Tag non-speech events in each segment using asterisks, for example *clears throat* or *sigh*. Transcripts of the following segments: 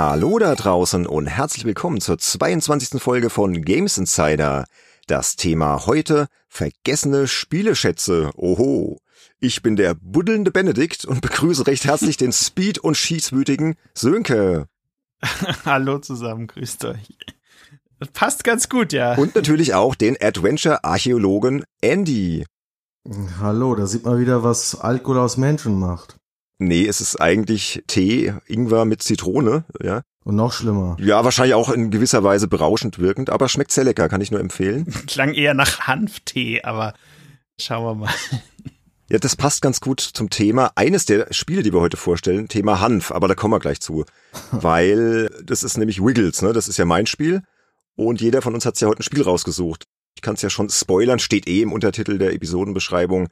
Hallo da draußen und herzlich willkommen zur 22. Folge von Games Insider. Das Thema heute vergessene Spieleschätze. Oho. Ich bin der buddelnde Benedikt und begrüße recht herzlich den Speed- und schießwütigen Sönke. *laughs* Hallo zusammen, grüßt euch. Das passt ganz gut, ja. Und natürlich auch den Adventure-Archäologen Andy. Hallo, da sieht man wieder, was Alkohol aus Menschen macht. Nee, es ist eigentlich Tee, Ingwer mit Zitrone, ja. Und noch schlimmer. Ja, wahrscheinlich auch in gewisser Weise berauschend wirkend, aber schmeckt sehr lecker, kann ich nur empfehlen. *laughs* Klang eher nach Hanftee, aber schauen wir mal. Ja, das passt ganz gut zum Thema. Eines der Spiele, die wir heute vorstellen, Thema Hanf, aber da kommen wir gleich zu. *laughs* Weil das ist nämlich Wiggles, ne? Das ist ja mein Spiel. Und jeder von uns hat ja heute ein Spiel rausgesucht. Ich kann es ja schon spoilern, steht eh im Untertitel der Episodenbeschreibung.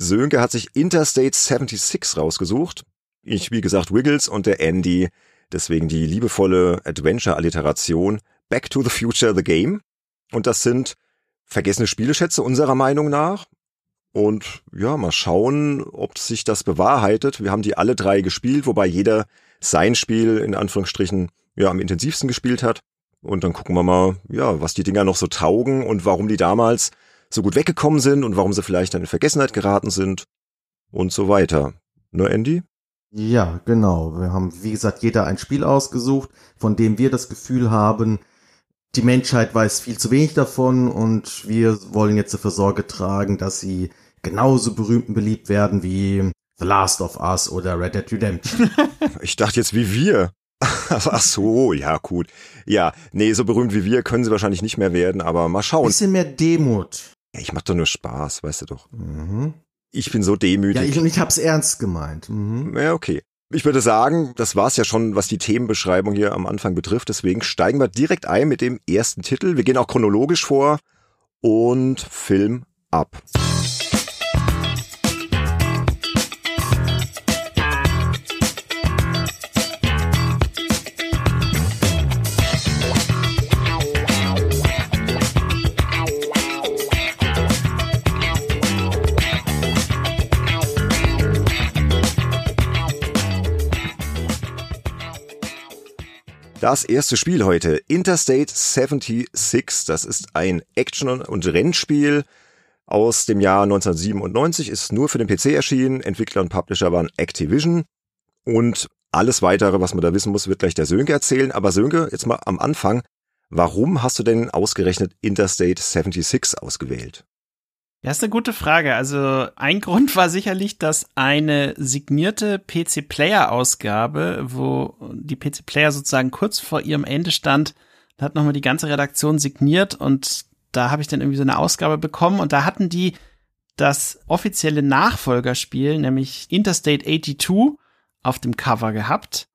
Sönke hat sich Interstate 76 rausgesucht. Ich, wie gesagt, Wiggles und der Andy. Deswegen die liebevolle Adventure-Alliteration Back to the Future the Game. Und das sind vergessene Spieleschätze unserer Meinung nach. Und ja, mal schauen, ob sich das bewahrheitet. Wir haben die alle drei gespielt, wobei jeder sein Spiel in Anführungsstrichen ja am intensivsten gespielt hat. Und dann gucken wir mal, ja, was die Dinger noch so taugen und warum die damals so gut weggekommen sind und warum sie vielleicht dann in Vergessenheit geraten sind und so weiter. Ne, Andy? Ja, genau. Wir haben, wie gesagt, jeder ein Spiel ausgesucht, von dem wir das Gefühl haben, die Menschheit weiß viel zu wenig davon und wir wollen jetzt dafür Sorge tragen, dass sie genauso berühmt und beliebt werden wie The Last of Us oder Red Dead Redemption. *laughs* ich dachte jetzt wie wir. *laughs* Ach so, ja, gut. Ja, nee, so berühmt wie wir können sie wahrscheinlich nicht mehr werden, aber mal schauen. Bisschen mehr Demut. Ja, ich mach doch nur Spaß, weißt du doch. Mhm. Ich bin so demütig. Ja, ich, und ich hab's ernst gemeint. Mhm. Ja, okay. Ich würde sagen, das war's ja schon, was die Themenbeschreibung hier am Anfang betrifft. Deswegen steigen wir direkt ein mit dem ersten Titel. Wir gehen auch chronologisch vor und Film ab. Das erste Spiel heute, Interstate 76. Das ist ein Action- und Rennspiel aus dem Jahr 1997, ist nur für den PC erschienen. Entwickler und Publisher waren Activision. Und alles weitere, was man da wissen muss, wird gleich der Sönke erzählen. Aber Sönke, jetzt mal am Anfang. Warum hast du denn ausgerechnet Interstate 76 ausgewählt? Ja, ist eine gute Frage. Also ein *laughs* Grund war sicherlich, dass eine signierte PC-Player-Ausgabe, wo die PC-Player sozusagen kurz vor ihrem Ende stand, hat nochmal die ganze Redaktion signiert und da habe ich dann irgendwie so eine Ausgabe bekommen und da hatten die das offizielle Nachfolgerspiel, nämlich Interstate 82, auf dem Cover gehabt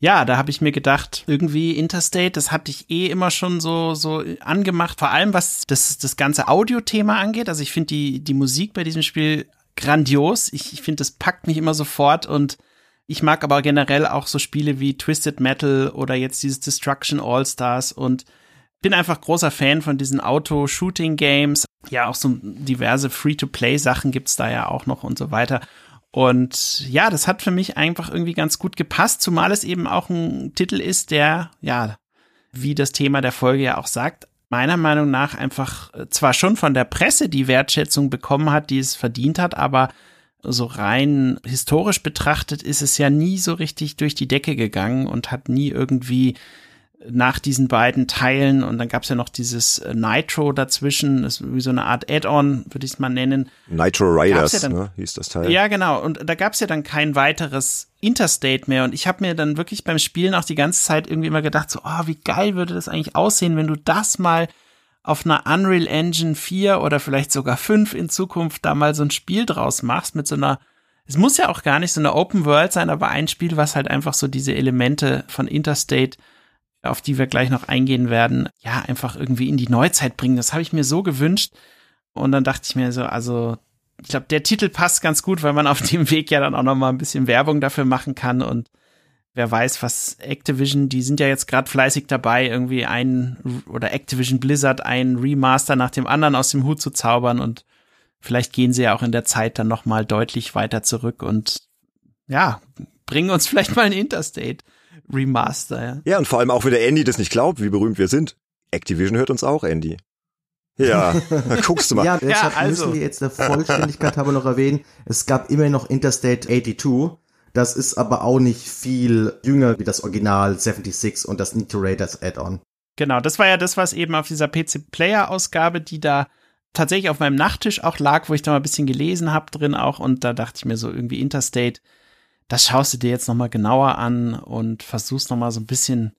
ja, da habe ich mir gedacht, irgendwie Interstate, das hatte ich eh immer schon so so angemacht, vor allem was das das ganze Audiothema angeht. Also ich finde die die Musik bei diesem Spiel grandios. Ich, ich finde, das packt mich immer sofort und ich mag aber generell auch so Spiele wie Twisted Metal oder jetzt dieses Destruction All Stars und bin einfach großer Fan von diesen Auto-Shooting-Games. Ja, auch so diverse Free-to-Play-Sachen gibt's da ja auch noch und so weiter. Und ja, das hat für mich einfach irgendwie ganz gut gepasst, zumal es eben auch ein Titel ist, der, ja, wie das Thema der Folge ja auch sagt, meiner Meinung nach einfach äh, zwar schon von der Presse die Wertschätzung bekommen hat, die es verdient hat, aber so rein historisch betrachtet ist es ja nie so richtig durch die Decke gegangen und hat nie irgendwie nach diesen beiden Teilen und dann gab es ja noch dieses äh, Nitro dazwischen, das ist wie so eine Art Add-on, würde ich es mal nennen. Nitro Riders, ja dann, ne, hieß das Teil. Ja, genau. Und da gab es ja dann kein weiteres Interstate mehr. Und ich habe mir dann wirklich beim Spielen auch die ganze Zeit irgendwie immer gedacht, so, oh, wie geil würde das eigentlich aussehen, wenn du das mal auf einer Unreal Engine 4 oder vielleicht sogar 5 in Zukunft da mal so ein Spiel draus machst mit so einer es muss ja auch gar nicht so eine Open World sein, aber ein Spiel, was halt einfach so diese Elemente von Interstate auf die wir gleich noch eingehen werden, ja, einfach irgendwie in die Neuzeit bringen. Das habe ich mir so gewünscht. Und dann dachte ich mir so, also, ich glaube, der Titel passt ganz gut, weil man auf dem Weg ja dann auch noch mal ein bisschen Werbung dafür machen kann und wer weiß, was Activision, die sind ja jetzt gerade fleißig dabei, irgendwie ein oder Activision Blizzard ein Remaster nach dem anderen aus dem Hut zu zaubern und vielleicht gehen sie ja auch in der Zeit dann noch mal deutlich weiter zurück und ja, bringen uns vielleicht mal ein Interstate Remaster, ja. Ja, und vor allem auch, wenn der Andy das nicht glaubt, wie berühmt wir sind. Activision hört uns auch, Andy. Ja, *laughs* guckst du mal. Ja, deshalb ja, also. müssen wir jetzt der Vollständigkeit aber noch erwähnen, es gab immer noch Interstate 82. Das ist aber auch nicht viel jünger wie das Original 76 und das Need to Raiders Add-on. Genau, das war ja das, was eben auf dieser PC-Player-Ausgabe, die da tatsächlich auf meinem Nachttisch auch lag, wo ich da mal ein bisschen gelesen habe drin auch und da dachte ich mir so irgendwie Interstate, das schaust du dir jetzt noch mal genauer an und versuchst noch mal so ein bisschen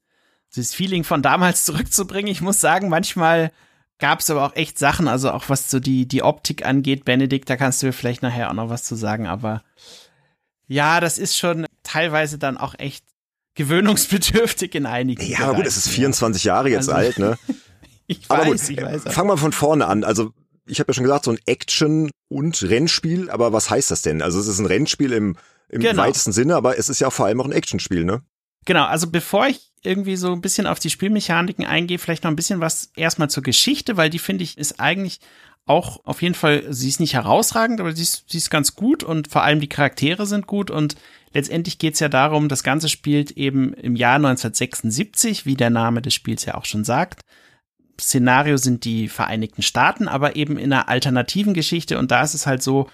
dieses Feeling von damals *laughs* zurückzubringen. Ich muss sagen, manchmal gab es aber auch echt Sachen, also auch was so die, die Optik angeht, Benedikt, da kannst du mir vielleicht nachher auch noch was zu sagen, aber ja, das ist schon teilweise dann auch echt gewöhnungsbedürftig in einigen. Ja, aber gut, es ist 24 Jahre jetzt also, alt, ne? *laughs* ich weiß, gut, ich weiß. Fangen wir von vorne an. Also ich habe ja schon gesagt, so ein Action- und Rennspiel, aber was heißt das denn? Also es ist ein Rennspiel im, im genau. weitesten Sinne, aber es ist ja vor allem auch ein Actionspiel, ne? Genau, also bevor ich irgendwie so ein bisschen auf die Spielmechaniken eingehe, vielleicht noch ein bisschen was erstmal zur Geschichte, weil die finde ich ist eigentlich auch auf jeden Fall, sie ist nicht herausragend, aber sie ist, sie ist ganz gut und vor allem die Charaktere sind gut und letztendlich geht es ja darum, das Ganze spielt eben im Jahr 1976, wie der Name des Spiels ja auch schon sagt. Szenario sind die Vereinigten Staaten, aber eben in einer alternativen Geschichte und da ist es halt so,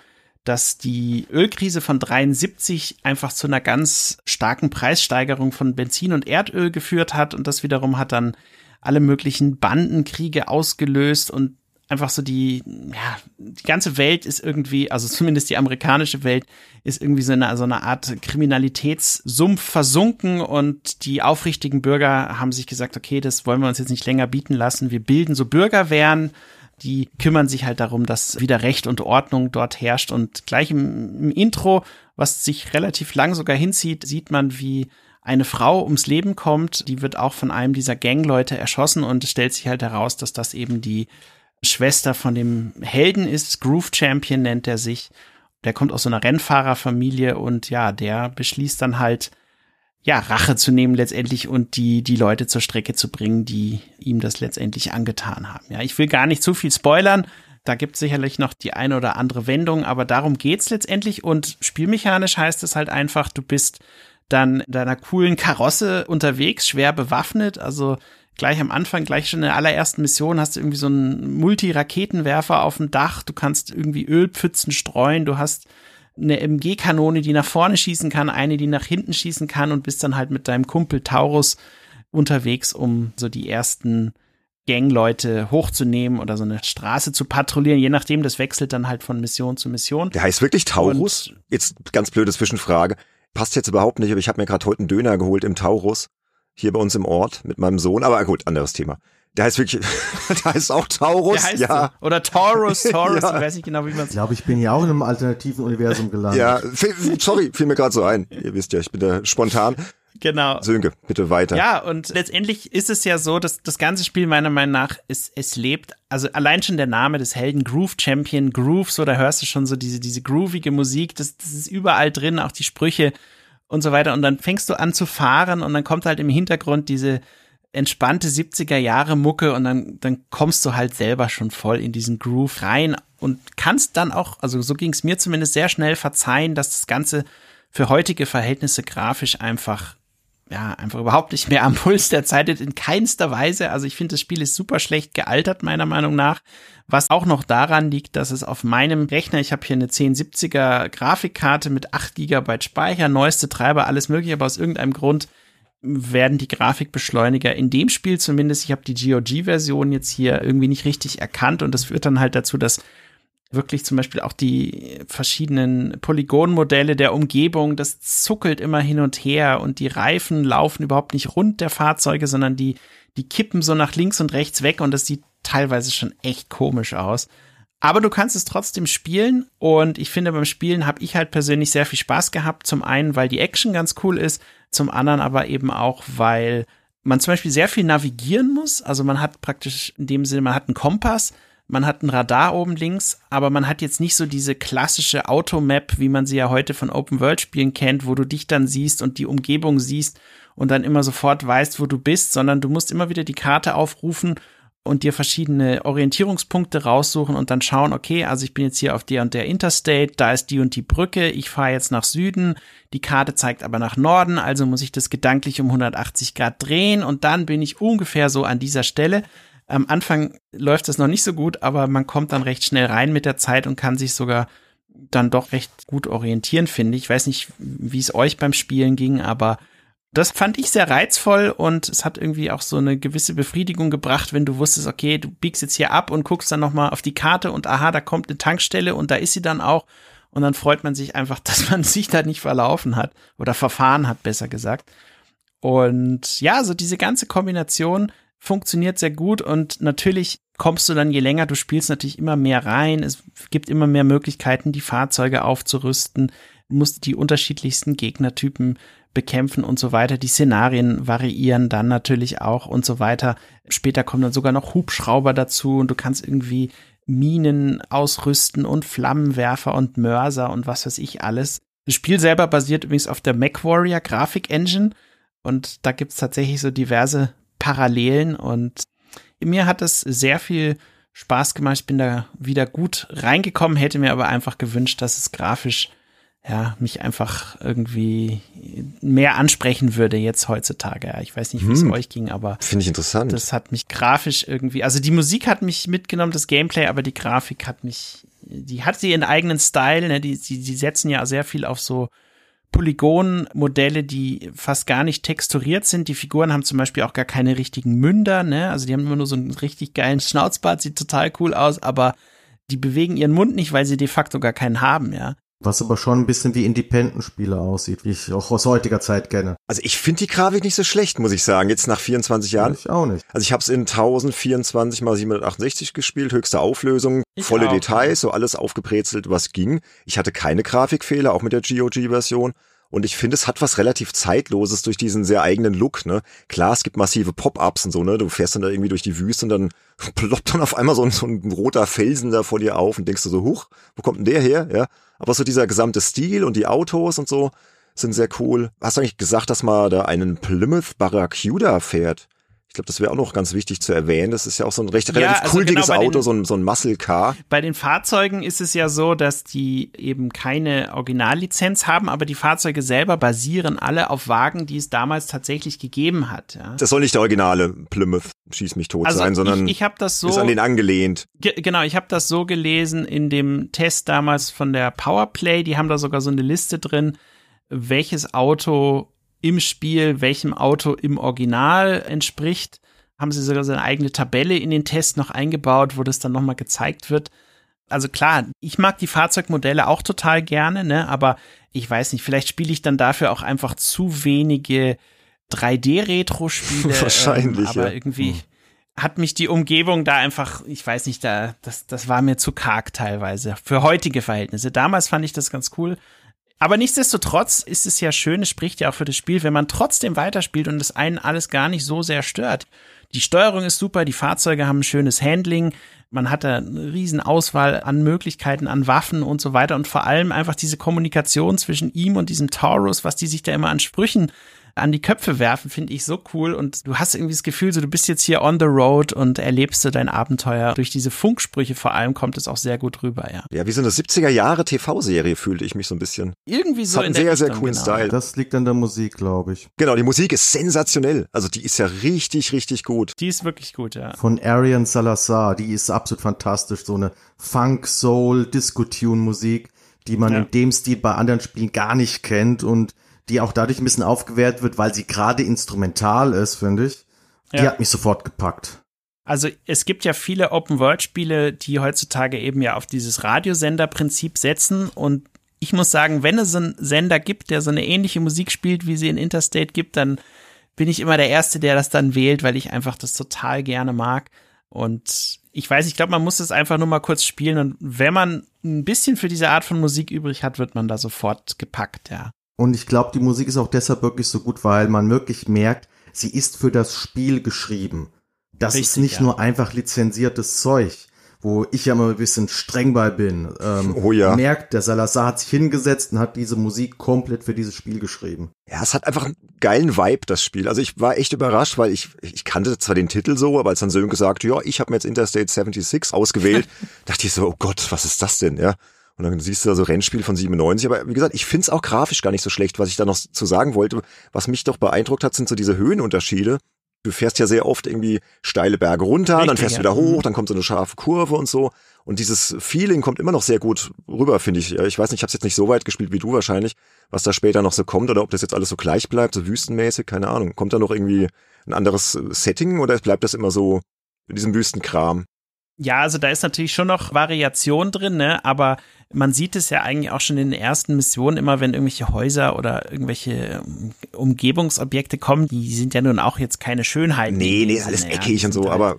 dass die Ölkrise von 73 einfach zu einer ganz starken Preissteigerung von Benzin und Erdöl geführt hat und das wiederum hat dann alle möglichen Bandenkriege ausgelöst und einfach so die, ja, die ganze Welt ist irgendwie, also *laughs* zumindest die amerikanische Welt, ist irgendwie so eine, so eine Art Kriminalitätssumpf versunken und die aufrichtigen Bürger haben sich gesagt, okay, das wollen wir uns jetzt nicht länger bieten lassen. Wir bilden so Bürgerwehren, die kümmern sich halt darum, dass wieder Recht und Ordnung dort herrscht und gleich im, im Intro, was sich relativ lang sogar hinzieht, sieht man, wie eine Frau ums Leben kommt, die wird auch von einem dieser Gangleute erschossen und es stellt sich halt heraus, dass das eben die Schwester von dem Helden ist. Groove Champion nennt er sich. Der kommt aus so einer Rennfahrerfamilie und ja, der beschließt dann halt, ja, Rache zu nehmen letztendlich und die, die Leute zur Strecke zu bringen, die ihm das letztendlich angetan haben. Ja, ich will gar nicht zu viel spoilern. Da gibt es sicherlich noch die eine oder andere Wendung, aber darum geht's letztendlich und spielmechanisch heißt es halt einfach, du bist dann in deiner coolen Karosse unterwegs, schwer bewaffnet, also gleich am Anfang, gleich schon in der allerersten Mission hast du irgendwie so einen Multi-Raketenwerfer auf dem Dach, du kannst irgendwie Ölpfützen streuen, du hast eine MG-Kanone, die nach vorne schießen kann, eine, die nach hinten schießen kann und bist dann halt mit deinem Kumpel Taurus unterwegs, um so die ersten Gangleute hochzunehmen oder so eine Straße zu patrouillieren, je nachdem, das wechselt dann halt von Mission zu Mission. Der heißt wirklich Taurus? Und jetzt ganz blöde Zwischenfrage. Passt jetzt überhaupt nicht, aber ich habe mir gerade heute einen Döner geholt im Taurus hier bei uns im Ort mit meinem Sohn. Aber gut, anderes Thema. Der heißt wirklich, *laughs* der heißt auch Taurus, heißt ja. So. Oder Taurus, Taurus, *laughs* ja. ich weiß nicht genau, wie man es. Ich glaube, ich bin ja auch in einem alternativen Universum gelandet. Ja, sorry, fiel mir gerade so ein. Ihr wisst ja, ich bin da spontan. Genau. Sönke, bitte weiter. Ja, und letztendlich ist es ja so, dass das ganze Spiel meiner Meinung nach ist, es lebt, also allein schon der Name des Helden Groove Champion, Groove, so da hörst du schon so diese, diese groovige Musik, das, das ist überall drin, auch die Sprüche und so weiter. Und dann fängst du an zu fahren und dann kommt halt im Hintergrund diese entspannte 70er Jahre Mucke und dann, dann kommst du halt selber schon voll in diesen Groove rein und kannst dann auch, also so ging es mir zumindest sehr schnell verzeihen, dass das Ganze für heutige Verhältnisse grafisch einfach ja, einfach überhaupt nicht mehr am *laughs* Puls der Zeit in keinster Weise. Also ich finde, das Spiel ist super schlecht gealtert, meiner Meinung nach. Was auch noch daran liegt, dass es auf meinem Rechner, ich habe hier eine 1070er Grafikkarte mit 8 GB Speicher, neueste Treiber, alles mögliche, aber aus irgendeinem Grund werden die Grafikbeschleuniger in dem Spiel zumindest, ich habe die GOG-Version jetzt hier irgendwie nicht richtig erkannt und das führt dann halt dazu, dass wirklich zum Beispiel auch die verschiedenen Polygonmodelle der Umgebung, das zuckelt immer hin und her und die Reifen laufen überhaupt nicht rund der Fahrzeuge, sondern die, die kippen so nach links und rechts weg und das sieht teilweise schon echt komisch aus. Aber du kannst es trotzdem spielen und ich finde, beim Spielen habe ich halt persönlich sehr viel Spaß gehabt. Zum einen, weil die Action ganz cool ist, zum anderen aber eben auch, weil man zum Beispiel sehr viel navigieren muss. Also man hat praktisch in dem Sinne, man hat einen Kompass, man hat ein Radar oben links, aber man hat jetzt nicht so diese klassische Automap, wie man sie ja heute von Open-World-Spielen kennt, wo du dich dann siehst und die Umgebung siehst und dann immer sofort weißt, wo du bist, sondern du musst immer wieder die Karte aufrufen und dir verschiedene Orientierungspunkte raussuchen und dann schauen, okay, also ich bin jetzt hier auf der und der Interstate, da ist die und die Brücke, ich fahre jetzt nach Süden, die Karte zeigt aber nach Norden, also muss ich das gedanklich um 180 Grad drehen und dann bin ich ungefähr so an dieser Stelle. Am Anfang läuft das noch nicht so gut, aber man kommt dann recht schnell rein mit der Zeit und kann sich sogar dann doch recht gut orientieren, finde ich. Ich weiß nicht, wie es euch beim Spielen ging, aber das fand ich sehr reizvoll und es hat irgendwie auch so eine gewisse Befriedigung gebracht, wenn du wusstest, okay, du biegst jetzt hier ab und guckst dann nochmal auf die Karte und aha, da kommt eine Tankstelle und da ist sie dann auch. Und dann freut man sich einfach, *laughs* dass man sich da nicht verlaufen hat oder verfahren hat, besser gesagt. Und ja, so diese ganze Kombination funktioniert sehr gut und natürlich kommst du dann, je länger du spielst, natürlich immer mehr rein. Es gibt immer mehr Möglichkeiten, die Fahrzeuge aufzurüsten, musst die unterschiedlichsten Gegnertypen bekämpfen und so weiter. Die Szenarien variieren dann natürlich auch und so weiter. Später kommen dann sogar noch Hubschrauber dazu und du kannst irgendwie Minen ausrüsten und Flammenwerfer und Mörser und was weiß ich alles. Das Spiel selber basiert übrigens auf der MacWarrior Grafik Engine und da gibt's tatsächlich so diverse Parallelen und mir hat es sehr viel Spaß gemacht. Ich bin da wieder gut reingekommen, hätte mir aber einfach gewünscht, dass es grafisch ja, mich einfach irgendwie mehr ansprechen würde jetzt heutzutage. Ja, ich weiß nicht, wie es hm. euch ging, aber finde ich interessant. Das hat mich grafisch irgendwie, also die Musik hat mich mitgenommen, das Gameplay, aber die Grafik hat mich, die hat sie ihren eigenen Style, ne? die, die, die setzen ja sehr viel auf so Polygon-Modelle, die fast gar nicht texturiert sind. Die Figuren haben zum Beispiel auch gar keine richtigen Münder, ne? Also die haben immer nur so einen richtig geilen Schnauzbart, sieht total cool aus, aber die bewegen ihren Mund nicht, weil sie de facto gar keinen haben, ja. Was aber schon ein bisschen wie Independent-Spiele aussieht, wie ich auch aus heutiger Zeit kenne. Also ich finde die Grafik nicht so schlecht, muss ich sagen, jetzt nach 24 Jahren. Ich auch nicht. Also ich habe es in 1024 mal 768 gespielt, höchste Auflösung, ich volle auch. Details, so alles aufgebrezelt, was ging. Ich hatte keine Grafikfehler, auch mit der GOG-Version. Und ich finde, es hat was relativ Zeitloses durch diesen sehr eigenen Look, ne? Klar, es gibt massive Pop-Ups und so, ne? Du fährst dann da irgendwie durch die Wüste und dann *laughs* ploppt dann auf einmal so ein, so ein roter Felsen da vor dir auf und denkst du so, huch, wo kommt denn der her? Ja. Aber so dieser gesamte Stil und die Autos und so sind sehr cool. Hast du eigentlich gesagt, dass man da einen Plymouth Barracuda fährt? Ich glaube, das wäre auch noch ganz wichtig zu erwähnen. Das ist ja auch so ein recht relativ ja, also kultiges genau Auto, den, so ein, so ein Muscle Car. Bei den Fahrzeugen ist es ja so, dass die eben keine Originallizenz haben, aber die Fahrzeuge selber basieren alle auf Wagen, die es damals tatsächlich gegeben hat. Ja. Das soll nicht der originale Plymouth schieß mich tot also sein, sondern ich, ich das so, ist an den angelehnt. genau, ich habe das so gelesen in dem Test damals von der Powerplay. Die haben da sogar so eine Liste drin, welches Auto im Spiel, welchem Auto im Original entspricht. Haben sie sogar so eine eigene Tabelle in den Test noch eingebaut, wo das dann nochmal gezeigt wird. Also klar, ich mag die Fahrzeugmodelle auch total gerne, ne, aber ich weiß nicht, vielleicht spiele ich dann dafür auch einfach zu wenige 3D-Retro-Spiele. *laughs* Wahrscheinlich. Ähm, aber ja. irgendwie hm. hat mich die Umgebung da einfach, ich weiß nicht, da, das, das war mir zu karg teilweise. Für heutige Verhältnisse. Damals fand ich das ganz cool. Aber nichtsdestotrotz ist es ja schön, es spricht ja auch für das Spiel, wenn man trotzdem weiterspielt und es einen alles gar nicht so sehr stört. Die Steuerung ist super, die Fahrzeuge haben ein schönes Handling, man hat da eine riesen Auswahl an Möglichkeiten, an Waffen und so weiter und vor allem einfach diese Kommunikation zwischen ihm und diesem Taurus, was die sich da immer an Sprüchen an die Köpfe werfen, finde ich so cool. Und du hast irgendwie das Gefühl, so du bist jetzt hier on the road und erlebst du dein Abenteuer. Durch diese Funksprüche vor allem kommt es auch sehr gut rüber, ja. Ja, wie so eine 70er Jahre TV-Serie fühlte ich mich so ein bisschen. Irgendwie so hat in sehr, sehr coolen genau. Style. Das liegt an der Musik, glaube ich. Genau, die Musik ist sensationell. Also die ist ja richtig, richtig gut. Die ist wirklich gut, ja. Von Arian Salazar, die ist absolut fantastisch. So eine Funk, Soul, Disco-Tune-Musik, die man ja. in dem Stil bei anderen Spielen gar nicht kennt und die auch dadurch ein bisschen aufgewertet wird, weil sie gerade instrumental ist, finde ich. Die ja. hat mich sofort gepackt. Also es gibt ja viele Open-World-Spiele, die heutzutage eben ja auf dieses Radiosender-Prinzip setzen. Und ich muss sagen, wenn es einen Sender gibt, der so eine ähnliche Musik spielt, wie sie in Interstate gibt, dann bin ich immer der Erste, der das dann wählt, weil ich einfach das total gerne mag. Und ich weiß, ich glaube, man muss es einfach nur mal kurz spielen. Und wenn man ein bisschen für diese Art von Musik übrig hat, wird man da sofort gepackt, ja. Und ich glaube, die Musik ist auch deshalb wirklich so gut, weil man wirklich merkt, sie ist für das Spiel geschrieben. Das Richtig, ist nicht ja. nur einfach lizenziertes Zeug, wo ich ja immer ein bisschen streng bei bin. Ähm, oh ja. Merkt, der Salazar hat sich hingesetzt und hat diese Musik komplett für dieses Spiel geschrieben. Ja, es hat einfach einen geilen Vibe, das Spiel. Also ich war echt überrascht, weil ich, ich kannte zwar den Titel so, aber als dann Sönke sagte, ja, ich habe mir jetzt Interstate 76 ausgewählt, *laughs* dachte ich so, oh Gott, was ist das denn, ja? Und dann siehst du da so Rennspiel von 97. Aber wie gesagt, ich find's auch grafisch gar nicht so schlecht. Was ich da noch zu sagen wollte, was mich doch beeindruckt hat, sind so diese Höhenunterschiede. Du fährst ja sehr oft irgendwie steile Berge runter, Richtig, dann fährst du wieder hoch, mhm. dann kommt so eine scharfe Kurve und so. Und dieses Feeling kommt immer noch sehr gut rüber, finde ich. Ich weiß nicht, ich habe jetzt nicht so weit gespielt wie du wahrscheinlich, was da später noch so kommt oder ob das jetzt alles so gleich bleibt, so wüstenmäßig, keine Ahnung. Kommt da noch irgendwie ein anderes Setting oder bleibt das immer so in diesem Wüstenkram? Ja, also da ist natürlich schon noch Variation drin, ne? aber man sieht es ja eigentlich auch schon in den ersten Missionen immer, wenn irgendwelche Häuser oder irgendwelche ähm, Umgebungsobjekte kommen, die sind ja nun auch jetzt keine Schönheit. Nee, nee, alles eckig ja, und so, aber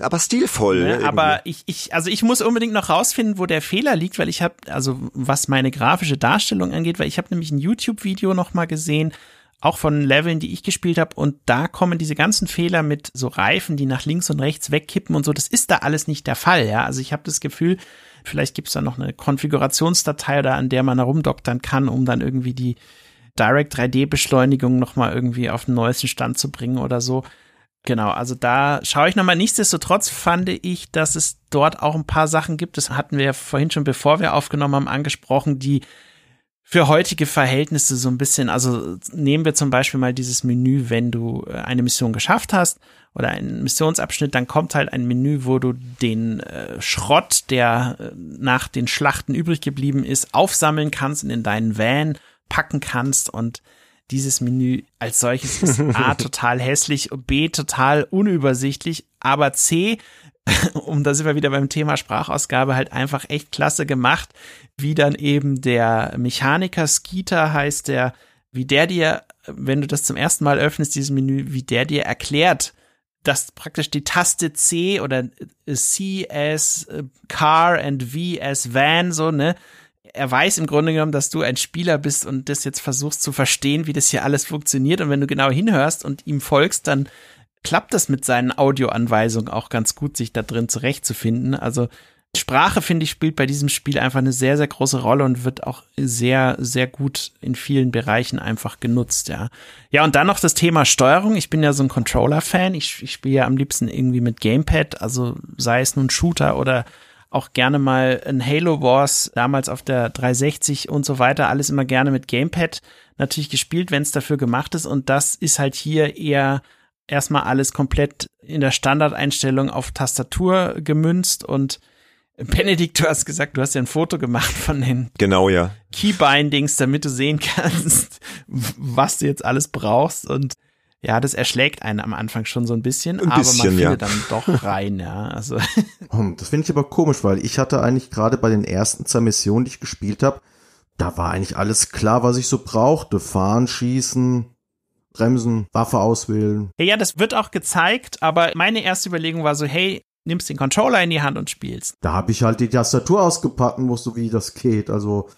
aber stilvoll. Ne, aber ich, ich, also ich muss unbedingt noch rausfinden, wo der Fehler liegt, weil ich habe, also was meine grafische Darstellung angeht, weil ich habe nämlich ein YouTube-Video noch mal gesehen, auch von Leveln, die ich gespielt habe. Und da kommen diese ganzen Fehler mit so Reifen, die nach links und rechts wegkippen und so. Das ist da alles nicht der Fall. Ja, also ich habe das Gefühl, vielleicht gibt es da noch eine Konfigurationsdatei da, an der man herumdoktern kann, um dann irgendwie die Direct 3D Beschleunigung noch mal irgendwie auf den neuesten Stand zu bringen oder so. Genau, also da schaue ich nochmal. Nichtsdestotrotz fand ich, dass es dort auch ein paar Sachen gibt. Das hatten wir ja vorhin schon, bevor wir aufgenommen haben, angesprochen, die für heutige Verhältnisse so ein bisschen, also nehmen wir zum Beispiel mal dieses Menü, wenn du äh, eine Mission geschafft hast oder einen Missionsabschnitt, dann kommt halt ein Menü, wo du den äh, Schrott, der äh, nach den Schlachten übrig geblieben ist, aufsammeln kannst und in deinen Van packen kannst und dieses Menü als solches ist A *laughs* total hässlich, B total unübersichtlich, aber C *laughs* um da sind wir wieder beim Thema Sprachausgabe, halt einfach echt klasse gemacht, wie dann eben der Mechaniker Skeeter heißt der, wie der dir, wenn du das zum ersten Mal öffnest, dieses Menü, wie der dir erklärt, dass praktisch die Taste C oder C as Car and V as Van, so, ne? Er weiß im Grunde genommen, dass du ein Spieler bist und das jetzt versuchst zu verstehen, wie das hier alles funktioniert. Und wenn du genau hinhörst und ihm folgst, dann klappt das mit seinen Audioanweisungen auch ganz gut, sich da drin zurechtzufinden. Also Sprache, finde ich, spielt bei diesem Spiel einfach eine sehr, sehr große Rolle und wird auch sehr, sehr gut in vielen Bereichen einfach genutzt, ja. Ja, und dann noch das Thema Steuerung. Ich bin ja so ein Controller-Fan. Ich, ich spiele ja am liebsten irgendwie mit Gamepad, also sei es nun Shooter oder auch gerne mal ein Halo Wars, damals auf der 360 und so weiter, alles immer gerne mit Gamepad natürlich gespielt, wenn es dafür gemacht ist. Und das ist halt hier eher erstmal alles komplett in der Standardeinstellung auf Tastatur gemünzt und Benedikt, du hast gesagt, du hast ja ein Foto gemacht von den genau, ja. Keybindings, damit du sehen kannst, was du jetzt alles brauchst und ja, das erschlägt einen am Anfang schon so ein bisschen, ein aber bisschen, man findet ja. dann doch rein, ja. Also. *laughs* Das finde ich aber komisch, weil ich hatte eigentlich gerade bei den ersten zwei Missionen, die ich gespielt habe, da war eigentlich alles klar, was ich so brauchte. Fahren, schießen, bremsen, Waffe auswählen. Ja, ja, das wird auch gezeigt, aber meine erste Überlegung war so, hey, nimmst den Controller in die Hand und spielst. Da habe ich halt die Tastatur ausgepackt und wusste, wie das geht. Also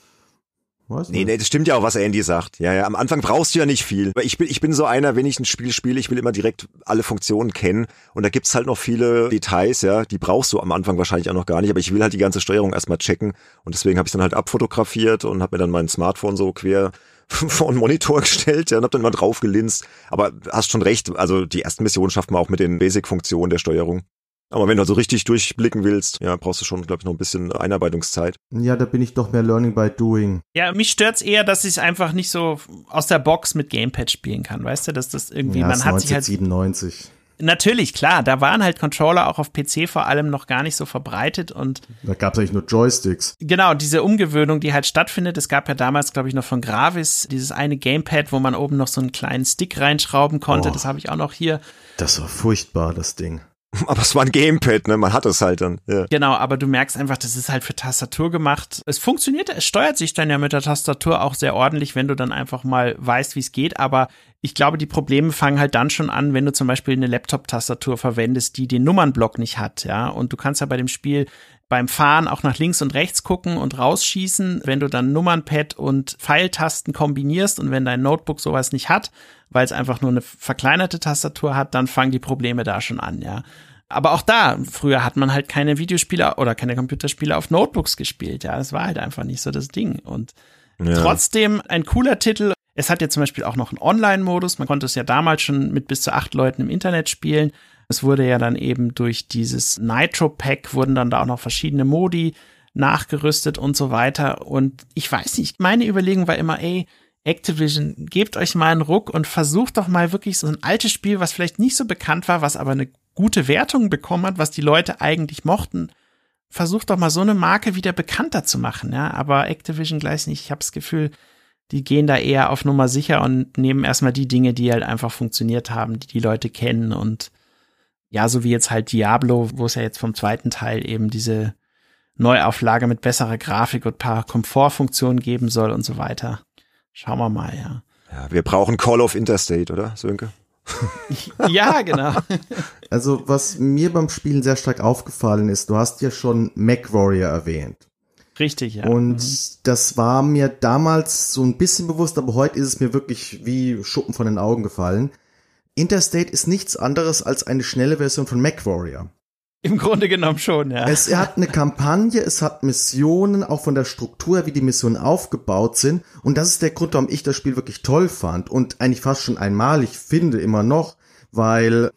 Weiß nee, nee, das stimmt ja auch, was Andy sagt. Ja, ja, am Anfang brauchst du ja nicht viel. Ich bin, ich bin so einer, wenn ich ein Spiel spiele, ich will immer direkt alle Funktionen kennen. Und da gibt's halt noch viele Details, ja, die brauchst du am Anfang wahrscheinlich auch noch gar nicht. Aber ich will halt die ganze Steuerung erstmal checken. Und deswegen habe ich dann halt abfotografiert und habe mir dann mein Smartphone so quer *laughs* vor einen Monitor gestellt ja, und hab dann mal drauf gelinst. Aber hast schon recht, also die ersten Missionen schafft man auch mit den Basic-Funktionen der Steuerung. Aber wenn du so richtig durchblicken willst, ja, brauchst du schon, glaube ich, noch ein bisschen Einarbeitungszeit. Ja, da bin ich doch mehr Learning by Doing. Ja, mich stört's eher, dass ich einfach nicht so aus der Box mit Gamepad spielen kann, weißt du, dass das irgendwie, ja, man hat 1997. sich halt Natürlich, klar, da waren halt Controller auch auf PC vor allem noch gar nicht so verbreitet und da gab es eigentlich nur Joysticks. Genau, diese Umgewöhnung, die halt stattfindet. Es gab ja damals, glaube ich, noch von Gravis dieses eine Gamepad, wo man oben noch so einen kleinen Stick reinschrauben konnte. Oh, das habe ich auch noch hier. Das war furchtbar, das Ding. *laughs* Aber es war ein Gamepad, ne? Man hat es halt dann. Ja. Genau, aber du merkst einfach, das ist halt für Tastatur gemacht. Es funktioniert, es steuert sich dann ja mit der Tastatur auch sehr ordentlich, wenn du dann einfach mal weißt, wie es geht. Aber ich glaube, die Probleme fangen halt dann schon an, wenn du zum Beispiel eine Laptop-Tastatur verwendest, die den Nummernblock nicht hat, ja. Und du kannst ja bei dem Spiel beim Fahren auch nach links und rechts gucken und rausschießen. Wenn du dann Nummernpad und Pfeiltasten kombinierst und wenn dein Notebook sowas nicht hat, weil es einfach nur eine verkleinerte Tastatur hat, dann fangen die Probleme da schon an, ja. Aber auch da, früher hat man halt keine Videospiele oder keine Computerspiele auf Notebooks gespielt. Ja, das war halt einfach nicht so das Ding. Und ja. trotzdem ein cooler Titel. Es hat ja zum Beispiel auch noch einen Online-Modus. Man konnte es ja damals schon mit bis zu acht Leuten im Internet spielen. Es wurde ja dann eben durch dieses Nitro-Pack wurden dann da auch noch verschiedene Modi nachgerüstet und so weiter. Und ich weiß nicht, meine Überlegung war immer, ey, Activision, gebt euch mal einen Ruck und versucht doch mal wirklich so ein altes Spiel, was vielleicht nicht so bekannt war, was aber eine gute Wertung bekommen hat, was die Leute eigentlich mochten, versucht doch mal so eine Marke wieder bekannter zu machen, ja. Aber Activision gleich nicht. Ich habe das Gefühl, die gehen da eher auf Nummer sicher und nehmen erstmal die Dinge, die halt einfach funktioniert haben, die die Leute kennen und ja, so wie jetzt halt Diablo, wo es ja jetzt vom zweiten Teil eben diese Neuauflage mit besserer Grafik und paar Komfortfunktionen geben soll und so weiter. Schauen wir mal, ja. Ja, wir brauchen Call of Interstate, oder, Sönke? *laughs* ja, genau. *laughs* Also, was mir beim Spielen sehr stark aufgefallen ist, du hast ja schon MacWarrior erwähnt. Richtig, ja. Und mhm. das war mir damals so ein bisschen bewusst, aber heute ist es mir wirklich wie Schuppen von den Augen gefallen. Interstate ist nichts anderes als eine schnelle Version von MacWarrior. Im Grunde genommen schon, ja. Es hat eine *laughs* Kampagne, es hat Missionen, auch von der Struktur, wie die Missionen aufgebaut sind. Und das ist der Grund, warum ich das Spiel wirklich toll fand und eigentlich fast schon einmalig finde, immer noch, weil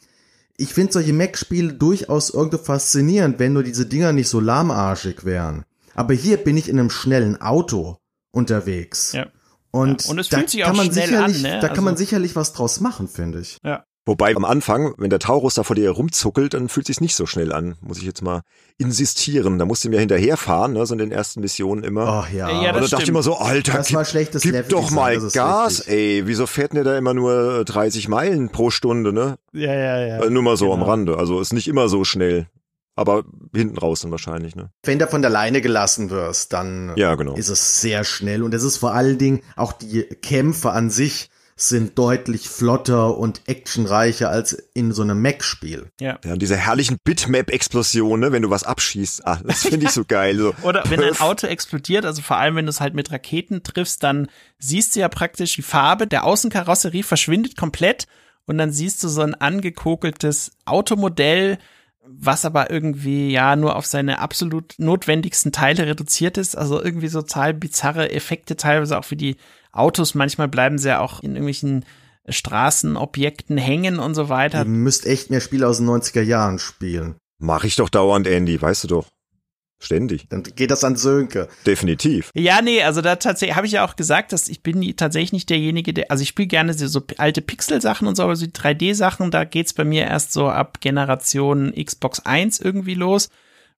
ich finde solche Mac-Spiele durchaus irgendwie faszinierend, wenn nur diese Dinger nicht so lahmarschig wären. Aber hier bin ich in einem schnellen Auto unterwegs. Ja. Und, ja. und es fühlt sich auch schnell an, ne? Da also kann man also sicherlich was draus machen, finde ich. Ja. Wobei am Anfang, wenn der Taurus da vor dir rumzuckelt, dann fühlt sich's nicht so schnell an. Muss ich jetzt mal insistieren. Da musst du mir hinterherfahren, ne, so in den ersten Missionen immer. Ach ja. ja das Und da dachte ich immer so, Alter, das war schlechtes gib Level doch mal Gas, richtig. ey. Wieso fährt denn der da immer nur 30 Meilen pro Stunde, ne? Ja, ja, ja. Äh, nur mal so genau. am Rande. Also ist nicht immer so schnell. Aber hinten raus dann wahrscheinlich, ne? Wenn du von der Leine gelassen wirst, dann ja, genau. ist es sehr schnell. Und es ist vor allen Dingen auch die Kämpfe an sich sind deutlich flotter und actionreicher als in so einem Mac-Spiel. Ja. ja, und diese herrlichen Bitmap-Explosionen, ne, wenn du was abschießt, ah, das finde ich so geil. So. Oder wenn ein Auto explodiert, also vor allem, wenn du es halt mit Raketen triffst, dann siehst du ja praktisch die Farbe der Außenkarosserie verschwindet komplett und dann siehst du so ein angekokeltes Automodell, was aber irgendwie ja nur auf seine absolut notwendigsten Teile reduziert ist. Also irgendwie so total bizarre Effekte, teilweise auch für die Autos, manchmal bleiben sie ja auch in irgendwelchen Straßenobjekten hängen und so weiter. Ihr müsst echt mehr Spiele aus den 90er Jahren spielen. Mach ich doch dauernd, Andy, weißt du doch. Ständig. Dann geht das an Sönke. Definitiv. Ja, nee, also da tatsächlich habe ich ja auch gesagt, dass ich bin tatsächlich nicht derjenige, der, also ich spiele gerne so alte Pixel-Sachen und so, aber so die 3D-Sachen, da geht's bei mir erst so ab Generation Xbox 1 irgendwie los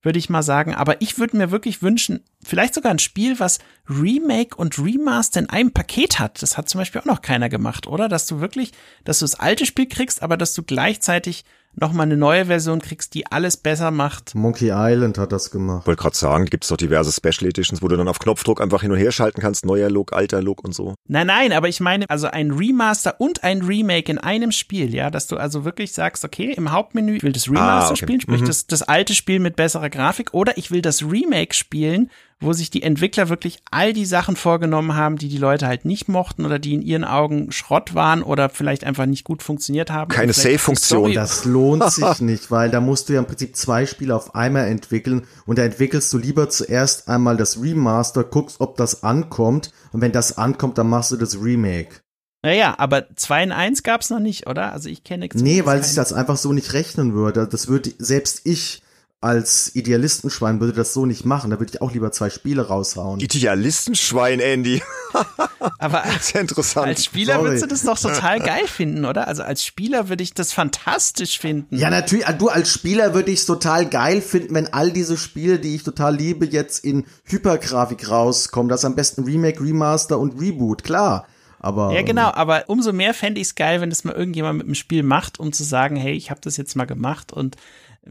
würde ich mal sagen. Aber ich würde mir wirklich wünschen, vielleicht sogar ein Spiel, was Remake und Remaster in einem Paket hat. Das hat zum Beispiel auch noch keiner gemacht, oder? Dass du wirklich, dass du das alte Spiel kriegst, aber dass du gleichzeitig nochmal eine neue Version kriegst, die alles besser macht. Monkey Island hat das gemacht. Ich wollte gerade sagen, gibt es doch diverse Special Editions, wo du dann auf Knopfdruck einfach hin und her schalten kannst, neuer Look, alter Look und so. Nein, nein, aber ich meine, also ein Remaster und ein Remake in einem Spiel, ja, dass du also wirklich sagst, okay, im Hauptmenü, ich will das Remaster ah, okay. spielen, sprich mhm. das, das alte Spiel mit besserer Grafik, oder ich will das Remake spielen wo sich die Entwickler wirklich all die Sachen vorgenommen haben, die die Leute halt nicht mochten oder die in ihren Augen Schrott waren oder vielleicht einfach nicht gut funktioniert haben. Keine Save-Funktion. Das lohnt *laughs* sich nicht, weil da musst du ja im Prinzip zwei Spiele auf einmal entwickeln und da entwickelst du lieber zuerst einmal das Remaster, guckst, ob das ankommt und wenn das ankommt, dann machst du das Remake. Naja, aber 2 in 1 gab's noch nicht, oder? Also ich kenne Nee, weil sich das einfach so nicht rechnen würde. Das würde selbst ich als Idealistenschwein würde das so nicht machen. Da würde ich auch lieber zwei Spiele raushauen. Idealistenschwein, Andy. *laughs* Aber Sehr interessant. als Spieler Sorry. würdest du das doch total geil finden, oder? Also als Spieler würde ich das fantastisch finden. Ja, natürlich. Du als Spieler würde ich es total geil finden, wenn all diese Spiele, die ich total liebe, jetzt in Hypergrafik rauskommen. Das am besten Remake, Remaster und Reboot, klar. Aber, ja, genau, aber umso mehr fände ich es geil, wenn es mal irgendjemand mit dem Spiel macht, um zu sagen, hey, ich habe das jetzt mal gemacht und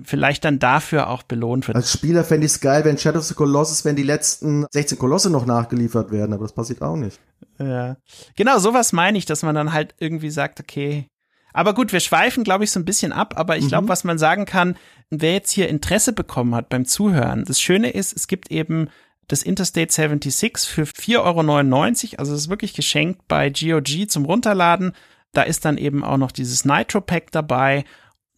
vielleicht dann dafür auch belohnt wird. Als Spieler fände ich es geil, wenn Shadow of the Colossus, wenn die letzten 16 Kolosse noch nachgeliefert werden, aber das passiert auch nicht. Ja. Genau, sowas meine ich, dass man dann halt irgendwie sagt, okay. Aber gut, wir schweifen, glaube ich, so ein bisschen ab, aber ich mhm. glaube, was man sagen kann, wer jetzt hier Interesse bekommen hat beim Zuhören, das Schöne ist, es gibt eben das Interstate 76 für 4,99 Euro, also es ist wirklich geschenkt bei GOG zum Runterladen. Da ist dann eben auch noch dieses Nitro Pack dabei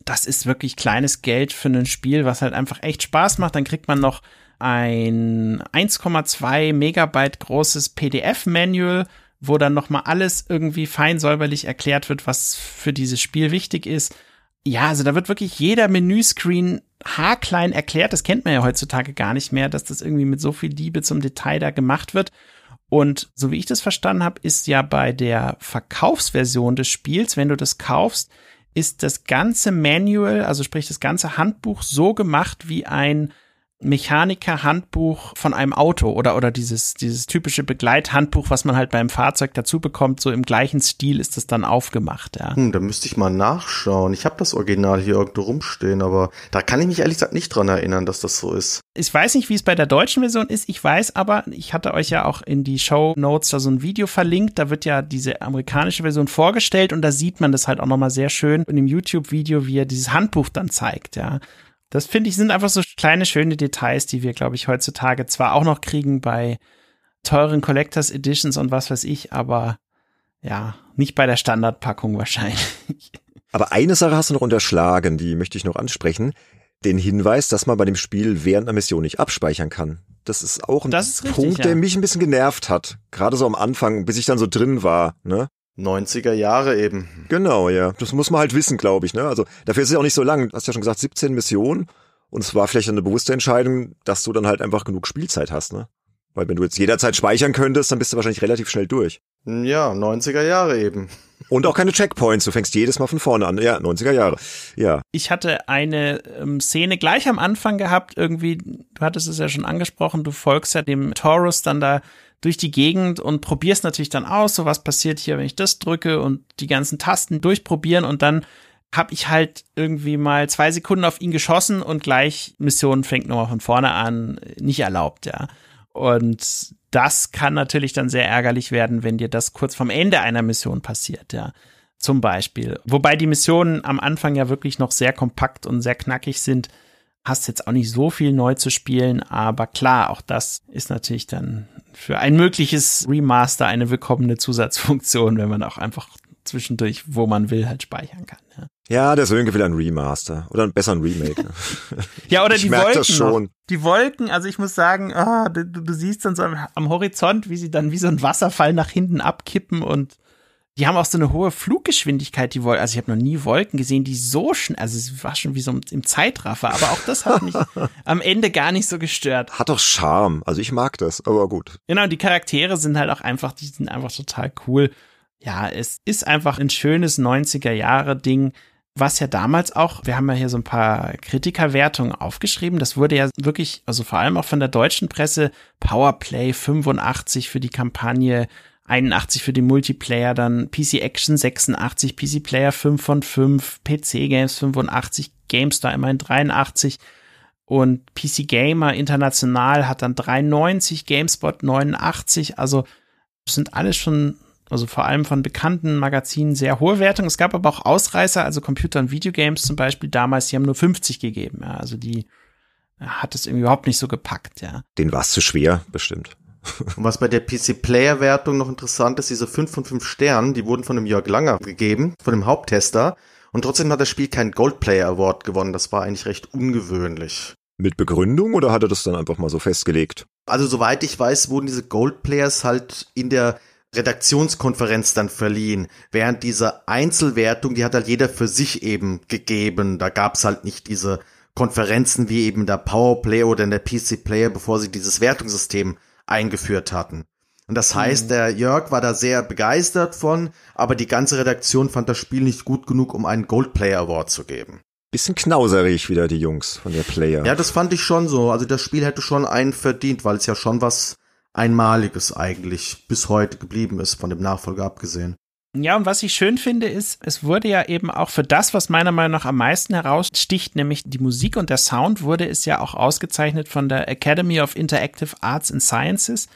das ist wirklich kleines Geld für ein Spiel, was halt einfach echt Spaß macht. Dann kriegt man noch ein 1,2 Megabyte großes PDF-Manual, wo dann nochmal alles irgendwie fein säuberlich erklärt wird, was für dieses Spiel wichtig ist. Ja, also da wird wirklich jeder Menüscreen haarklein erklärt. Das kennt man ja heutzutage gar nicht mehr, dass das irgendwie mit so viel Liebe zum Detail da gemacht wird. Und so wie ich das verstanden habe, ist ja bei der Verkaufsversion des Spiels, wenn du das kaufst, ist das ganze Manual, also sprich das ganze Handbuch so gemacht wie ein Mechaniker-Handbuch von einem Auto oder, oder dieses, dieses typische Begleithandbuch, was man halt beim Fahrzeug dazu bekommt, so im gleichen Stil ist das dann aufgemacht, ja. Hm, da müsste ich mal nachschauen. Ich habe das Original hier irgendwo rumstehen, aber da kann ich mich ehrlich gesagt nicht dran erinnern, dass das so ist. Ich weiß nicht, wie es bei der deutschen Version ist. Ich weiß aber, ich hatte euch ja auch in die Show Notes da so ein Video verlinkt. Da wird ja diese amerikanische Version vorgestellt und da sieht man das halt auch nochmal sehr schön in dem YouTube-Video, wie er dieses Handbuch dann zeigt, ja. Das finde ich sind einfach so kleine schöne Details, die wir, glaube ich, heutzutage zwar auch noch kriegen bei teuren Collectors Editions und was weiß ich, aber ja, nicht bei der Standardpackung wahrscheinlich. Aber eine Sache hast du noch unterschlagen, die möchte ich noch ansprechen. Den Hinweis, dass man bei dem Spiel während einer Mission nicht abspeichern kann. Das ist auch ein ist richtig, Punkt, ja. der mich ein bisschen genervt hat. Gerade so am Anfang, bis ich dann so drin war, ne? 90er Jahre eben. Genau, ja. Das muss man halt wissen, glaube ich. Ne? Also dafür ist es ja auch nicht so lang. Du hast ja schon gesagt, 17 Missionen. Und es war vielleicht eine bewusste Entscheidung, dass du dann halt einfach genug Spielzeit hast. Ne? Weil wenn du jetzt jederzeit speichern könntest, dann bist du wahrscheinlich relativ schnell durch. Ja, 90er Jahre eben. Und auch keine Checkpoints. Du fängst jedes Mal von vorne an. Ja, 90er Jahre. Ja. Ich hatte eine ähm, Szene gleich am Anfang gehabt, irgendwie, du hattest es ja schon angesprochen, du folgst ja dem Taurus dann da durch die Gegend und probierst natürlich dann aus, so was passiert hier, wenn ich das drücke und die ganzen Tasten durchprobieren und dann habe ich halt irgendwie mal zwei Sekunden auf ihn geschossen und gleich Mission fängt nochmal von vorne an, nicht erlaubt, ja. Und das kann natürlich dann sehr ärgerlich werden, wenn dir das kurz vom Ende einer Mission passiert, ja. Zum Beispiel. Wobei die Missionen am Anfang ja wirklich noch sehr kompakt und sehr knackig sind. Hast jetzt auch nicht so viel neu zu spielen, aber klar, auch das ist natürlich dann für ein mögliches Remaster eine willkommene Zusatzfunktion, wenn man auch einfach zwischendurch, wo man will, halt speichern kann. Ja, Ja, der Sönke will ein Remaster. Oder ein besser ein Remake. Ne? *laughs* ja oder Ich die merk Wolken. das schon. Noch. Die Wolken, also ich muss sagen, ah, du, du siehst dann so am, am Horizont, wie sie dann wie so ein Wasserfall nach hinten abkippen und die haben auch so eine hohe Fluggeschwindigkeit, die Wolken. Also ich habe noch nie Wolken gesehen, die so schnell, also es war schon wie so im Zeitraffer, aber auch das hat mich *laughs* am Ende gar nicht so gestört. Hat doch Charme. Also ich mag das, aber gut. Genau, die Charaktere sind halt auch einfach, die sind einfach total cool. Ja, es ist einfach ein schönes 90er Jahre Ding, was ja damals auch, wir haben ja hier so ein paar Kritikerwertungen aufgeschrieben, das wurde ja wirklich, also vor allem auch von der deutschen Presse, Powerplay 85 für die Kampagne, 81 für den Multiplayer, dann PC Action 86, PC Player 5 von 5, PC Games 85, GameStar immerhin 83 und PC Gamer international hat dann 93, GameSpot 89, also sind alles schon, also vor allem von bekannten Magazinen sehr hohe Wertungen. Es gab aber auch Ausreißer, also Computer- und Videogames zum Beispiel damals, die haben nur 50 gegeben, ja, also die hat es irgendwie überhaupt nicht so gepackt, ja. Den war es zu schwer, bestimmt. *laughs* Und was bei der PC-Player-Wertung noch interessant ist, diese 5 von 5 Sternen, die wurden von dem Jörg Langer gegeben, von dem Haupttester. Und trotzdem hat das Spiel keinen Gold Player Award gewonnen. Das war eigentlich recht ungewöhnlich. Mit Begründung oder hat er das dann einfach mal so festgelegt? Also soweit ich weiß, wurden diese Gold Players halt in der Redaktionskonferenz dann verliehen, während diese Einzelwertung, die hat halt jeder für sich eben gegeben. Da gab's halt nicht diese Konferenzen wie eben der Powerplay oder in der PC Player, bevor sie dieses Wertungssystem eingeführt hatten. Und das heißt, der Jörg war da sehr begeistert von, aber die ganze Redaktion fand das Spiel nicht gut genug, um einen Gold Player Award zu geben. Bisschen knauserig wieder die Jungs von der Player. Ja, das fand ich schon so. Also das Spiel hätte schon einen verdient, weil es ja schon was Einmaliges eigentlich bis heute geblieben ist, von dem Nachfolger abgesehen. Ja, und was ich schön finde, ist, es wurde ja eben auch für das, was meiner Meinung nach am meisten heraussticht, nämlich die Musik und der Sound, wurde es ja auch ausgezeichnet von der Academy of Interactive Arts and Sciences.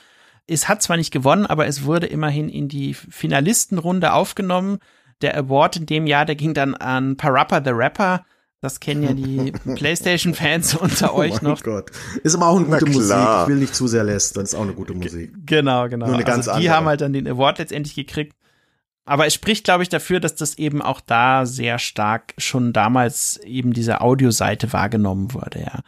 Es hat zwar nicht gewonnen, aber es wurde immerhin in die Finalistenrunde aufgenommen. Der Award in dem Jahr, der ging dann an Parappa the Rapper. Das kennen ja die *laughs* PlayStation-Fans unter euch oh mein noch. Gott. Ist aber auch eine gute Musik. Ich will nicht zu sehr lästern. Ist auch eine gute Musik. Genau, genau. Nur eine ganz also die andere. haben halt dann den Award letztendlich gekriegt. Aber es spricht, glaube ich, dafür, dass das eben auch da sehr stark schon damals eben diese Audioseite wahrgenommen wurde, ja.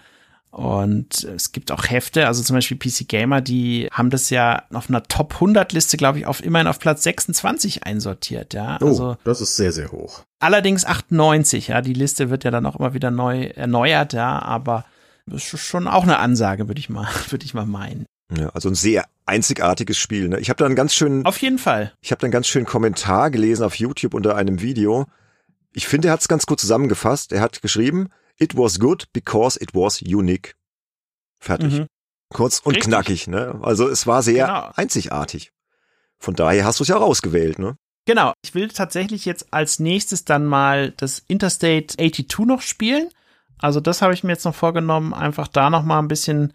Und es gibt auch Hefte, also zum Beispiel PC Gamer, die haben das ja auf einer Top 100 Liste, glaube ich, auf immerhin auf Platz 26 einsortiert, ja. Oh, also das ist sehr, sehr hoch. Allerdings 98, ja. Die Liste wird ja dann auch immer wieder neu erneuert, ja. Aber das ist schon auch eine Ansage, würde ich mal, *laughs* würde ich mal meinen. Ja, also ein sehr einzigartiges Spiel. Ne? Ich habe da einen ganz schönen, Auf jeden Fall. ich habe da einen ganz schönen Kommentar gelesen auf YouTube unter einem Video. Ich finde, er hat es ganz gut zusammengefasst. Er hat geschrieben, it was good because it was unique. Fertig. Mhm. Kurz und Richtig. knackig, ne? Also es war sehr Genau. einzigartig. Von daher hast du es ja rausgewählt, ne? Genau. Ich will tatsächlich jetzt als nächstes dann mal das Interstate 82 noch spielen. Also das habe ich mir jetzt noch vorgenommen, einfach da noch mal ein bisschen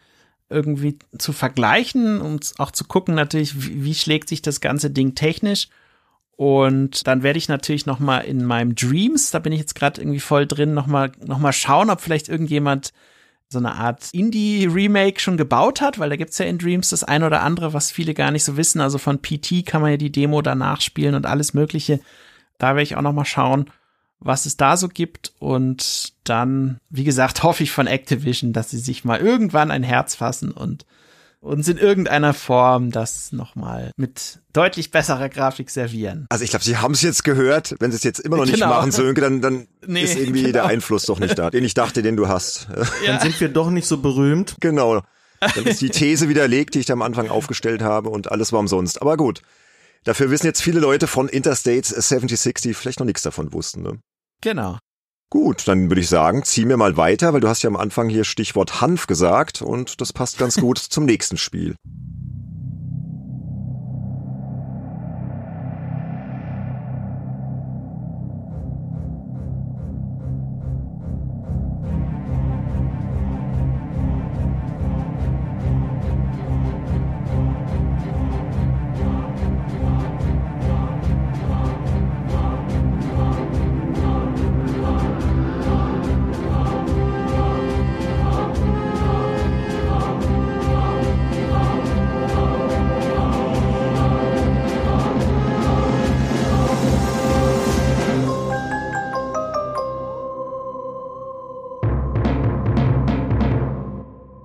irgendwie zu vergleichen und auch zu gucken natürlich, wie, wie schlägt sich das ganze Ding technisch. Und dann werde ich natürlich noch mal in meinem Dreams, da bin ich jetzt gerade irgendwie voll drin, noch mal, noch mal schauen, ob vielleicht irgendjemand so eine Art Indie-Remake schon gebaut hat, weil da gibt's ja in Dreams das ein oder andere, was viele gar nicht so wissen. Also von PT kann man ja die Demo danach spielen und alles Mögliche. Da werde ich auch noch mal schauen, was es da so gibt. Und dann, wie gesagt, *laughs* hoffe ich von Activision, dass sie sich mal irgendwann ein Herz fassen und uns in irgendeiner Form das noch mal mit deutlich besserer Grafik servieren. Also ich glaube, sie haben es jetzt gehört. Wenn sie es jetzt immer noch nicht Genau. machen, Sönke, dann, dann *laughs* Nee, ist irgendwie genau. der Einfluss doch nicht da, den ich dachte, den du hast. *laughs* Dann sind wir doch nicht so berühmt. genau. Dann ist die These widerlegt, die ich da am Anfang aufgestellt habe und alles war umsonst. Aber gut. Dafür wissen jetzt viele Leute von Interstate 7060, die vielleicht noch nichts davon wussten. Ne? Genau. Gut, dann würde ich sagen, zieh mir mal weiter, weil du hast ja am Anfang hier Stichwort Hanf gesagt und das passt ganz gut *laughs* zum nächsten Spiel.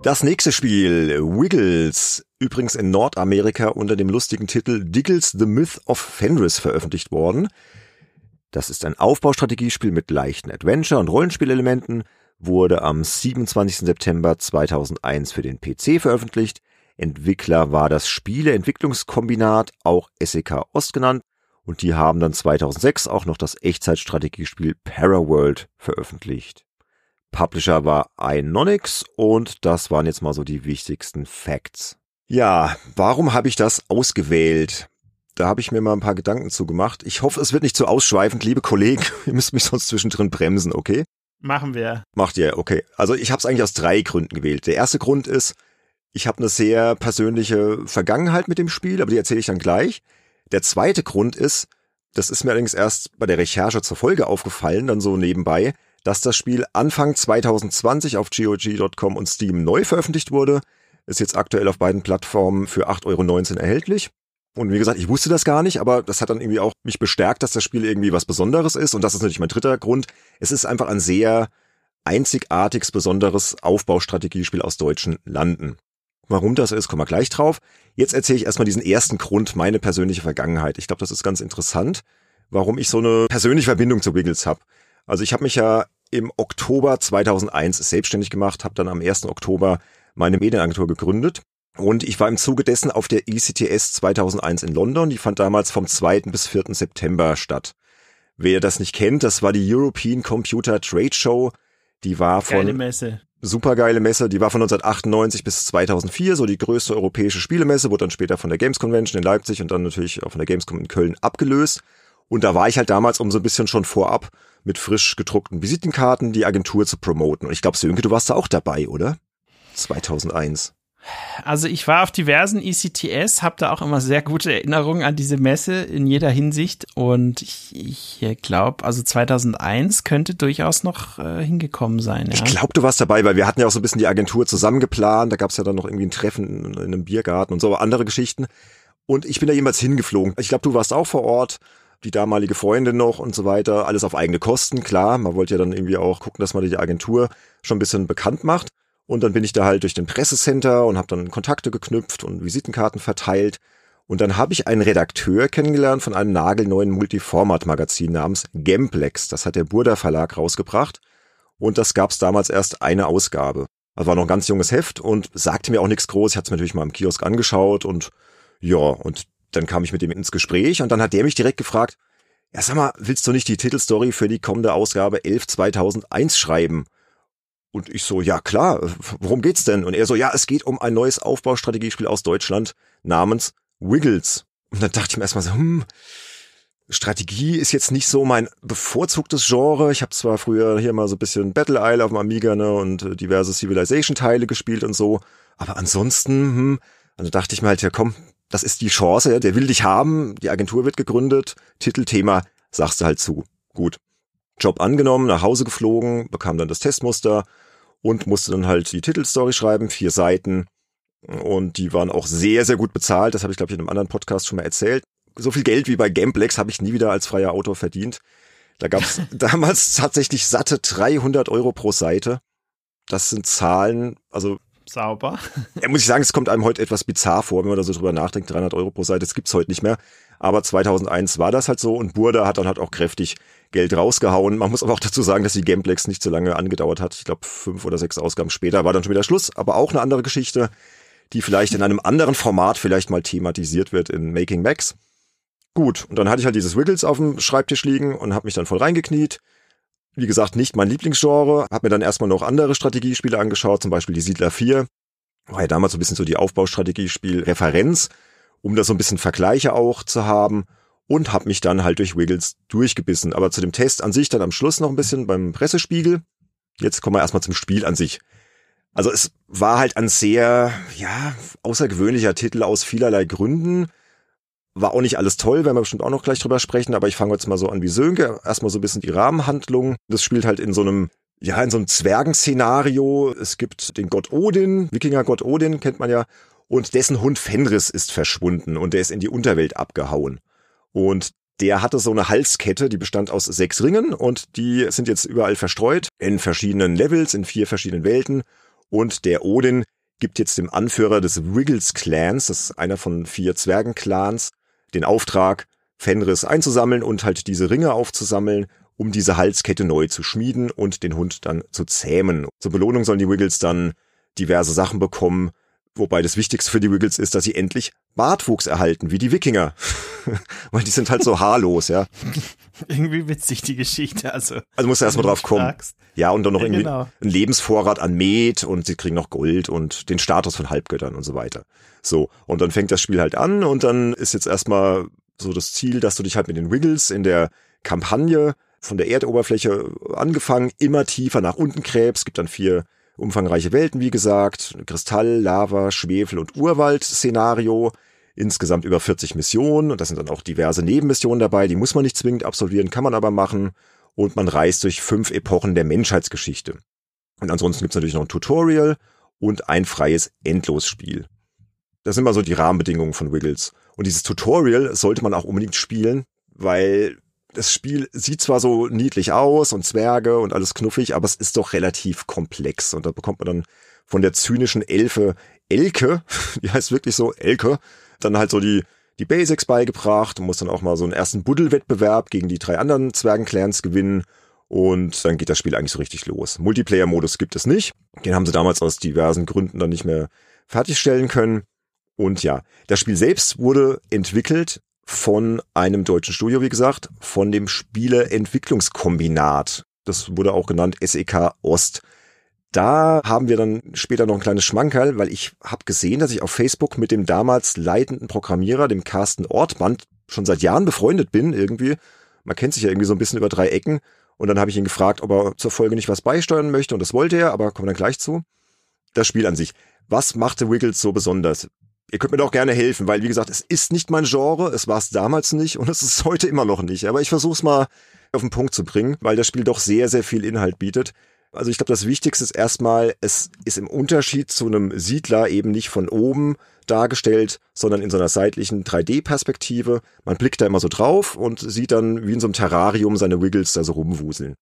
Das nächste Spiel, Wiggles, übrigens in Nordamerika unter dem lustigen Titel Diggles the Myth of Fenris veröffentlicht worden. Das ist ein Aufbaustrategiespiel mit leichten Adventure- und Rollenspielelementen, wurde am 27. September 2001 für den PC veröffentlicht. Entwickler war das Spieleentwicklungskombinat, auch SEK Ost genannt, und die haben dann 2006 auch noch das Echtzeitstrategiespiel Paraworld veröffentlicht. Publisher war Inonix und das waren jetzt mal so die wichtigsten Facts. Ja, warum habe ich das ausgewählt? Da habe ich mir mal ein paar Gedanken zugemacht. Ich hoffe, es wird nicht zu ausschweifend, liebe Kollegen. *laughs* Ihr müsst mich sonst zwischendrin bremsen, okay? Machen wir. Macht ihr, okay. Also ich habe es eigentlich aus drei Gründen gewählt. Der erste Grund ist, ich habe eine sehr persönliche Vergangenheit mit dem Spiel, aber die erzähle ich dann gleich. Der zweite Grund ist, das ist mir allerdings erst bei der Recherche zur Folge aufgefallen, dann so nebenbei, dass das Spiel Anfang 2020 auf GOG.com und Steam neu veröffentlicht wurde. Ist jetzt aktuell auf beiden Plattformen für 8,19 Euro erhältlich. Und wie gesagt, ich wusste das gar nicht, aber das hat dann irgendwie auch mich bestärkt, dass das Spiel irgendwie was Besonderes ist. Und das ist natürlich mein dritter Grund. Es ist einfach ein sehr einzigartiges, besonderes Aufbaustrategiespiel aus deutschen Landen. Warum das ist, kommen wir gleich drauf. Jetzt erzähle ich erstmal diesen ersten Grund, meine persönliche Vergangenheit. Ich glaube, das ist ganz interessant, warum ich so eine persönliche Verbindung zu Wiggles habe. Also ich habe mich ja im Oktober 2001 selbstständig gemacht, habe dann am 1. Oktober meine Medienagentur gegründet und ich war im Zuge dessen auf der ECTS 2001 in London. Die fand damals vom 2. bis 4. September statt. Wer das nicht kennt, das war die European Computer Trade Show. Die war Geile von Messe. supergeile Messe. Die war von 1998 bis 2004 so die größte europäische Spielemesse, wurde dann später von der Games Convention in Leipzig und dann natürlich auch von der Gamescom in Köln abgelöst. Und da war ich halt damals, um so ein bisschen schon vorab mit frisch gedruckten Visitenkarten die Agentur zu promoten. Und ich glaube, Sönke, du warst da auch dabei, oder? 2001. Also ich war auf diversen ECTS, habe da auch immer sehr gute Erinnerungen an diese Messe in jeder Hinsicht und ich, ich glaube, also 2001 könnte durchaus noch äh, hingekommen sein. Ja. Ich glaube, du warst dabei, weil wir hatten ja auch so ein bisschen die Agentur zusammengeplant. Da gab es ja dann noch irgendwie ein Treffen in einem Biergarten und so, aber andere Geschichten. Und ich bin da jemals hingeflogen. Ich glaube, du warst auch vor Ort. Die damalige Freundin noch und so weiter. Alles auf eigene Kosten, klar. Man wollte ja dann irgendwie auch gucken, dass man die Agentur schon ein bisschen bekannt macht. Und dann bin ich da halt durch den Pressecenter und habe dann Kontakte geknüpft und Visitenkarten verteilt. Und dann habe ich einen Redakteur kennengelernt von einem nagelneuen Multiformat-Magazin namens Gamplex. Das hat der Burda Verlag rausgebracht. Und das gab's damals erst eine Ausgabe. Also war noch ein ganz junges Heft und sagte mir auch nichts groß. Ich hatte es mir natürlich mal im Kiosk angeschaut und ja, und dann kam ich mit ihm ins Gespräch und dann hat der mich direkt gefragt, ja sag mal, willst du nicht die Titelstory für die kommende Ausgabe 11 2001 schreiben? Und ich so, ja klar, worum geht's denn? Und er so, ja, es geht um ein neues Aufbaustrategiespiel aus Deutschland namens Wiggles. Und dann dachte ich mir erstmal so, hm, Strategie ist jetzt nicht so mein bevorzugtes Genre. Ich habe zwar früher hier mal so ein bisschen Battle Isle auf dem Amiga ne, und äh, diverse Civilization-Teile gespielt und so, aber ansonsten, hm, also dachte ich mir halt, ja komm, das ist die Chance, der will dich haben, die Agentur wird gegründet, Titelthema, sagst du halt zu. Gut. Job angenommen, nach Hause geflogen, bekam dann das Testmuster und musste dann halt die Titelstory schreiben, vier Seiten. Und die waren auch sehr, sehr gut bezahlt. Das habe ich, glaube ich, in einem anderen Podcast schon mal erzählt so viel Geld wie bei Gameplex habe ich nie wieder als freier Autor verdient. Da gab es *laughs* damals tatsächlich satte 300 Euro pro Seite. Das sind Zahlen, also sauber. *laughs* Ja, muss ich sagen, es kommt einem heute etwas bizarr vor, wenn man da so drüber nachdenkt. 300 Euro pro Seite, das gibt's heute nicht mehr. Aber 2001 war das halt so und Burda hat dann halt auch kräftig Geld rausgehauen. Man muss aber auch dazu sagen, dass die Gameplex nicht so lange angedauert hat. Ich glaube, fünf oder sechs Ausgaben später war dann schon wieder Schluss. Aber auch eine andere Geschichte, die vielleicht in einem anderen Format vielleicht mal thematisiert wird in Making Max. Gut, und dann hatte ich halt dieses Wiggles auf dem Schreibtisch liegen und habe mich dann voll reingekniet. Wie gesagt, nicht mein Lieblingsgenre. Habe mir dann erstmal noch andere Strategiespiele angeschaut, zum Beispiel die Siedler 4. War ja damals so ein bisschen so die Aufbaustrategiespiel-Referenz, um da so ein bisschen Vergleiche auch zu haben. Und habe mich dann halt durch Wiggles durchgebissen. Aber zu dem Test an sich dann am Schluss noch ein bisschen beim Pressespiegel. Jetzt kommen wir erstmal zum Spiel an sich. Also es war halt ein sehr, ja, außergewöhnlicher Titel aus vielerlei Gründen. War auch nicht alles toll, werden wir bestimmt auch noch gleich drüber sprechen, aber ich fange jetzt mal so an wie Sönke. Erstmal so ein bisschen die Rahmenhandlung. Das spielt halt in so einem ja, in so einem Zwergenszenario. Es gibt den Gott Odin, Wikinger-Gott Odin, kennt man ja, und dessen Hund Fenris ist verschwunden und der ist in die Unterwelt abgehauen. Und der hatte so eine Halskette, die bestand aus sechs Ringen und die sind jetzt überall verstreut in verschiedenen Levels, in vier verschiedenen Welten. Und der Odin gibt jetzt dem Anführer des Wiggles Clans, das ist einer von vier Zwergenclans, den Auftrag, Fenris einzusammeln und halt diese Ringe aufzusammeln, um diese Halskette neu zu schmieden und den Hund dann zu zähmen. Zur Belohnung sollen die Wiggles dann diverse Sachen bekommen, wobei das Wichtigste für die Wiggles ist, dass sie endlich Bartwuchs erhalten, wie die Wikinger. *laughs* Weil die sind halt so haarlos, ja. Irgendwie witzig, die Geschichte. Also, also musst du erstmal drauf kommen. Fragst. Ja, und dann noch ja, irgendwie genau. ein Lebensvorrat an Met und sie kriegen noch Gold und den Status von Halbgöttern und so weiter. So, und dann fängt das Spiel halt an und dann ist jetzt erstmal so das Ziel, dass du dich halt mit den Wiggles in der Kampagne von der Erdoberfläche angefangen immer tiefer nach unten gräbst. Es gibt dann vier umfangreiche Welten, wie gesagt. Kristall, Lava, Schwefel und Urwald-Szenario. Insgesamt über 40 Missionen und das sind dann auch diverse Nebenmissionen dabei. Die muss man nicht zwingend absolvieren, kann man aber machen. Und man reist durch fünf Epochen der Menschheitsgeschichte. Und ansonsten gibt's natürlich noch ein Tutorial und ein freies Endlosspiel. Das sind immer so die Rahmenbedingungen von Wiggles. Und dieses Tutorial sollte man auch unbedingt spielen, weil das Spiel sieht zwar so niedlich aus und Zwerge und alles knuffig, aber es ist doch relativ komplex. Und da bekommt man dann von der zynischen Elfe Elke, *laughs* die heißt wirklich so Elke, dann halt so die, die Basics beigebracht und muss dann auch mal so einen ersten Buddelwettbewerb gegen die drei anderen Zwergenclans gewinnen. Und dann geht das Spiel eigentlich so richtig los. Multiplayer-Modus gibt es nicht. Den haben sie damals aus diversen Gründen dann nicht mehr fertigstellen können. Und ja, das Spiel selbst wurde entwickelt von einem deutschen Studio, wie gesagt, von dem Spieleentwicklungskombinat. Das wurde auch genannt SEK Ost. Da haben wir dann später noch ein kleines Schmankerl, weil ich habe gesehen, dass ich auf Facebook mit dem damals leitenden Programmierer, dem Carsten Ortmann, schon seit Jahren befreundet bin irgendwie. Man kennt sich ja irgendwie so ein bisschen über drei Ecken. Und dann habe ich ihn gefragt, ob er zur Folge nicht was beisteuern möchte. Und das wollte er, aber kommen wir dann gleich zu. Das Spiel an sich. Was machte Wiggles so besonders? Ihr könnt mir doch gerne helfen, weil wie gesagt, es ist nicht mein Genre, es war es damals nicht und es ist heute immer noch nicht. Aber ich versuche es mal auf den Punkt zu bringen, weil das Spiel doch sehr, sehr viel Inhalt bietet. Also ich glaube, das Wichtigste ist erstmal, es ist im Unterschied zu einem Siedler eben nicht von oben dargestellt, sondern in so einer seitlichen 3D-Perspektive. Man blickt da immer so drauf und sieht dann wie in so einem Terrarium seine Wiggles da so rumwuseln.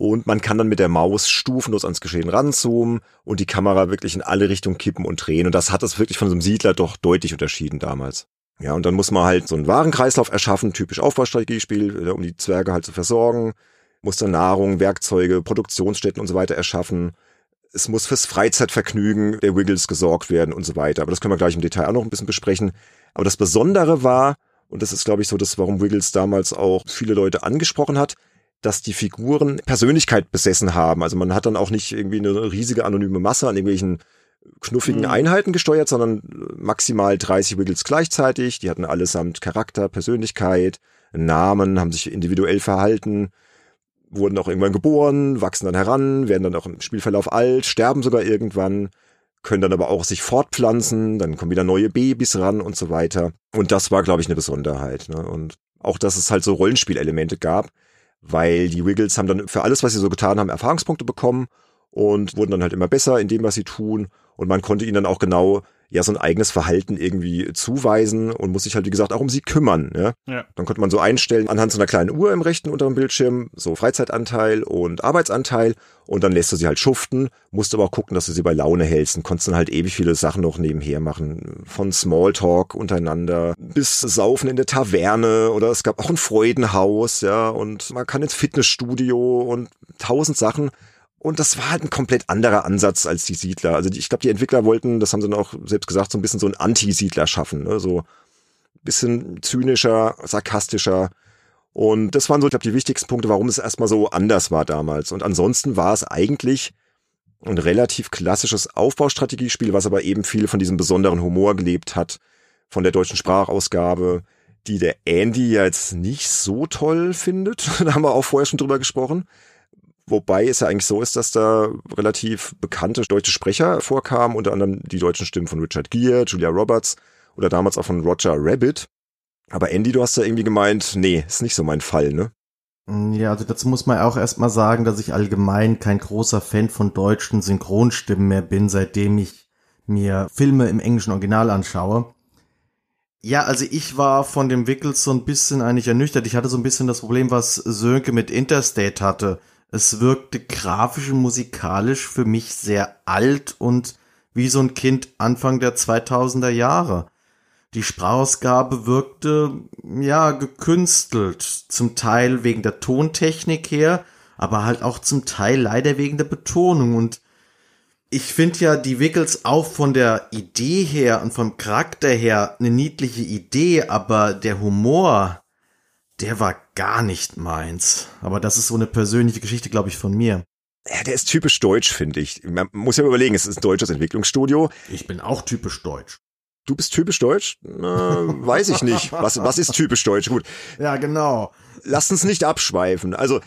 Und man kann dann mit der Maus stufenlos ans Geschehen ranzoomen und die Kamera wirklich in alle Richtungen kippen und drehen. Und das hat es wirklich von so einem Siedler doch deutlich unterschieden damals. Ja, und dann muss man halt so einen Warenkreislauf erschaffen, typisch Aufbaustrategiespiel, äh, um die Zwerge halt zu versorgen. Muss dann Nahrung, Werkzeuge, Produktionsstätten und so weiter erschaffen es muss fürs Freizeitvergnügen der Wiggles gesorgt werden und so weiter. Aber das können wir gleich im Detail auch noch ein bisschen besprechen. Aber das Besondere war, und das ist, glaube ich, so das, warum Wiggles damals auch viele Leute angesprochen hat, dass die Figuren Persönlichkeit besessen haben. Also man hat dann auch nicht irgendwie eine riesige anonyme Masse an irgendwelchen knuffigen mhm. Einheiten gesteuert, sondern maximal 30 Wiggles gleichzeitig. Die hatten allesamt Charakter, Persönlichkeit, Namen, haben sich individuell verhalten wurden auch irgendwann geboren, wachsen dann heran, werden dann auch im Spielverlauf alt, sterben sogar irgendwann, können dann aber auch sich fortpflanzen, dann kommen wieder neue Babys ran und so weiter. Und das war, glaube ich, eine Besonderheit. Ne? Und auch, dass es halt so Rollenspielelemente gab, weil die Wiggles haben dann für alles, was sie so getan haben, Erfahrungspunkte bekommen und wurden dann halt immer besser in dem, was sie tun. Und man konnte ihnen dann auch genau ja so ein eigenes Verhalten irgendwie zuweisen und muss sich halt, wie gesagt, auch um sie kümmern. Ja? ja. Dann konnte man so einstellen, anhand so einer kleinen Uhr im rechten unteren Bildschirm, so Freizeitanteil und Arbeitsanteil und dann lässt du sie halt schuften, musst aber auch gucken, dass du sie bei Laune hältst und konntest dann halt ewig viele Sachen noch nebenher machen. Von Smalltalk untereinander bis Saufen in der Taverne oder es gab auch ein Freudenhaus, ja, und man kann ins Fitnessstudio und tausend Sachen. Und das war halt ein komplett anderer Ansatz als die Siedler. Also ich glaube, die Entwickler wollten, das haben sie dann auch selbst gesagt, so ein bisschen so ein Anti-Siedler schaffen. Ne? So ein bisschen zynischer, sarkastischer. Und das waren so, ich glaube, die wichtigsten Punkte, warum es erstmal so anders war damals. Und ansonsten war es eigentlich ein relativ klassisches Aufbaustrategiespiel, was aber eben viel von diesem besonderen Humor gelebt hat, von der deutschen Sprachausgabe, die der Andy ja jetzt nicht so toll findet. *laughs* da haben wir auch vorher schon drüber gesprochen. Wobei es ja eigentlich so ist, dass da relativ bekannte deutsche Sprecher vorkamen, unter anderem die deutschen Stimmen von Richard Gere, Julia Roberts oder damals auch von Roger Rabbit. Aber Andy, du hast ja irgendwie gemeint, nee, ist nicht so mein Fall, ne? Ja, also dazu muss man auch erstmal sagen, dass ich allgemein kein großer Fan von deutschen Synchronstimmen mehr bin, seitdem ich mir Filme im englischen Original anschaue. Ja, also ich war von dem Wickels so ein bisschen eigentlich ernüchtert. Ich hatte so ein bisschen das Problem, was Sönke mit Interstate hatte. Es wirkte grafisch und musikalisch für mich sehr alt und wie so ein Kind Anfang der 2000er Jahre. Die Sprachausgabe wirkte, ja, gekünstelt. Zum Teil wegen der Tontechnik her, aber halt auch zum Teil leider wegen der Betonung. Und ich finde ja die Wickels auch von der Idee her und vom Charakter her eine niedliche Idee, aber der Humor, der war gar nicht meins. Aber das ist so eine persönliche Geschichte, glaube ich, von mir. Ja, der ist typisch deutsch, finde ich. Man muss ja überlegen, es ist ein deutsches Entwicklungsstudio. Ich bin auch typisch deutsch. Du bist typisch deutsch? Na, weiß ich nicht. Was, was ist typisch deutsch? Gut. *laughs* Ja, genau. Lass uns nicht abschweifen. Also,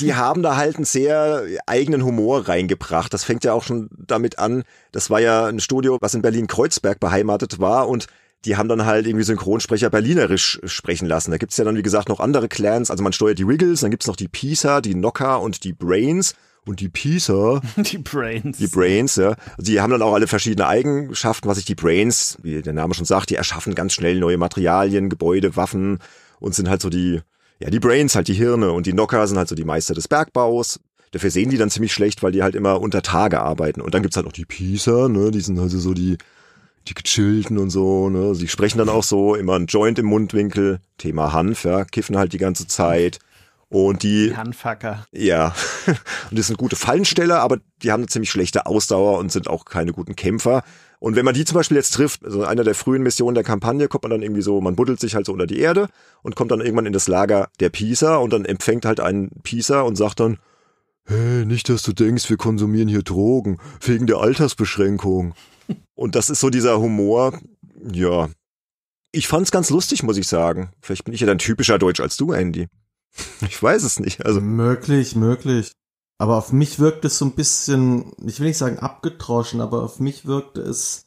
die haben da halt einen sehr eigenen Humor reingebracht. Das fängt ja auch schon damit an. Das war ja ein Studio, was in Berlin-Kreuzberg beheimatet war und die haben dann halt irgendwie Synchronsprecher berlinerisch sprechen lassen. Da gibt's ja dann, wie gesagt, noch andere Clans. Also man steuert die Wiggles, dann gibt's noch die Pisa, die Knocker und die Brains. Und die Pisa. *laughs* Die Brains. Die Brains, ja. Die haben dann auch alle verschiedene Eigenschaften, was sich die Brains, wie der Name schon sagt, die erschaffen ganz schnell neue Materialien, Gebäude, Waffen und sind halt so die, ja, die Brains, halt die Hirne. Und die Knocker sind halt so die Meister des Bergbaus. Dafür sehen die dann ziemlich schlecht, weil die halt immer unter Tage arbeiten. Und dann gibt's halt noch die Pisa, ne, die sind also so die, die gechillten und so, ne? Sie sprechen dann auch so, immer ein Joint im Mundwinkel, Thema Hanf, ja, kiffen halt die ganze Zeit. Und die. Die Hanfacker. Ja. *laughs* Und das sind gute Fallensteller, aber die haben eine ziemlich schlechte Ausdauer und sind auch keine guten Kämpfer. Und wenn man die zum Beispiel jetzt trifft, also einer der frühen Missionen der Kampagne, kommt man dann irgendwie so, man buddelt sich halt so unter die Erde und kommt dann irgendwann in das Lager der Pisa und dann empfängt halt einen Pisa und sagt dann, hey, nicht, dass du denkst, wir konsumieren hier Drogen, wegen der Altersbeschränkung. Und das ist so dieser Humor, ja. Ich fand's ganz lustig, muss ich sagen. Vielleicht bin ich ja dann typischer Deutsch als du, Andy. *laughs* Ich weiß es nicht. Also möglich, möglich. Aber auf mich wirkt es so ein bisschen, ich will nicht sagen abgetroschen, aber auf mich wirkte es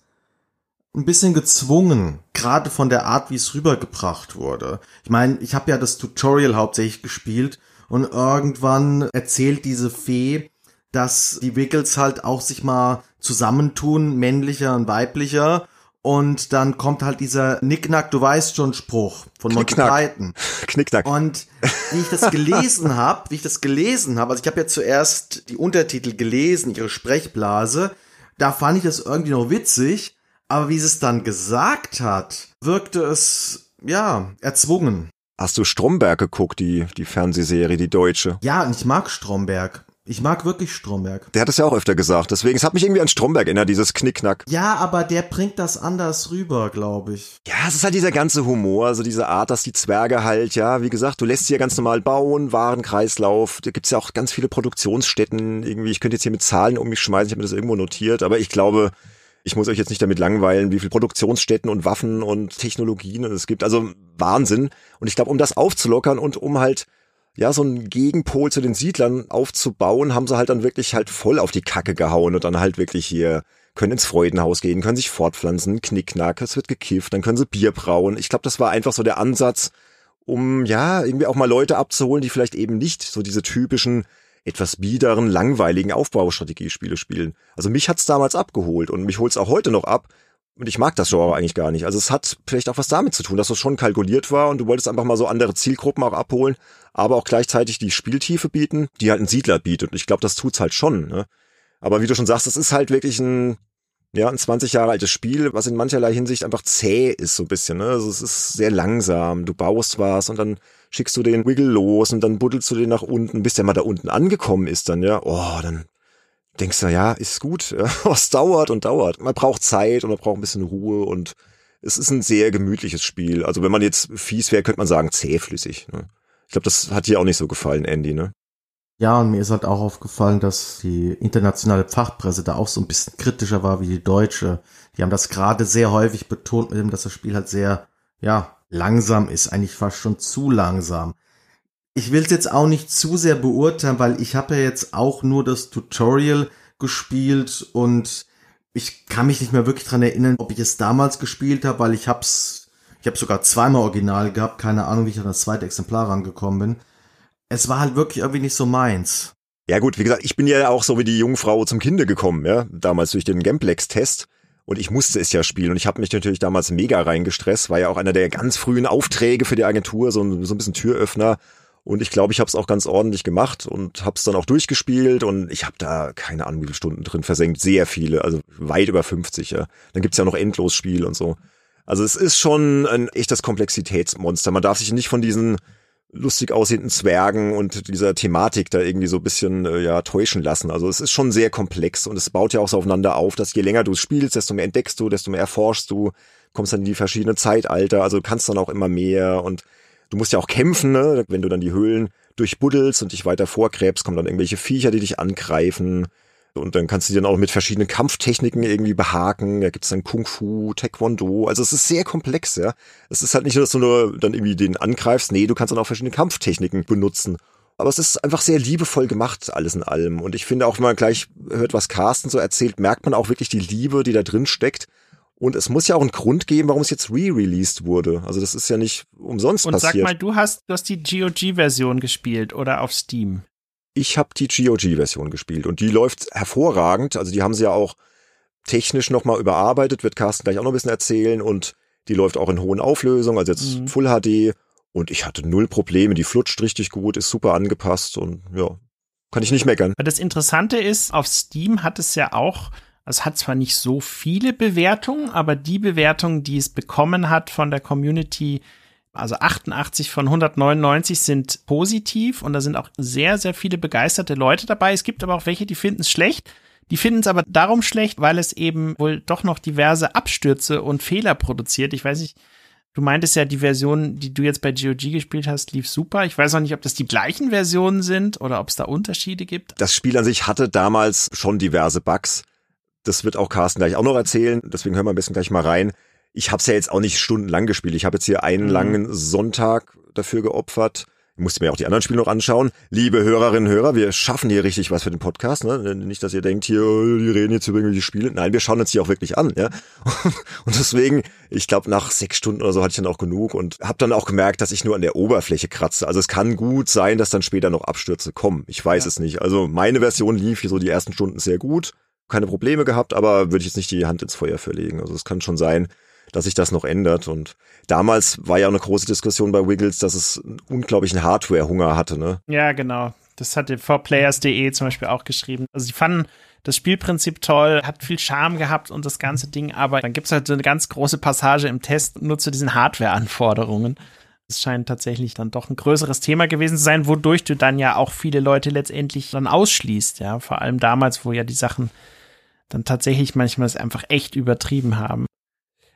ein bisschen gezwungen, gerade von der Art, wie es rübergebracht wurde. Ich meine, ich habe ja das Tutorial hauptsächlich gespielt und irgendwann erzählt diese Fee, dass die Wiggles halt auch sich mal zusammentun, männlicher und weiblicher. Und dann kommt halt dieser Nicknack, du weißt schon Spruch von Monty Python. Knickknack. Und wie ich das *laughs* gelesen habe, wie ich das gelesen habe, also ich habe ja zuerst die Untertitel gelesen, ihre Sprechblase, da fand ich das irgendwie noch witzig, aber wie sie es dann gesagt hat, wirkte es, ja, erzwungen. Hast du Stromberg geguckt, die, die Fernsehserie, die deutsche? Ja, und ich mag Stromberg. Ich mag wirklich Stromberg. Der hat es ja auch öfter gesagt, deswegen, es hat mich irgendwie an Stromberg erinnert, dieses Knickknack. Ja, aber der bringt das anders rüber, glaube ich. Ja, es ist halt dieser ganze Humor, also diese Art, dass die Zwerge halt, ja, wie gesagt, du lässt sie ja ganz normal bauen, Warenkreislauf, da gibt's ja auch ganz viele Produktionsstätten, irgendwie, ich könnte jetzt hier mit Zahlen um mich schmeißen, ich habe mir das irgendwo notiert, aber ich glaube, ich muss euch jetzt nicht damit langweilen, wie viel Produktionsstätten und Waffen und Technologien es gibt. Also Wahnsinn. Und ich glaube, um das aufzulockern und um halt ja, so einen Gegenpol zu den Siedlern aufzubauen, haben sie halt dann wirklich halt voll auf die Kacke gehauen und dann halt wirklich hier können ins Freudenhaus gehen, können sich fortpflanzen, Knickknack, es wird gekifft, dann können sie Bier brauen. Ich glaube, das war einfach so der Ansatz, um ja, irgendwie auch mal Leute abzuholen, die vielleicht eben nicht so diese typischen etwas biederen, langweiligen Aufbaustrategiespiele spielen. Also mich hat's damals abgeholt und mich holt's auch heute noch ab. Und ich mag das Genre eigentlich gar nicht. Also es hat vielleicht auch was damit zu tun, dass es schon kalkuliert war und du wolltest einfach mal so andere Zielgruppen auch abholen, aber auch gleichzeitig die Spieltiefe bieten, die halt ein Siedler bietet. Und ich glaube, das tut's halt schon. Ne? Aber wie du schon sagst, es ist halt wirklich ein, ja, ein 20 Jahre altes Spiel, was in mancherlei Hinsicht einfach zäh ist so ein bisschen. Ne? Also es ist sehr langsam. Du baust was und dann schickst du den Wiggle los und dann buddelst du den nach unten, bis der mal da unten angekommen ist dann, ja. Oh, dann denkst du, ja, ist gut. *laughs* Ja, es dauert und dauert. Man braucht Zeit und man braucht ein bisschen Ruhe und es ist ein sehr gemütliches Spiel. Also wenn man jetzt fies wäre, könnte man sagen, zähflüssig. Ne? Ich glaube, das hat dir auch nicht so gefallen, Andy, ne? Ja, und mir ist halt auch aufgefallen, dass die internationale Fachpresse da auch so ein bisschen kritischer war wie die deutsche. Die haben das gerade sehr häufig betont, mit dem, dass das Spiel halt sehr, ja, langsam ist, eigentlich fast schon zu langsam ich will es jetzt auch nicht zu sehr beurteilen, weil ich habe ja jetzt auch nur das Tutorial gespielt und ich kann mich nicht mehr wirklich dran erinnern, ob ich es damals gespielt habe, weil ich hab's, ich habe sogar zweimal Original gehabt, keine Ahnung, wie ich an das zweite Exemplar rangekommen bin. Es war halt wirklich irgendwie nicht so meins. Ja gut, wie gesagt, ich bin ja auch so wie die Jungfrau zum Kinde gekommen, ja, damals durch den Gameplex-Test. Und ich musste es ja spielen und ich habe mich natürlich damals mega reingestresst, war ja auch einer der ganz frühen Aufträge für die Agentur, so ein, so ein bisschen Türöffner. Und ich glaube, ich habe es auch ganz ordentlich gemacht und habe es dann auch durchgespielt und ich habe da keine Ahnung, wie viele Stunden drin versenkt. Sehr viele, also weit über 50, ja. Dann gibt's ja noch Endlosspiel und so. Also es ist schon ein echtes Komplexitätsmonster. Man darf sich nicht von diesen lustig aussehenden Zwergen und dieser Thematik da irgendwie so ein bisschen äh, ja täuschen lassen. Also es ist schon sehr komplex und es baut ja auch so aufeinander auf, dass je länger du spielst, desto mehr entdeckst du, desto mehr erforschst du, kommst dann in die verschiedenen Zeitalter, also kannst dann auch immer mehr und du musst ja auch kämpfen, ne? wenn du dann die Höhlen durchbuddelst und dich weiter vorgräbst, kommen dann irgendwelche Viecher, die dich angreifen. Und dann kannst du die dann auch mit verschiedenen Kampftechniken irgendwie behaken. Da gibt's dann Kung Fu, Taekwondo. Also es ist sehr komplex, ja. Es ist halt nicht nur, dass du nur dann irgendwie den angreifst. Nee, du kannst dann auch verschiedene Kampftechniken benutzen. Aber es ist einfach sehr liebevoll gemacht, alles in allem. Und ich finde auch, wenn man gleich hört, was Carsten so erzählt, merkt man auch wirklich die Liebe, die da drin steckt. Und es muss ja auch einen Grund geben, warum es jetzt re-released wurde. Also das ist ja nicht umsonst Und passiert. Und sag mal, du hast, du hast die GOG-Version gespielt oder auf Steam? Ich habe die GOG-Version gespielt und die läuft hervorragend. Also die haben sie ja auch technisch nochmal überarbeitet, wird Carsten gleich auch noch ein bisschen erzählen. Und die läuft auch in hohen Auflösungen, also jetzt mhm. Full HD. Und ich hatte null Probleme, die flutscht richtig gut, ist super angepasst und ja, kann ich nicht meckern. Das Interessante ist, auf Steam hat es ja auch es hat zwar nicht so viele Bewertungen, aber die Bewertungen, die es bekommen hat von der Community, also 88 von 199 sind positiv und da sind auch sehr, sehr viele begeisterte Leute dabei. Es gibt aber auch welche, die finden es schlecht. Die finden es aber darum schlecht, weil es eben wohl doch noch diverse Abstürze und Fehler produziert. Ich weiß nicht, du meintest ja, die Version, die du jetzt bei GOG gespielt hast, lief super. Ich weiß auch nicht, ob das die gleichen Versionen sind oder ob es da Unterschiede gibt. Das Spiel an sich hatte damals schon diverse Bugs. Das wird auch Carsten gleich auch noch erzählen. Deswegen hören wir ein bisschen gleich mal rein. Ich habe es ja jetzt auch nicht stundenlang gespielt. Ich habe jetzt hier einen mhm. langen Sonntag dafür geopfert. Ich musste mir auch die anderen Spiele noch anschauen. Liebe Hörerinnen und Hörer, wir schaffen hier richtig was für den Podcast. Ne? Nicht, dass ihr denkt, hier, die reden jetzt über irgendwelche Spiele. Nein, wir schauen uns die auch wirklich an. Ja? *laughs* Und deswegen, ich glaube, nach sechs Stunden oder so hatte ich dann auch genug und habe dann auch gemerkt, dass ich nur an der Oberfläche kratze. Also es kann gut sein, dass dann später noch Abstürze kommen. Ich weiß ja. es nicht. Also meine Version lief hier so die ersten Stunden sehr gut. Keine Probleme gehabt, aber würde ich jetzt nicht die Hand ins Feuer verlegen. Also es kann schon sein, dass sich das noch ändert. Und damals war ja auch eine große Diskussion bei Wiggles, dass es einen unglaublichen Hardware-Hunger hatte, ne? Ja, genau. Das hatte 4players.de zum Beispiel auch geschrieben. Also sie fanden das Spielprinzip toll, hat viel Charme gehabt und das ganze Ding, aber dann gibt es halt so eine ganz große Passage im Test nur zu diesen Hardware-Anforderungen. Es scheint tatsächlich dann doch ein größeres Thema gewesen zu sein, wodurch du dann ja auch viele Leute letztendlich dann ausschließt, ja. Vor allem damals, wo ja die Sachen dann tatsächlich manchmal es einfach echt übertrieben haben.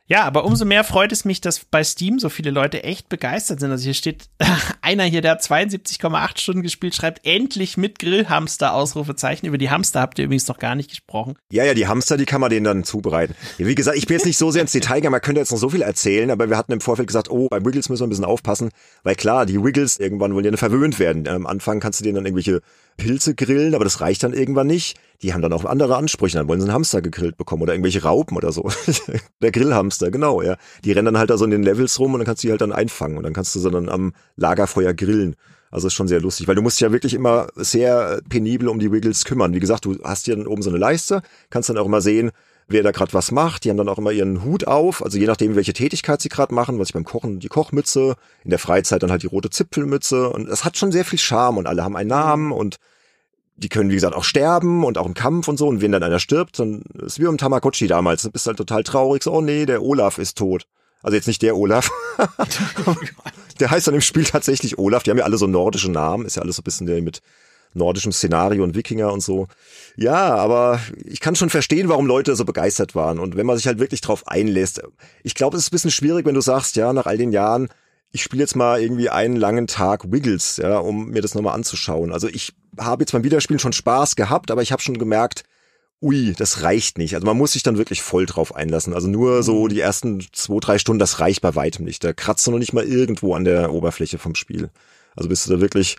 Ja, aber umso mehr freut es mich, dass bei Steam so viele Leute echt begeistert sind. Also hier steht *laughs* einer hier, der hat 72,8 Stunden gespielt, schreibt endlich mit Grillhamster Ausrufezeichen. Über die Hamster habt ihr übrigens noch gar nicht gesprochen. Ja, ja, die Hamster, die kann man denen dann zubereiten. Wie gesagt, ich bin jetzt nicht so sehr ins Detail gegangen, man könnte jetzt noch so viel erzählen, aber wir hatten im Vorfeld gesagt, oh, bei Wiggles müssen wir ein bisschen aufpassen, weil klar, die Wiggles irgendwann wollen ja verwöhnt werden. Am Anfang kannst du denen dann irgendwelche Pilze grillen, aber das reicht dann irgendwann nicht. Die haben dann auch andere Ansprüche, dann wollen sie einen Hamster gegrillt bekommen oder irgendwelche Raupen oder so. *laughs* Der Grillhamster, genau, ja. Die rennen dann halt da so in den Levels rum und dann kannst du die halt dann einfangen und dann kannst du sie dann am Lagerfeuer grillen. Also ist schon sehr lustig, weil du musst ja wirklich immer sehr penibel um die Wiggles kümmern. Wie gesagt, du hast hier dann oben so eine Leiste, kannst dann auch immer sehen, wer da gerade was macht. Die haben dann auch immer ihren Hut auf, also je nachdem, welche Tätigkeit sie gerade machen, was ich beim Kochen, die Kochmütze, in der Freizeit dann halt die rote Zipfelmütze und es hat schon sehr viel Charme und alle haben einen Namen und die können, wie gesagt, auch sterben und auch im Kampf und so. Und wenn dann einer stirbt, dann ist wie im Tamagotchi damals. Du bist halt total traurig. So, oh nee, der Olaf ist tot. Also jetzt nicht der Olaf. *laughs* der heißt dann im Spiel tatsächlich Olaf. Die haben ja alle so nordische Namen. Ist ja alles so ein bisschen der mit nordischem Szenario und Wikinger und so. Ja, aber ich kann schon verstehen, warum Leute so begeistert waren. Und wenn man sich halt wirklich drauf einlässt. Ich glaube, es ist ein bisschen schwierig, wenn du sagst, ja, nach all den Jahren, ich spiele jetzt mal irgendwie einen langen Tag Wiggles, ja, um mir das nochmal anzuschauen. Also ich habe jetzt beim Wiederspielen schon Spaß gehabt, aber ich habe schon gemerkt, ui, das reicht nicht. Also man muss sich dann wirklich voll drauf einlassen. Also nur so mhm. die ersten zwei, drei Stunden, das reicht bei weitem nicht. Da kratzt du noch nicht mal irgendwo an der Oberfläche vom Spiel. Also bis du da wirklich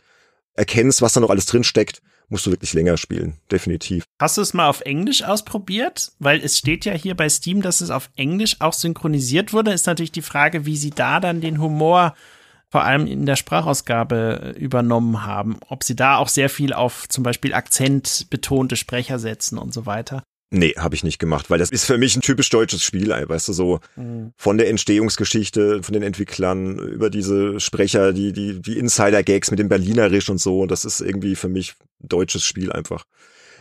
erkennst, was da noch alles drin steckt, musst du wirklich länger spielen, definitiv. Hast du es mal auf Englisch ausprobiert? Weil es steht ja hier bei Steam, dass es auf Englisch auch synchronisiert wurde. Ist natürlich die Frage, wie sie da dann den Humor vor allem in der Sprachausgabe übernommen haben. Ob sie da auch sehr viel auf zum Beispiel akzentbetonte Sprecher setzen und so weiter. Nee, habe ich nicht gemacht, weil das ist für mich ein typisch deutsches Spiel, weißt du, so mhm. von der Entstehungsgeschichte, von den Entwicklern, über diese Sprecher, die, die, die Insider-Gags mit dem Berlinerisch und so, das ist irgendwie für mich ein deutsches Spiel einfach.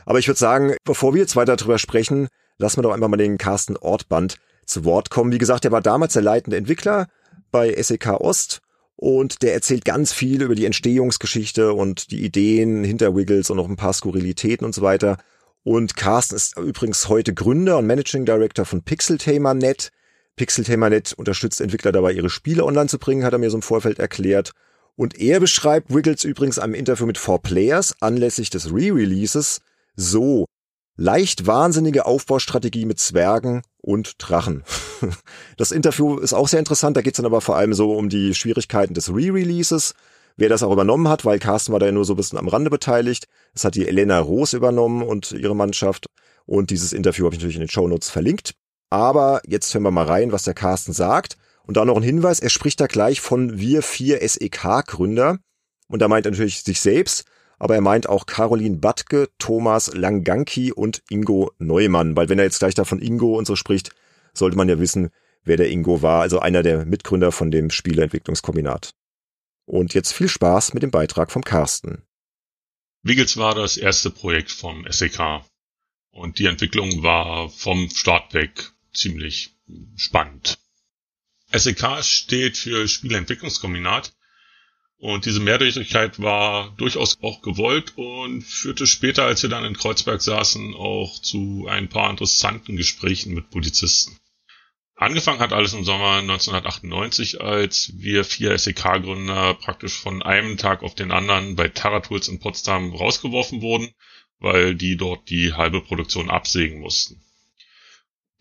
Aber ich würde sagen, bevor wir jetzt weiter drüber sprechen, lassen wir doch einfach mal den Carsten Ortband zu Wort kommen. Wie gesagt, er war damals der leitende Entwickler bei SEK Ost und der erzählt ganz viel über die Entstehungsgeschichte und die Ideen hinter Wiggles und noch ein paar Skurrilitäten und so weiter. Und Carsten ist übrigens heute Gründer und Managing Director von Pixeltamer.net. Pixeltamer.net unterstützt Entwickler dabei, ihre Spiele online zu bringen, hat er mir so im Vorfeld erklärt. Und er beschreibt Wiggles übrigens einem Interview mit 4Players anlässlich des Re-Releases so. Leicht wahnsinnige Aufbaustrategie mit Zwergen und Drachen. *laughs* Das Interview ist auch sehr interessant, da geht es dann aber vor allem so um die Schwierigkeiten des Re-Releases, wer das auch übernommen hat, weil Carsten war da ja nur so ein bisschen am Rande beteiligt. Das hat die Elena Roos übernommen und ihre Mannschaft. Und dieses Interview habe ich natürlich in den Shownotes verlinkt. Aber jetzt hören wir mal rein, was der Carsten sagt. Und da noch ein Hinweis, er spricht da gleich von wir vier SEK-Gründer. Und da meint er natürlich sich selbst, aber er meint auch Caroline Batke, Thomas Langanki und Ingo Neumann. Weil wenn er jetzt gleich da von Ingo und so spricht, sollte man ja wissen, wer der Ingo war, also einer der Mitgründer von dem Spieleentwicklungskombinat. Und jetzt viel Spaß mit dem Beitrag vom Carsten. Wiggles war das erste Projekt vom SEK und die Entwicklung war vom Start weg ziemlich spannend. SEK steht für Spieleentwicklungskombinat und diese Mehrdeutigkeit war durchaus auch gewollt und führte später, als wir dann in Kreuzberg saßen, auch zu ein paar interessanten Gesprächen mit Polizisten. Angefangen hat alles im Sommer 1998, als wir vier SEK-Gründer praktisch von einem Tag auf den anderen bei Taratools in Potsdam rausgeworfen wurden, weil die dort die halbe Produktion absägen mussten.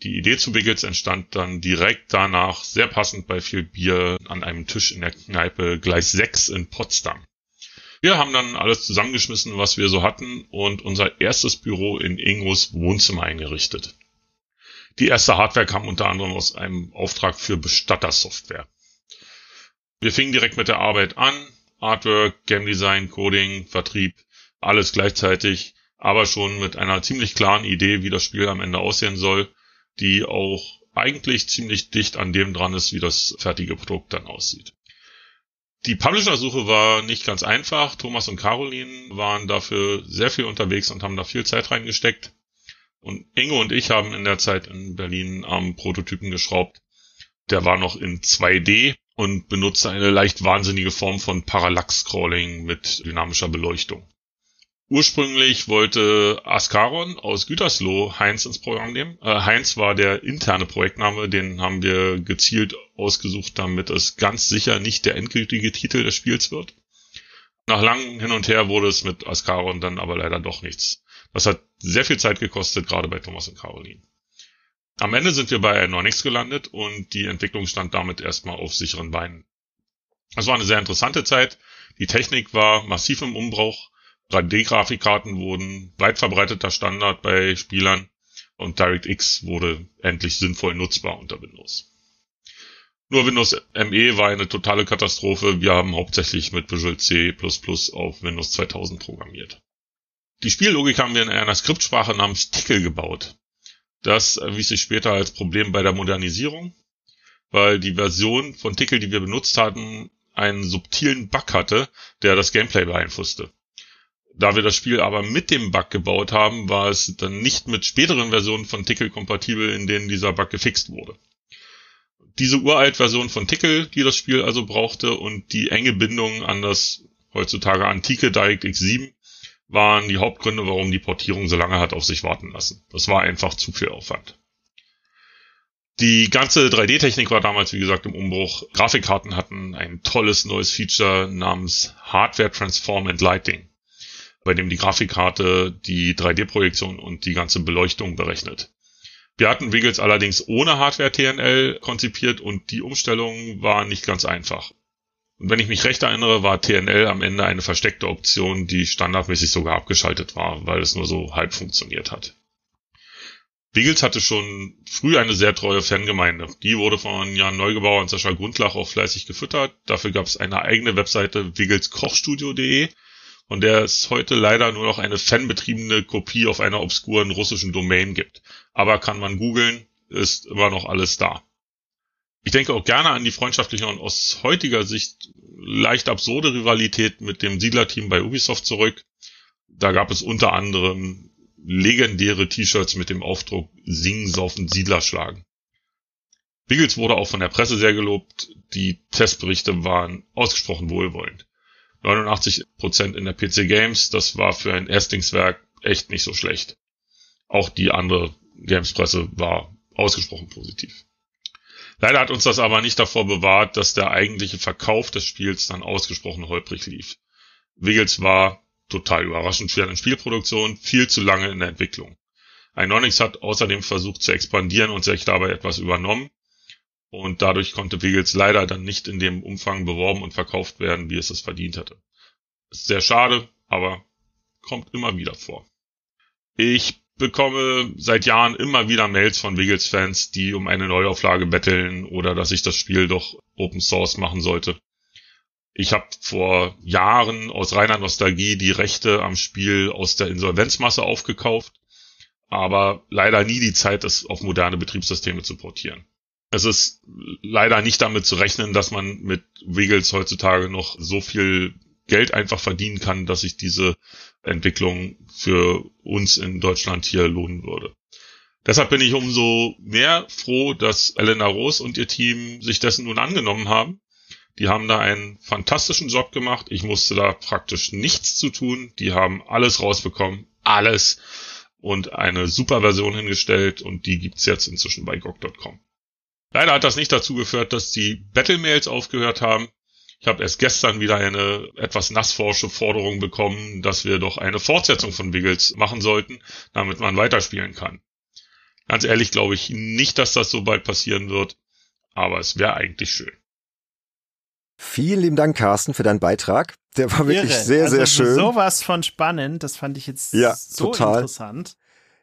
Die Idee zu Wiggles entstand dann direkt danach, sehr passend bei viel Bier, an einem Tisch in der Kneipe Gleis 6 in Potsdam. Wir haben dann alles zusammengeschmissen, was wir so hatten und unser erstes Büro in Ingos Wohnzimmer eingerichtet. Die erste Hardware kam unter anderem aus einem Auftrag für Bestattersoftware. Wir fingen direkt mit der Arbeit an. Artwork, Game Design, Coding, Vertrieb, alles gleichzeitig, aber schon mit einer ziemlich klaren Idee, wie das Spiel am Ende aussehen soll, die auch eigentlich ziemlich dicht an dem dran ist, wie das fertige Produkt dann aussieht. Die Publisher-Suche war nicht ganz einfach. Thomas und Caroline waren dafür sehr viel unterwegs und haben da viel Zeit reingesteckt. Und Ingo und ich haben in der Zeit in Berlin am Prototypen geschraubt. Der war noch in 2D und benutzte eine leicht wahnsinnige Form von Parallax-Scrolling mit dynamischer Beleuchtung. Ursprünglich wollte Ascaron aus Gütersloh Heinz ins Programm nehmen. Äh, Heinz war der interne Projektname, den haben wir gezielt ausgesucht, damit es ganz sicher nicht der endgültige Titel des Spiels wird. Nach langem Hin und Her wurde es mit Ascaron dann aber leider doch nichts. Das hat sehr viel Zeit gekostet, gerade bei Thomas und Caroline. Am Ende sind wir bei Nonix gelandet und die Entwicklung stand damit erstmal auf sicheren Beinen. Es war eine sehr interessante Zeit. Die Technik war massiv im Umbruch 3D-Grafikkarten wurden weit verbreiteter Standard bei Spielern und DirectX wurde endlich sinnvoll nutzbar unter Windows. Nur Windows ME war eine totale Katastrophe. Wir haben hauptsächlich mit Visual C++ auf Windows 2000 programmiert. Die Spiellogik haben wir in einer Skriptsprache namens Tickle gebaut. Das erwies sich später als Problem bei der Modernisierung, weil die Version von Tickle, die wir benutzt hatten, einen subtilen Bug hatte, der das Gameplay beeinflusste. Da wir das Spiel aber mit dem Bug gebaut haben, war es dann nicht mit späteren Versionen von Tickle kompatibel, in denen dieser Bug gefixt wurde. Diese uralt Version von Tickle, die das Spiel also brauchte, und die enge Bindung an das heutzutage antike DirectX 7 waren die Hauptgründe, warum die Portierung so lange hat auf sich warten lassen. Das war einfach zu viel Aufwand. Die ganze 3D-Technik war damals, wie gesagt, im Umbruch. Grafikkarten hatten ein tolles neues Feature namens Hardware Transform and Lighting bei dem die Grafikkarte die 3D-Projektion und die ganze Beleuchtung berechnet. Wir hatten Wiggles allerdings ohne Hardware-TNL konzipiert und die Umstellung war nicht ganz einfach. Und wenn ich mich recht erinnere, war TNL am Ende eine versteckte Option, die standardmäßig sogar abgeschaltet war, weil es nur so halb funktioniert hat. Wiggles hatte schon früh eine sehr treue Fangemeinde. Die wurde von Jan Neugebauer und Sascha Grundlach auch fleißig gefüttert. Dafür gab es eine eigene Webseite wiggelskochstudio.de, und der es heute leider nur noch eine fanbetriebene Kopie auf einer obskuren russischen Domain gibt. Aber kann man googeln, ist immer noch alles da. Ich denke auch gerne an die freundschaftliche und aus heutiger Sicht leicht absurde Rivalität mit dem Siedlerteam bei Ubisoft zurück. Da gab es unter anderem legendäre T-Shirts mit dem Aufdruck Singen, Saufen, Siedler schlagen. Wiggles wurde auch von der Presse sehr gelobt. Die Testberichte waren ausgesprochen wohlwollend. 89% in der PC Games. Das war für ein Erstlingswerk echt nicht so schlecht. Auch die andere Games-Presse war ausgesprochen positiv. Leider hat uns das aber nicht davor bewahrt, dass der eigentliche Verkauf des Spiels dann ausgesprochen holprig lief. Wiggles war total überraschend für eine Spielproduktion, viel zu lange in der Entwicklung. Ionix hat außerdem versucht zu expandieren und sich dabei etwas übernommen. Und dadurch konnte Wiggles leider dann nicht in dem Umfang beworben und verkauft werden, wie es es verdient hatte. Ist sehr schade, aber kommt immer wieder vor. Ich bekomme seit Jahren immer wieder Mails von Wiggles-Fans, die um eine Neuauflage betteln oder dass ich das Spiel doch Open Source machen sollte. Ich habe vor Jahren aus reiner Nostalgie die Rechte am Spiel aus der Insolvenzmasse aufgekauft, aber leider nie die Zeit, es auf moderne Betriebssysteme zu portieren es ist leider nicht damit zu rechnen, dass man mit Wiggles heutzutage noch so viel Geld einfach verdienen kann, dass sich diese Entwicklung für uns in Deutschland hier lohnen würde. Deshalb bin ich umso mehr froh, dass Elena Roos und ihr Team sich dessen nun angenommen haben. Die haben da einen fantastischen Job gemacht. Ich musste da praktisch nichts zu tun. Die haben alles rausbekommen. Alles. Und eine super Version hingestellt. Und die gibt's jetzt inzwischen bei GOG.com. Leider hat das nicht dazu geführt, dass die Battle-Mails aufgehört haben. Ich habe erst gestern wieder eine etwas nassforsche Forderung bekommen, dass wir doch eine Fortsetzung von Wiggles machen sollten, damit man weiterspielen kann. Ganz ehrlich glaube ich nicht, dass das so bald passieren wird, aber es wäre eigentlich schön. Vielen lieben Dank, Carsten, für deinen Beitrag. Der war wirklich Irre. sehr, also sehr schön. Sowas von spannend, das fand ich jetzt ja, so total. interessant.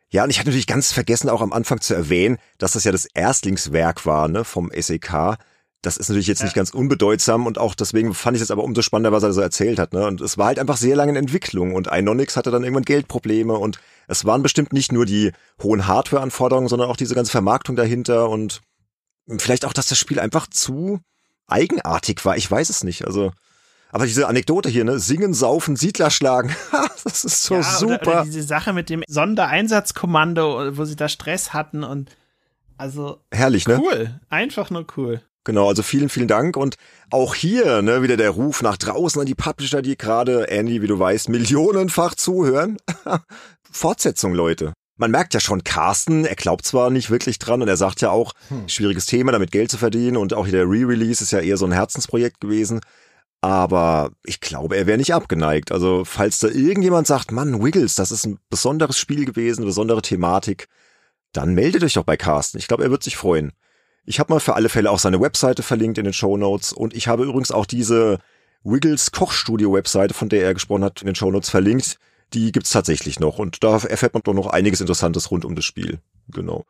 Ja, und ich hatte natürlich ganz vergessen, auch am Anfang zu erwähnen, dass das ja das Erstlingswerk war, ne, vom SEK. Das ist natürlich jetzt ja. nicht ganz unbedeutsam und auch deswegen fand ich es aber umso spannender, was er so erzählt hat. Ne? Und es war halt einfach sehr lange in Entwicklung und Inonix hatte dann irgendwann Geldprobleme und es waren bestimmt nicht nur die hohen Hardware-Anforderungen, sondern auch diese ganze Vermarktung dahinter und vielleicht auch, dass das Spiel einfach zu eigenartig war. Ich weiß es nicht. Also aber diese Anekdote hier, ne? Singen, saufen, Siedler schlagen. *laughs* das ist so ja, super. Oder, oder diese Sache mit dem Sondereinsatzkommando, wo sie da Stress hatten und also. Herrlich, ne? Cool. Einfach nur cool. Genau, also vielen, vielen Dank. Und auch hier, ne, wieder der Ruf nach draußen an die Publisher, die gerade, Andy, wie du weißt, millionenfach zuhören. *laughs* Fortsetzung, Leute. Man merkt ja schon, Carsten, er glaubt zwar nicht wirklich dran und er sagt ja auch, hm. schwieriges Thema, damit Geld zu verdienen und auch der Re-Release ist ja eher so ein Herzensprojekt gewesen. Aber ich glaube, er wäre nicht abgeneigt. Also, falls da irgendjemand sagt, Mann, Wiggles, das ist ein besonderes Spiel gewesen, eine besondere Thematik, dann meldet euch doch bei Carsten. Ich glaube, er wird sich freuen. Ich habe mal für alle Fälle auch seine Webseite verlinkt in den Show Notes und ich habe übrigens auch diese Wiggles Kochstudio Webseite, von der er gesprochen hat, in den Show Notes verlinkt. Die gibt's tatsächlich noch und da erfährt man doch noch einiges Interessantes rund um das Spiel. Genau.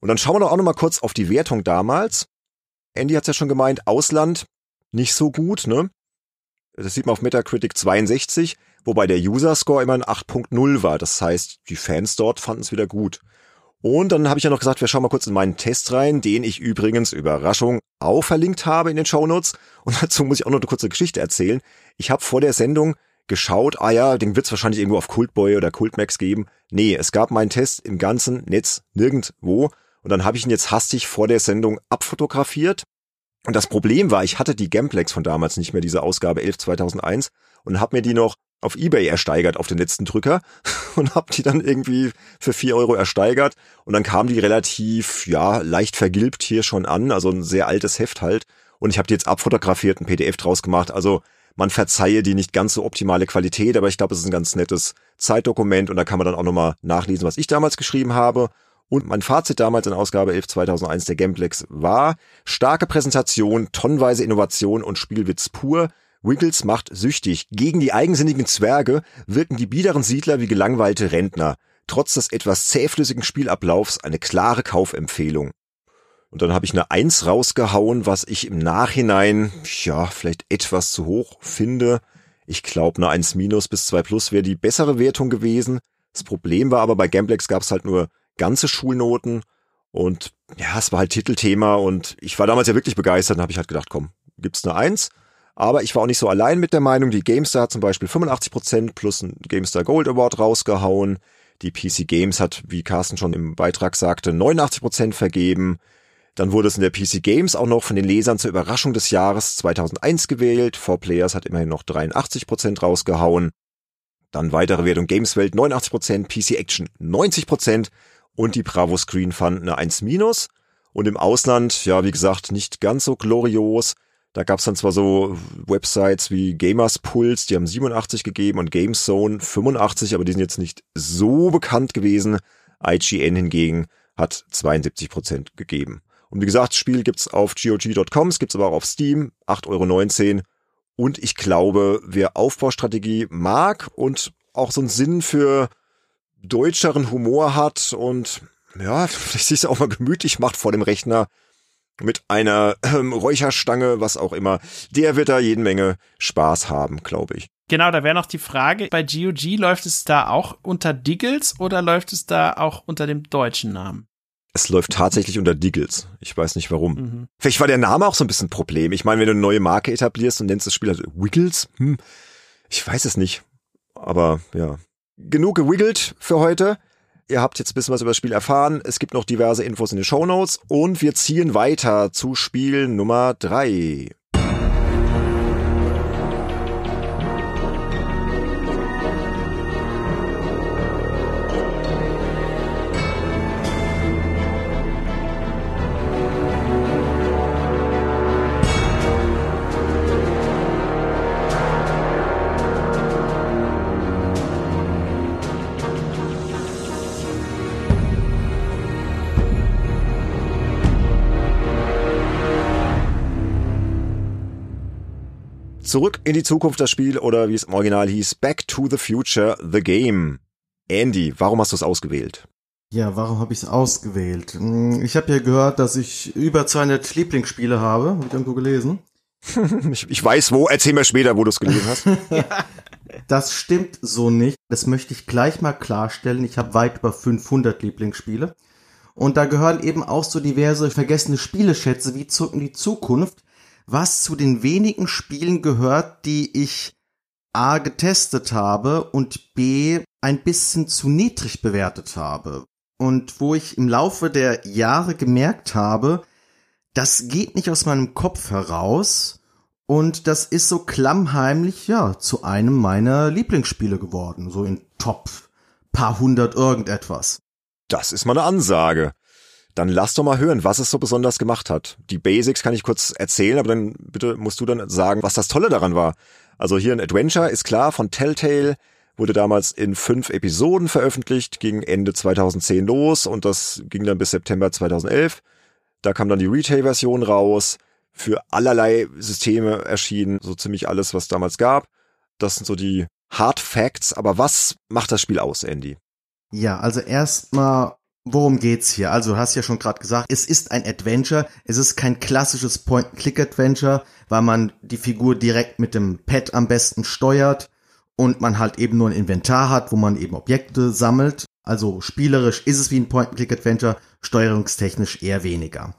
Und dann schauen wir doch auch noch mal kurz auf die Wertung damals. Andy hat's ja schon gemeint, Ausland nicht so gut, ne? Das sieht man auf Metacritic 62, wobei der User Score immer ein 8.0 war. Das heißt, die Fans dort fanden es wieder gut. Und dann habe ich ja noch gesagt, wir schauen mal kurz in meinen Test rein, den ich übrigens, Überraschung, auch verlinkt habe in den Shownotes. Und *laughs* dazu muss ich auch noch eine kurze Geschichte erzählen. Ich habe vor der Sendung geschaut, ah ja, den wird's wahrscheinlich irgendwo auf Cultboy oder Cultmax geben. Nee, es gab meinen Test im ganzen Netz nirgendwo. Und dann habe ich ihn jetzt hastig vor der Sendung abfotografiert und das Problem war, ich hatte die Gamplex von damals nicht mehr, diese Ausgabe 11 2001 und habe mir die noch auf Ebay ersteigert auf den letzten Drücker *laughs* und habe die dann irgendwie für vier Euro ersteigert. Und dann kam die relativ, ja, leicht vergilbt hier schon an, also ein sehr altes Heft halt. Und ich habe die jetzt abfotografiert, ein PDF draus gemacht, also man verzeihe die nicht ganz so optimale Qualität, aber ich glaube, es ist ein ganz nettes Zeitdokument und da kann man dann auch nochmal nachlesen, was ich damals geschrieben habe. Und mein Fazit damals in Ausgabe 11 2001 der Gameplex war, starke Präsentation, tonnenweise Innovation und Spielwitz pur. Wiggles macht süchtig. Gegen die eigensinnigen Zwerge wirken die biederen Siedler wie gelangweilte Rentner. Trotz des etwas zähflüssigen Spielablaufs eine klare Kaufempfehlung. Und dann habe ich eine Eins rausgehauen, was ich im Nachhinein, ja, vielleicht etwas zu hoch finde. Ich glaube, eine 1 minus bis 2 plus wäre die bessere Wertung gewesen. Das Problem war aber, bei Gamplex gab es halt nur ganze Schulnoten und ja, es war halt Titelthema und ich war damals ja wirklich begeistert und habe ich halt gedacht, komm, gibt's eine Eins. Aber ich war auch nicht so allein mit der Meinung. Die GameStar hat zum Beispiel 85% plus ein GameStar Gold Award rausgehauen. Die PC Games hat, wie Carsten schon im Beitrag sagte, 89% vergeben. Dann wurde es in der PC Games auch noch von den Lesern zur Überraschung des Jahres 2001 gewählt. 4Players hat immerhin noch 83% rausgehauen. Dann weitere Wertung Gameswelt 89%, PC Action 90%, und die Bravo Screen Fund eine 1 minus. Und im Ausland, ja, wie gesagt, nicht ganz so glorios. Da gab's dann zwar so Websites wie Gamers Pulse, die haben 87 gegeben und Gamezone 85, aber die sind jetzt nicht so bekannt gewesen. IGN hingegen hat 72 Prozent gegeben. Und wie gesagt, das Spiel gibt's auf GOG.com, es gibt's aber auch auf Steam, 8,19 Euro. Und ich glaube, wer Aufbaustrategie mag und auch so einen Sinn für deutscheren Humor hat und ja, *laughs* sich auch mal gemütlich macht vor dem Rechner mit einer *clears throat* ähm, Räucherstange, was auch immer, der wird da jeden Menge Spaß haben, glaube ich. Genau, da wäre noch die Frage, bei GOG läuft es da auch unter Diggles oder läuft es da auch unter dem deutschen Namen? Es läuft tatsächlich unter Diggles. Ich weiß nicht warum. Mhm. Vielleicht war der Name auch so ein bisschen ein Problem. Ich meine, wenn du eine neue Marke etablierst und nennst das Spiel halt Wiggles, hm, ich weiß es nicht. Aber ja, genug gewiggelt für heute. Ihr habt jetzt ein bisschen was über das Spiel erfahren. Es gibt noch diverse Infos in den Show Notes und wir ziehen weiter zu Spiel Nummer drei. Zurück in die Zukunft das Spiel oder wie es im Original hieß, Back to the Future the Game. Andy, warum hast du es ausgewählt? Ja, warum habe ich es ausgewählt? Hm, ich habe ja gehört, dass ich über 200 Lieblingsspiele habe. Habe ich irgendwo gelesen? *laughs* ich, ich weiß wo. Erzähl mir später, wo du es gelesen hast. *laughs* das stimmt so nicht. Das möchte ich gleich mal klarstellen. Ich habe weit über 500 Lieblingsspiele. Und da gehören eben auch so diverse vergessene Spieleschätze wie Zurück in die Zukunft, was zu den wenigen Spielen gehört, die ich A getestet habe und B ein bisschen zu niedrig bewertet habe. Und wo ich im Laufe der Jahre gemerkt habe, das geht nicht aus meinem Kopf heraus und das ist so klammheimlich, ja, zu einem meiner Lieblingsspiele geworden, so in Top paar hundert irgendetwas. Das ist mal eine Ansage. Dann lass doch mal hören, was es so besonders gemacht hat. Die Basics kann ich kurz erzählen, aber dann bitte musst du dann sagen, was das Tolle daran war. Also hier ein Adventure ist klar von Telltale, wurde damals in fünf Episoden veröffentlicht, ging Ende 2010 los und das ging dann bis September 2011. Da kam dann die Retail-Version raus, für allerlei Systeme erschienen, so ziemlich alles, was damals gab. Das sind so die Hard Facts, aber was macht das Spiel aus, Andy? Ja, also erstmal, worum geht's hier? Also, du hast ja schon gerade gesagt, es ist ein Adventure, es ist kein klassisches Point-and-Click-Adventure, weil man die Figur direkt mit dem Pad am besten steuert und man halt eben nur ein Inventar hat, wo man eben Objekte sammelt. Also spielerisch ist es wie ein Point-and-Click-Adventure, steuerungstechnisch eher weniger.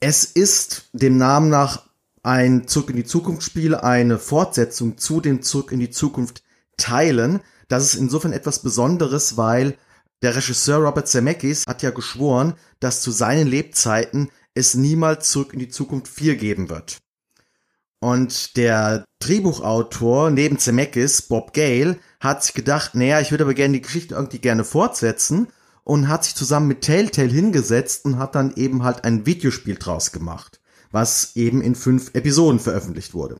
Es ist dem Namen nach ein Zurück in die Zukunft Spiel, eine Fortsetzung zu den Zurück in die Zukunft Teilen. Das ist insofern etwas Besonderes, weil der Regisseur Robert Zemeckis hat ja geschworen, dass zu seinen Lebzeiten es niemals Zurück in die Zukunft 4 geben wird. Und der Drehbuchautor neben Zemeckis, Bob Gale, hat sich gedacht, naja, ich würde aber gerne die Geschichte irgendwie gerne fortsetzen und hat sich zusammen mit Telltale hingesetzt und hat dann eben halt ein Videospiel draus gemacht, was eben in fünf Episoden veröffentlicht wurde.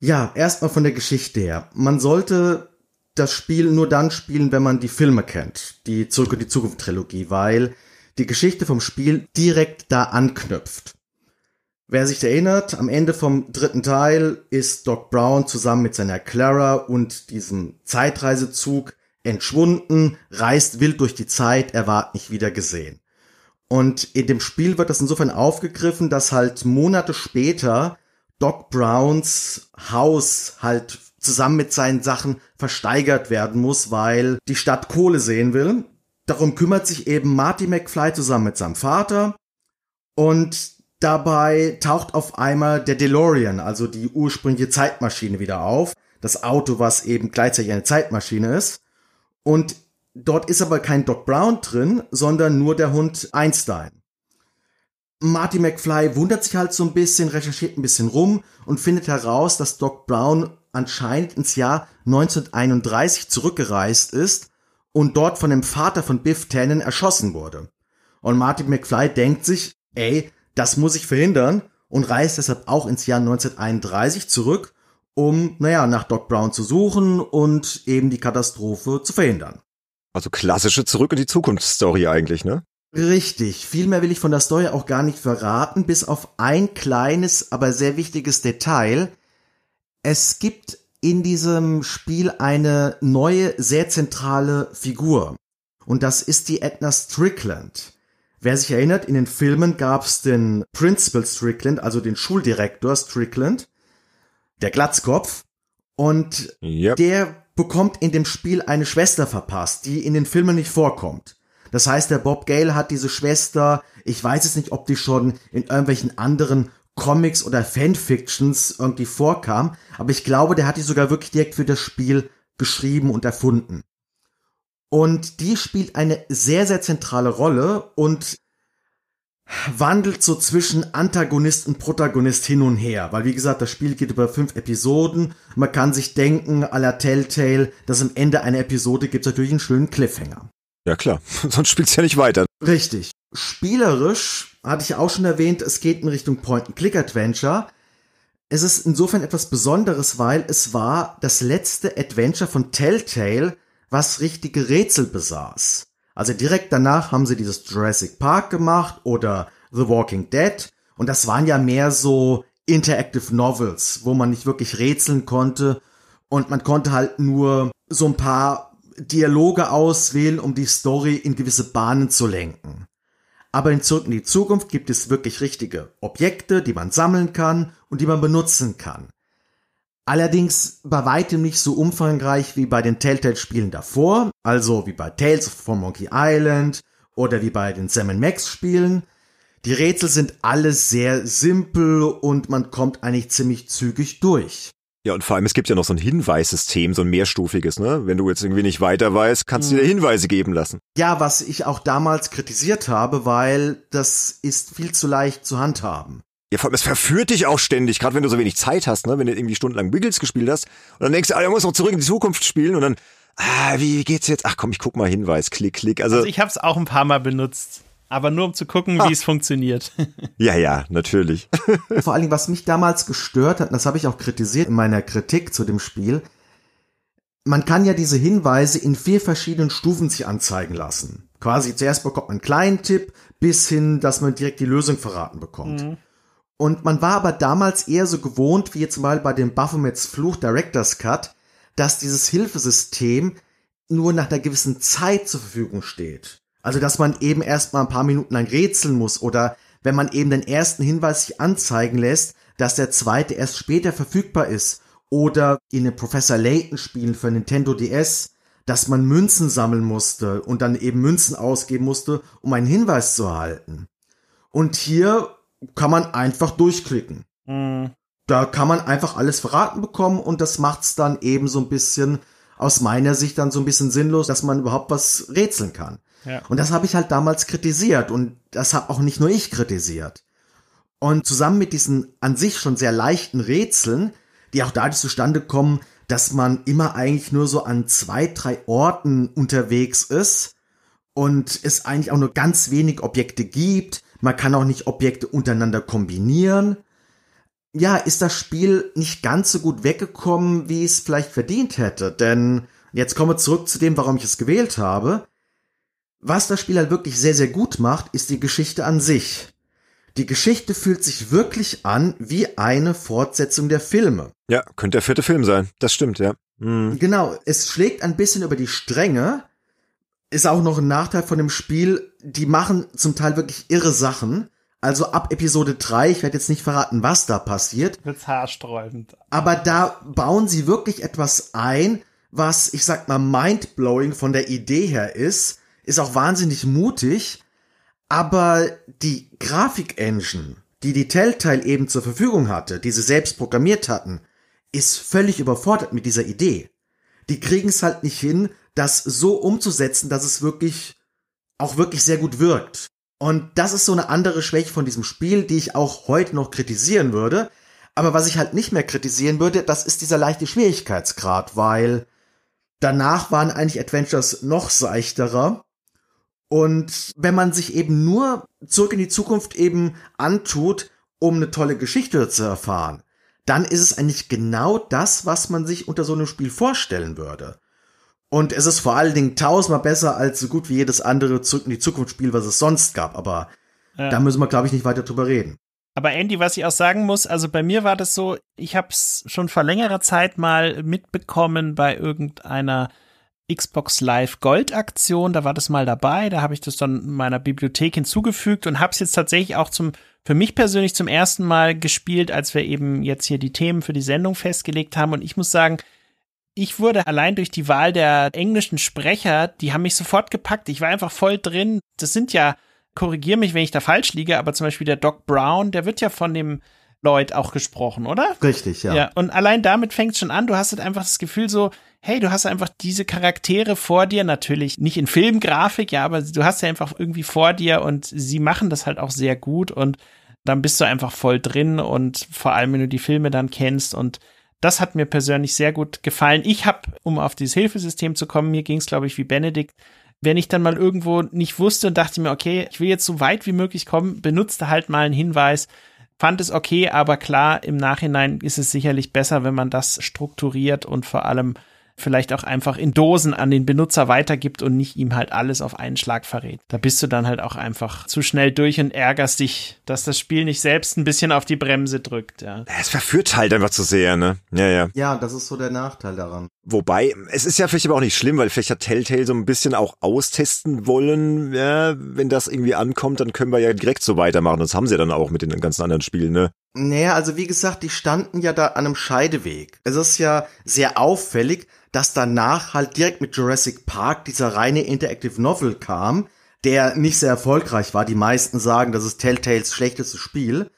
Ja, erstmal von der Geschichte her. Man sollte das Spiel nur dann spielen, wenn man die Filme kennt, die Zurück in die Zukunft Trilogie, weil die Geschichte vom Spiel direkt da anknüpft. Wer sich erinnert, am Ende vom dritten Teil ist Doc Brown zusammen mit seiner Clara und diesem Zeitreisezug entschwunden, reist wild durch die Zeit, er war nicht wieder gesehen. Und in dem Spiel wird das insofern aufgegriffen, dass halt Monate später Doc Browns Haus halt zusammen mit seinen Sachen versteigert werden muss, weil die Stadt Kohle sehen will. Darum kümmert sich eben Marty McFly zusammen mit seinem Vater und dabei taucht auf einmal der DeLorean, also die ursprüngliche Zeitmaschine wieder auf. Das Auto, was eben gleichzeitig eine Zeitmaschine ist. Und dort ist aber kein Doc Brown drin, sondern nur der Hund Einstein. Marty McFly wundert sich halt so ein bisschen, recherchiert ein bisschen rum und findet heraus, dass Doc Brown anscheinend ins Jahr 1931 zurückgereist ist und dort von dem Vater von Biff Tannen erschossen wurde. Und Marty McFly denkt sich, ey, das muss ich verhindern und reist deshalb auch ins Jahr 1931 zurück um, naja, nach Doc Brown zu suchen und eben die Katastrophe zu verhindern. Also klassische Zurück in die Zukunft-Story eigentlich, ne? Richtig. Viel mehr will ich von der Story auch gar nicht verraten, bis auf ein kleines, aber sehr wichtiges Detail. Es gibt in diesem Spiel eine neue, sehr zentrale Figur. Und das ist die Edna Strickland. Wer sich erinnert, in den Filmen gab es den Principal Strickland, also den Schuldirektor Strickland der Glatzkopf. Und yep. der bekommt in dem Spiel eine Schwester verpasst, die in den Filmen nicht vorkommt. Das heißt, der Bob Gale hat diese Schwester, ich weiß es nicht, ob die schon in irgendwelchen anderen Comics oder Fanfictions irgendwie vorkam, aber ich glaube, der hat die sogar wirklich direkt für das Spiel geschrieben und erfunden. Und die spielt eine sehr, sehr zentrale Rolle und wandelt so zwischen Antagonist und Protagonist hin und her, weil wie gesagt, das Spiel geht über fünf Episoden. Man kann sich denken, à la Telltale, dass am Ende einer Episode gibt es natürlich einen schönen Cliffhanger. Ja klar, *laughs* sonst spielt's ja nicht weiter. Richtig. Spielerisch hatte ich auch schon erwähnt, es geht in Richtung Point-and-Click-Adventure. Es ist insofern etwas Besonderes, weil es war das letzte Adventure von Telltale, was richtige Rätsel besaß. Also direkt danach haben sie dieses Jurassic Park gemacht oder The Walking Dead. Und das waren ja mehr so Interactive Novels, wo man nicht wirklich rätseln konnte und man konnte halt nur so ein paar Dialoge auswählen, um die Story in gewisse Bahnen zu lenken. Aber in Zurück in die Zukunft gibt es wirklich richtige Objekte, die man sammeln kann und die man benutzen kann. Allerdings bei weitem nicht so umfangreich wie bei den Telltale-Spielen davor, also wie bei Tales from Monkey Island oder wie bei den Sam Max Spielen. Die Rätsel sind alle sehr simpel und man kommt eigentlich ziemlich zügig durch. Ja, und vor allem, es gibt ja noch so ein Hinweissystem, so ein mehrstufiges, ne? Wenn du jetzt irgendwie nicht weiter weißt, kannst du dir mhm. Hinweise geben lassen. Ja, was ich auch damals kritisiert habe, weil das ist viel zu leicht zu handhaben. Ja, vor allem, es verführt dich auch ständig, gerade wenn du so wenig Zeit hast, ne? Wenn du irgendwie stundenlang Wiggles gespielt hast. Und dann denkst du, ah, du musst noch zurück in die Zukunft spielen und dann, ah, wie geht's jetzt? Ach komm, ich guck mal Hinweis, klick, klick. Also, also ich hab's auch ein paar Mal benutzt aber nur um zu gucken, ah. wie es funktioniert. *laughs* Ja, ja, natürlich. *laughs* Vor allen Dingen, was mich damals gestört hat, und das habe ich auch kritisiert in meiner Kritik zu dem Spiel, man kann ja diese Hinweise in vier verschiedenen Stufen sich anzeigen lassen. Quasi zuerst bekommt man einen kleinen Tipp, bis hin, dass man direkt die Lösung verraten bekommt. Mhm. Und man war aber damals eher so gewohnt, wie jetzt mal bei dem Baphomets Fluch Director's Cut, dass dieses Hilfesystem nur nach einer gewissen Zeit zur Verfügung steht. Also, dass man eben erst mal ein paar Minuten lang rätseln muss oder wenn man eben den ersten Hinweis sich anzeigen lässt, dass der zweite erst später verfügbar ist oder in den Professor Layton Spielen für Nintendo DS, dass man Münzen sammeln musste und dann eben Münzen ausgeben musste, um einen Hinweis zu erhalten. Und hier kann man einfach durchklicken. Mhm. Da kann man einfach alles verraten bekommen und das macht's dann eben so ein bisschen aus meiner Sicht dann so ein bisschen sinnlos, dass man überhaupt was rätseln kann. Und das habe ich halt damals kritisiert und das habe auch nicht nur ich kritisiert. Und zusammen mit diesen an sich schon sehr leichten Rätseln, die auch dadurch zustande kommen, dass man immer eigentlich nur so an zwei, drei Orten unterwegs ist und es eigentlich auch nur ganz wenig Objekte gibt. Man kann auch nicht Objekte untereinander kombinieren. Ja, ist das Spiel nicht ganz so gut weggekommen, wie es vielleicht verdient hätte. Denn jetzt kommen wir zurück zu dem, warum ich es gewählt habe. Was das Spiel halt wirklich sehr, sehr gut macht, ist die Geschichte an sich. Die Geschichte fühlt sich wirklich an wie eine Fortsetzung der Filme. Ja, könnte der vierte Film sein. Das stimmt, ja. Mhm. Genau, es schlägt ein bisschen über die Stränge. Ist auch noch ein Nachteil von dem Spiel. Die machen zum Teil wirklich irre Sachen. Also ab Episode 3, ich werde jetzt nicht verraten, was da passiert. Wird's haarsträubend. Aber da bauen sie wirklich etwas ein, was, ich sag mal, mindblowing von der Idee her ist ist auch wahnsinnig mutig, aber die Grafik-Engine, die die Telltale eben zur Verfügung hatte, die sie selbst programmiert hatten, ist völlig überfordert mit dieser Idee. Die kriegen es halt nicht hin, das so umzusetzen, dass es wirklich auch wirklich sehr gut wirkt. Und das ist so eine andere Schwäche von diesem Spiel, die ich auch heute noch kritisieren würde. Aber was ich halt nicht mehr kritisieren würde, das ist dieser leichte Schwierigkeitsgrad, weil danach waren eigentlich Adventures noch seichterer und wenn man sich eben nur zurück in die Zukunft eben antut, um eine tolle Geschichte zu erfahren, dann ist es eigentlich genau das, was man sich unter so einem Spiel vorstellen würde. Und es ist vor allen Dingen tausendmal besser als so gut wie jedes andere Zurück in die Zukunft Spiel, was es sonst gab. Aber ja. da müssen wir, glaube ich, nicht weiter drüber reden. Aber Andy, was ich auch sagen muss, also bei mir war das so, ich habe es schon vor längerer Zeit mal mitbekommen bei irgendeiner Xbox Live Gold Aktion, da war das mal dabei, da habe ich das dann meiner Bibliothek hinzugefügt und habe es jetzt tatsächlich auch zum für mich persönlich zum ersten Mal gespielt, als wir eben jetzt hier die Themen für die Sendung festgelegt haben und ich muss sagen, ich wurde allein durch die Wahl der englischen Sprecher, die haben mich sofort gepackt. Ich war einfach voll drin. Das sind ja, korrigier mich, wenn ich da falsch liege, aber zum Beispiel der Doc Brown, der wird ja von dem Lloyd auch gesprochen, oder? Richtig, ja. Ja, und allein damit fängt es schon an. Du hast halt einfach das Gefühl so, hey, du hast einfach diese Charaktere vor dir, natürlich nicht in Filmgrafik, ja, aber du hast ja einfach irgendwie vor dir und sie machen das halt auch sehr gut und dann bist du einfach voll drin und vor allem, wenn du die Filme dann kennst und das hat mir persönlich sehr gut gefallen. Ich habe, um auf dieses Hilfesystem zu kommen, mir ging es, glaube ich, wie Benedikt, wenn ich dann mal irgendwo nicht wusste und dachte mir, okay, ich will jetzt so weit wie möglich kommen, benutzte halt mal einen Hinweis, fand es okay, aber klar, im Nachhinein ist es sicherlich besser, wenn man das strukturiert und vor allem vielleicht auch einfach in Dosen an den Benutzer weitergibt und nicht ihm halt alles auf einen Schlag verrät. Da bist du dann halt auch einfach zu schnell durch und ärgerst dich, dass das Spiel nicht selbst ein bisschen auf die Bremse drückt, ja. Es verführt halt einfach zu sehr, ne? Ja, ja. Ja, das ist so der Nachteil daran. Wobei, es ist ja vielleicht aber auch nicht schlimm, weil vielleicht hat Telltale so ein bisschen auch austesten wollen, ja, wenn das irgendwie ankommt, dann können wir ja direkt so weitermachen. Das haben sie dann auch mit den ganzen anderen Spielen, ne? Naja, also wie gesagt, die standen ja da an einem Scheideweg. Es ist ja sehr auffällig, dass danach halt direkt mit Jurassic Park dieser reine Interactive Novel kam, der nicht sehr erfolgreich war. Die meisten sagen, das ist Telltales schlechtestes Spiel.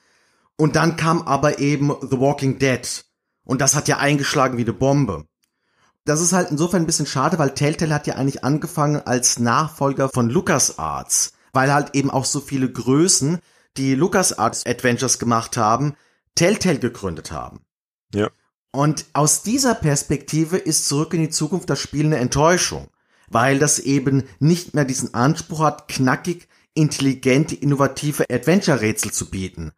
Und dann kam aber eben The Walking Dead. Und das hat ja eingeschlagen wie eine Bombe. Das ist halt insofern ein bisschen schade, weil Telltale hat ja eigentlich angefangen als Nachfolger von LucasArts, weil halt eben auch so viele Größen, die LucasArts Adventures gemacht haben, Telltale gegründet haben. Ja. Und aus dieser Perspektive ist Zurück in die Zukunft das Spiel eine Enttäuschung, weil das eben nicht mehr diesen Anspruch hat, knackig, intelligente, innovative Adventure-Rätsel zu bieten.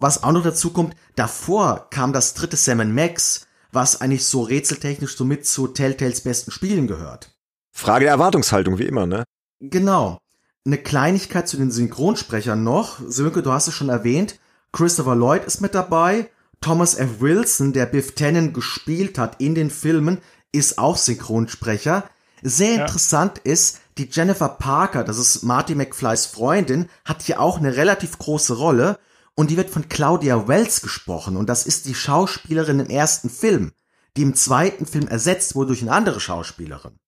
Was auch noch dazu kommt, davor kam das dritte Sam Max, was eigentlich so rätseltechnisch somit zu Telltales besten Spielen gehört. Frage der Erwartungshaltung, wie immer, ne? Genau. Eine Kleinigkeit zu den Synchronsprechern noch. Sönke, du hast es schon erwähnt. Christopher Lloyd ist mit dabei. Thomas F. Wilson, der Biff Tannen gespielt hat in den Filmen, ist auch Synchronsprecher. Sehr ja. interessant ist, die Jennifer Parker, das ist Marty McFlys Freundin, hat hier auch eine relativ große Rolle und die wird von Claudia Wells gesprochen und das ist die Schauspielerin im ersten Film, die im zweiten Film ersetzt wurde durch eine andere Schauspielerin.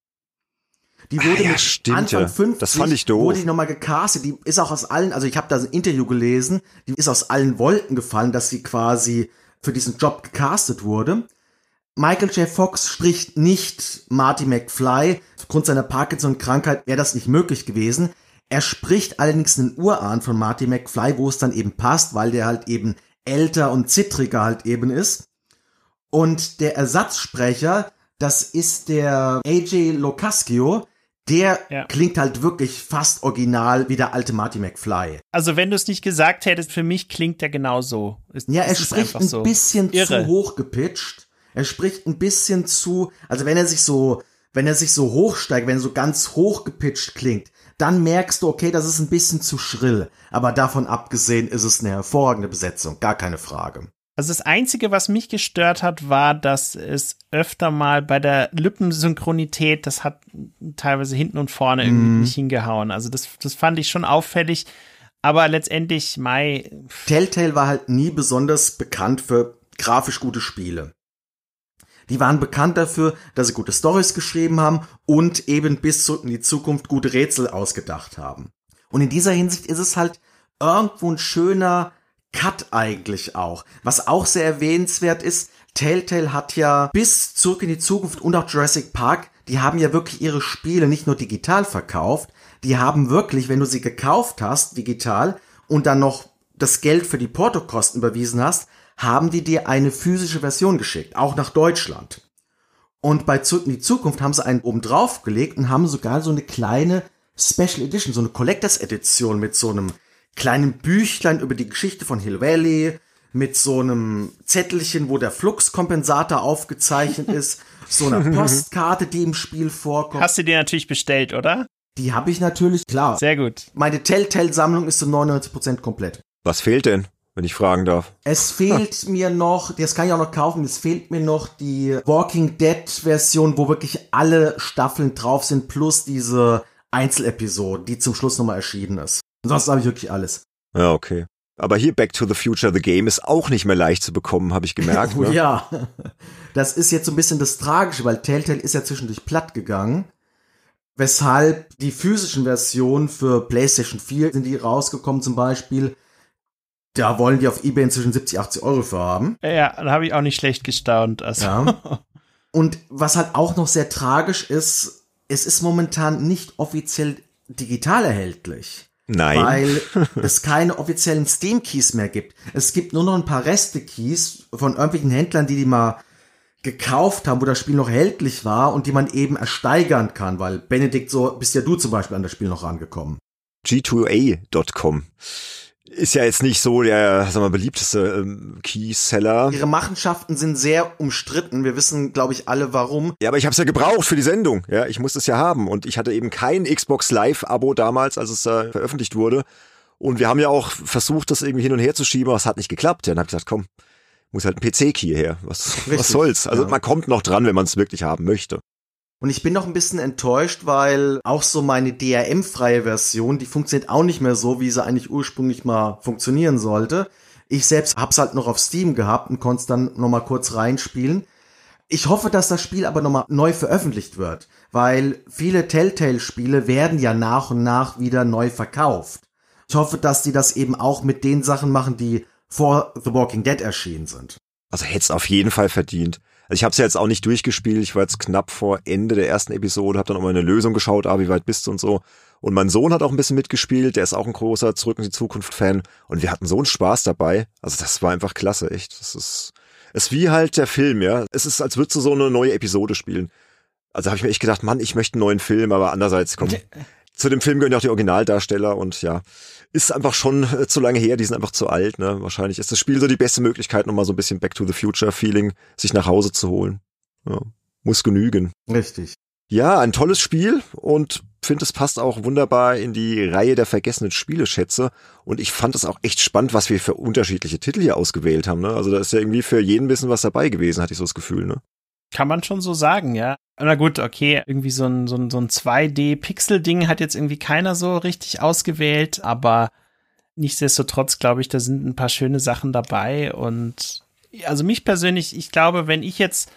Die wurde ah, ja, mit stimmt, Anfang ja. 50 das fand ich doof. wurde die nochmal gecastet. Die ist auch aus allen, also ich habe da ein Interview gelesen, die ist aus allen Wolken gefallen, dass sie quasi für diesen Job gecastet wurde. Michael J. Fox spricht nicht Marty McFly. Aufgrund seiner Parkinson-Krankheit wäre das nicht möglich gewesen. Er spricht allerdings einen Urahn von Marty McFly, wo es dann eben passt, weil der halt eben älter und zittriger halt eben ist. Und der Ersatzsprecher, das ist der AJ Locascio, der ja. klingt halt wirklich fast original wie der alte Marty McFly. Also wenn du es nicht gesagt hättest, für mich klingt der genau so. Ist, ja, er spricht ein so. bisschen Irre. zu hoch gepitcht. Er spricht ein bisschen zu, also wenn er sich so, wenn er sich so hochsteigt, wenn er so ganz hoch gepitcht klingt, dann merkst du, okay, das ist ein bisschen zu schrill. Aber davon abgesehen ist es eine hervorragende Besetzung, gar keine Frage. Also das Einzige, was mich gestört hat, war, dass es öfter mal bei der Lippensynchronität, das hat teilweise hinten und vorne irgendwie mm. nicht hingehauen. Also das, das fand ich schon auffällig. Aber letztendlich, Mai. Telltale war halt nie besonders bekannt für grafisch gute Spiele. Die waren bekannt dafür, dass sie gute Stories geschrieben haben und eben bis zurück in die Zukunft gute Rätsel ausgedacht haben. Und in dieser Hinsicht ist es halt irgendwo ein schöner Cut eigentlich auch. Was auch sehr erwähnenswert ist, Telltale hat ja bis zurück in die Zukunft und auch Jurassic Park, die haben ja wirklich ihre Spiele nicht nur digital verkauft, die haben wirklich, wenn du sie gekauft hast, digital, und dann noch das Geld für die Portokosten überwiesen hast, haben die dir eine physische Version geschickt, auch nach Deutschland. Und bei Zurück in die Zukunft haben sie einen oben drauf gelegt und haben sogar so eine kleine Special Edition, so eine Collectors Edition mit so einem kleinen Büchlein über die Geschichte von Hill Valley, mit so einem Zettelchen, wo der Fluxkompensator aufgezeichnet ist, so einer *laughs* Postkarte, die im Spiel vorkommt. Hast du dir natürlich bestellt, oder? Die habe ich natürlich, klar. Sehr gut. Meine Telltale-Sammlung ist zu 99% komplett. Was fehlt denn? Wenn ich fragen darf. Es *laughs* fehlt mir noch, das kann ich auch noch kaufen, es fehlt mir noch die Walking Dead Version, wo wirklich alle Staffeln drauf sind, plus diese Einzelepisode, die zum Schluss nochmal erschienen ist. Ansonsten habe ich wirklich alles. Ja, okay. Aber hier Back to the Future The Game ist auch nicht mehr leicht zu bekommen, habe ich gemerkt. *laughs* ne? Ja, das ist jetzt so ein bisschen das Tragische, weil Telltale ist ja zwischendurch platt gegangen. Weshalb die physischen Versionen für PlayStation 4 sind die rausgekommen zum Beispiel da wollen die auf Ebay inzwischen 70, 80 Euro für haben. Ja, da habe ich auch nicht schlecht gestaunt. Also. Ja. Und was halt auch noch sehr tragisch ist, es ist momentan nicht offiziell digital erhältlich. Nein. Weil *laughs* es keine offiziellen Steam-Keys mehr gibt. Es gibt nur noch ein paar Reste-Keys von irgendwelchen Händlern, die die mal gekauft haben, wo das Spiel noch erhältlich war und die man eben ersteigern kann, weil Benedikt, so bist ja du zum Beispiel an das Spiel noch rangekommen. G2A.com ist ja jetzt nicht so der, sag mal, beliebteste ähm, Keyseller. Ihre Machenschaften sind sehr umstritten. Wir wissen, glaube ich, alle warum. Ja, aber ich habe es ja gebraucht für die Sendung. Ja, ich musste es ja haben und ich hatte eben kein Xbox Live Abo damals, als es äh, veröffentlicht wurde. Und wir haben ja auch versucht, das irgendwie hin und her zu schieben, aber es hat nicht geklappt. Ja, dann habe ich gesagt, komm, muss halt ein PC-Key her. Was, was soll's? Also ja. man kommt noch dran, wenn man es wirklich haben möchte. Und ich bin noch ein bisschen enttäuscht, weil auch so meine DRM-freie Version, die funktioniert auch nicht mehr so, wie sie eigentlich ursprünglich mal funktionieren sollte. Ich selbst hab's halt noch auf Steam gehabt und konnte es dann noch mal kurz reinspielen. Ich hoffe, dass das Spiel aber nochmal neu veröffentlicht wird, weil viele Telltale-Spiele werden ja nach und nach wieder neu verkauft. Ich hoffe, dass die das eben auch mit den Sachen machen, die vor The Walking Dead erschienen sind. Also hätte es auf jeden Fall verdient. Also ich habe es ja jetzt auch nicht durchgespielt. Ich war jetzt knapp vor Ende der ersten Episode, habe dann auch mal eine Lösung geschaut, ah, wie weit bist du und so. Und mein Sohn hat auch ein bisschen mitgespielt. Der ist auch ein großer Zurück in die Zukunft Fan. Und wir hatten so einen Spaß dabei. Also das war einfach klasse, echt. Das ist, ist wie halt der Film, ja. Es ist, als würdest du so eine neue Episode spielen. Also habe ich mir echt gedacht, Mann, ich möchte einen neuen Film, aber andererseits, komm, zu dem Film gehören ja auch die Originaldarsteller und ja, ist einfach schon äh, zu lange her, die sind einfach zu alt. Ne? Wahrscheinlich ist das Spiel so die beste Möglichkeit, nochmal so ein bisschen Back to the Future Feeling sich nach Hause zu holen. Ja, muss genügen. Richtig. Ja, ein tolles Spiel und finde, es passt auch wunderbar in die Reihe der vergessenen Spieleschätze. Und ich fand es auch echt spannend, was wir für unterschiedliche Titel hier ausgewählt haben. Ne? Also da ist ja irgendwie für jeden bisschen was dabei gewesen, hatte ich so das Gefühl. Ne? Kann man schon so sagen, ja. Na gut, okay, irgendwie so ein, so ein, so ein 2D-Pixel-Ding hat jetzt irgendwie keiner so richtig ausgewählt, aber nichtsdestotrotz glaube ich, da sind ein paar schöne Sachen dabei und also mich persönlich, ich glaube, wenn ich jetzt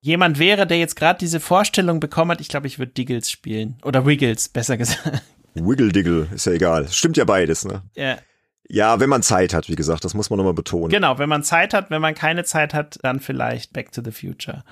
jemand wäre, der jetzt gerade diese Vorstellung bekommen hat, ich glaube, ich würde Diggles spielen. Oder Wiggles, besser *laughs* gesagt. Wiggle Diggle, ist ja egal. Stimmt ja beides, ne? Ja. Ja, wenn man Zeit hat, wie gesagt, das muss man nochmal betonen. Genau, wenn man Zeit hat, wenn man keine Zeit hat, dann vielleicht Back to the Future.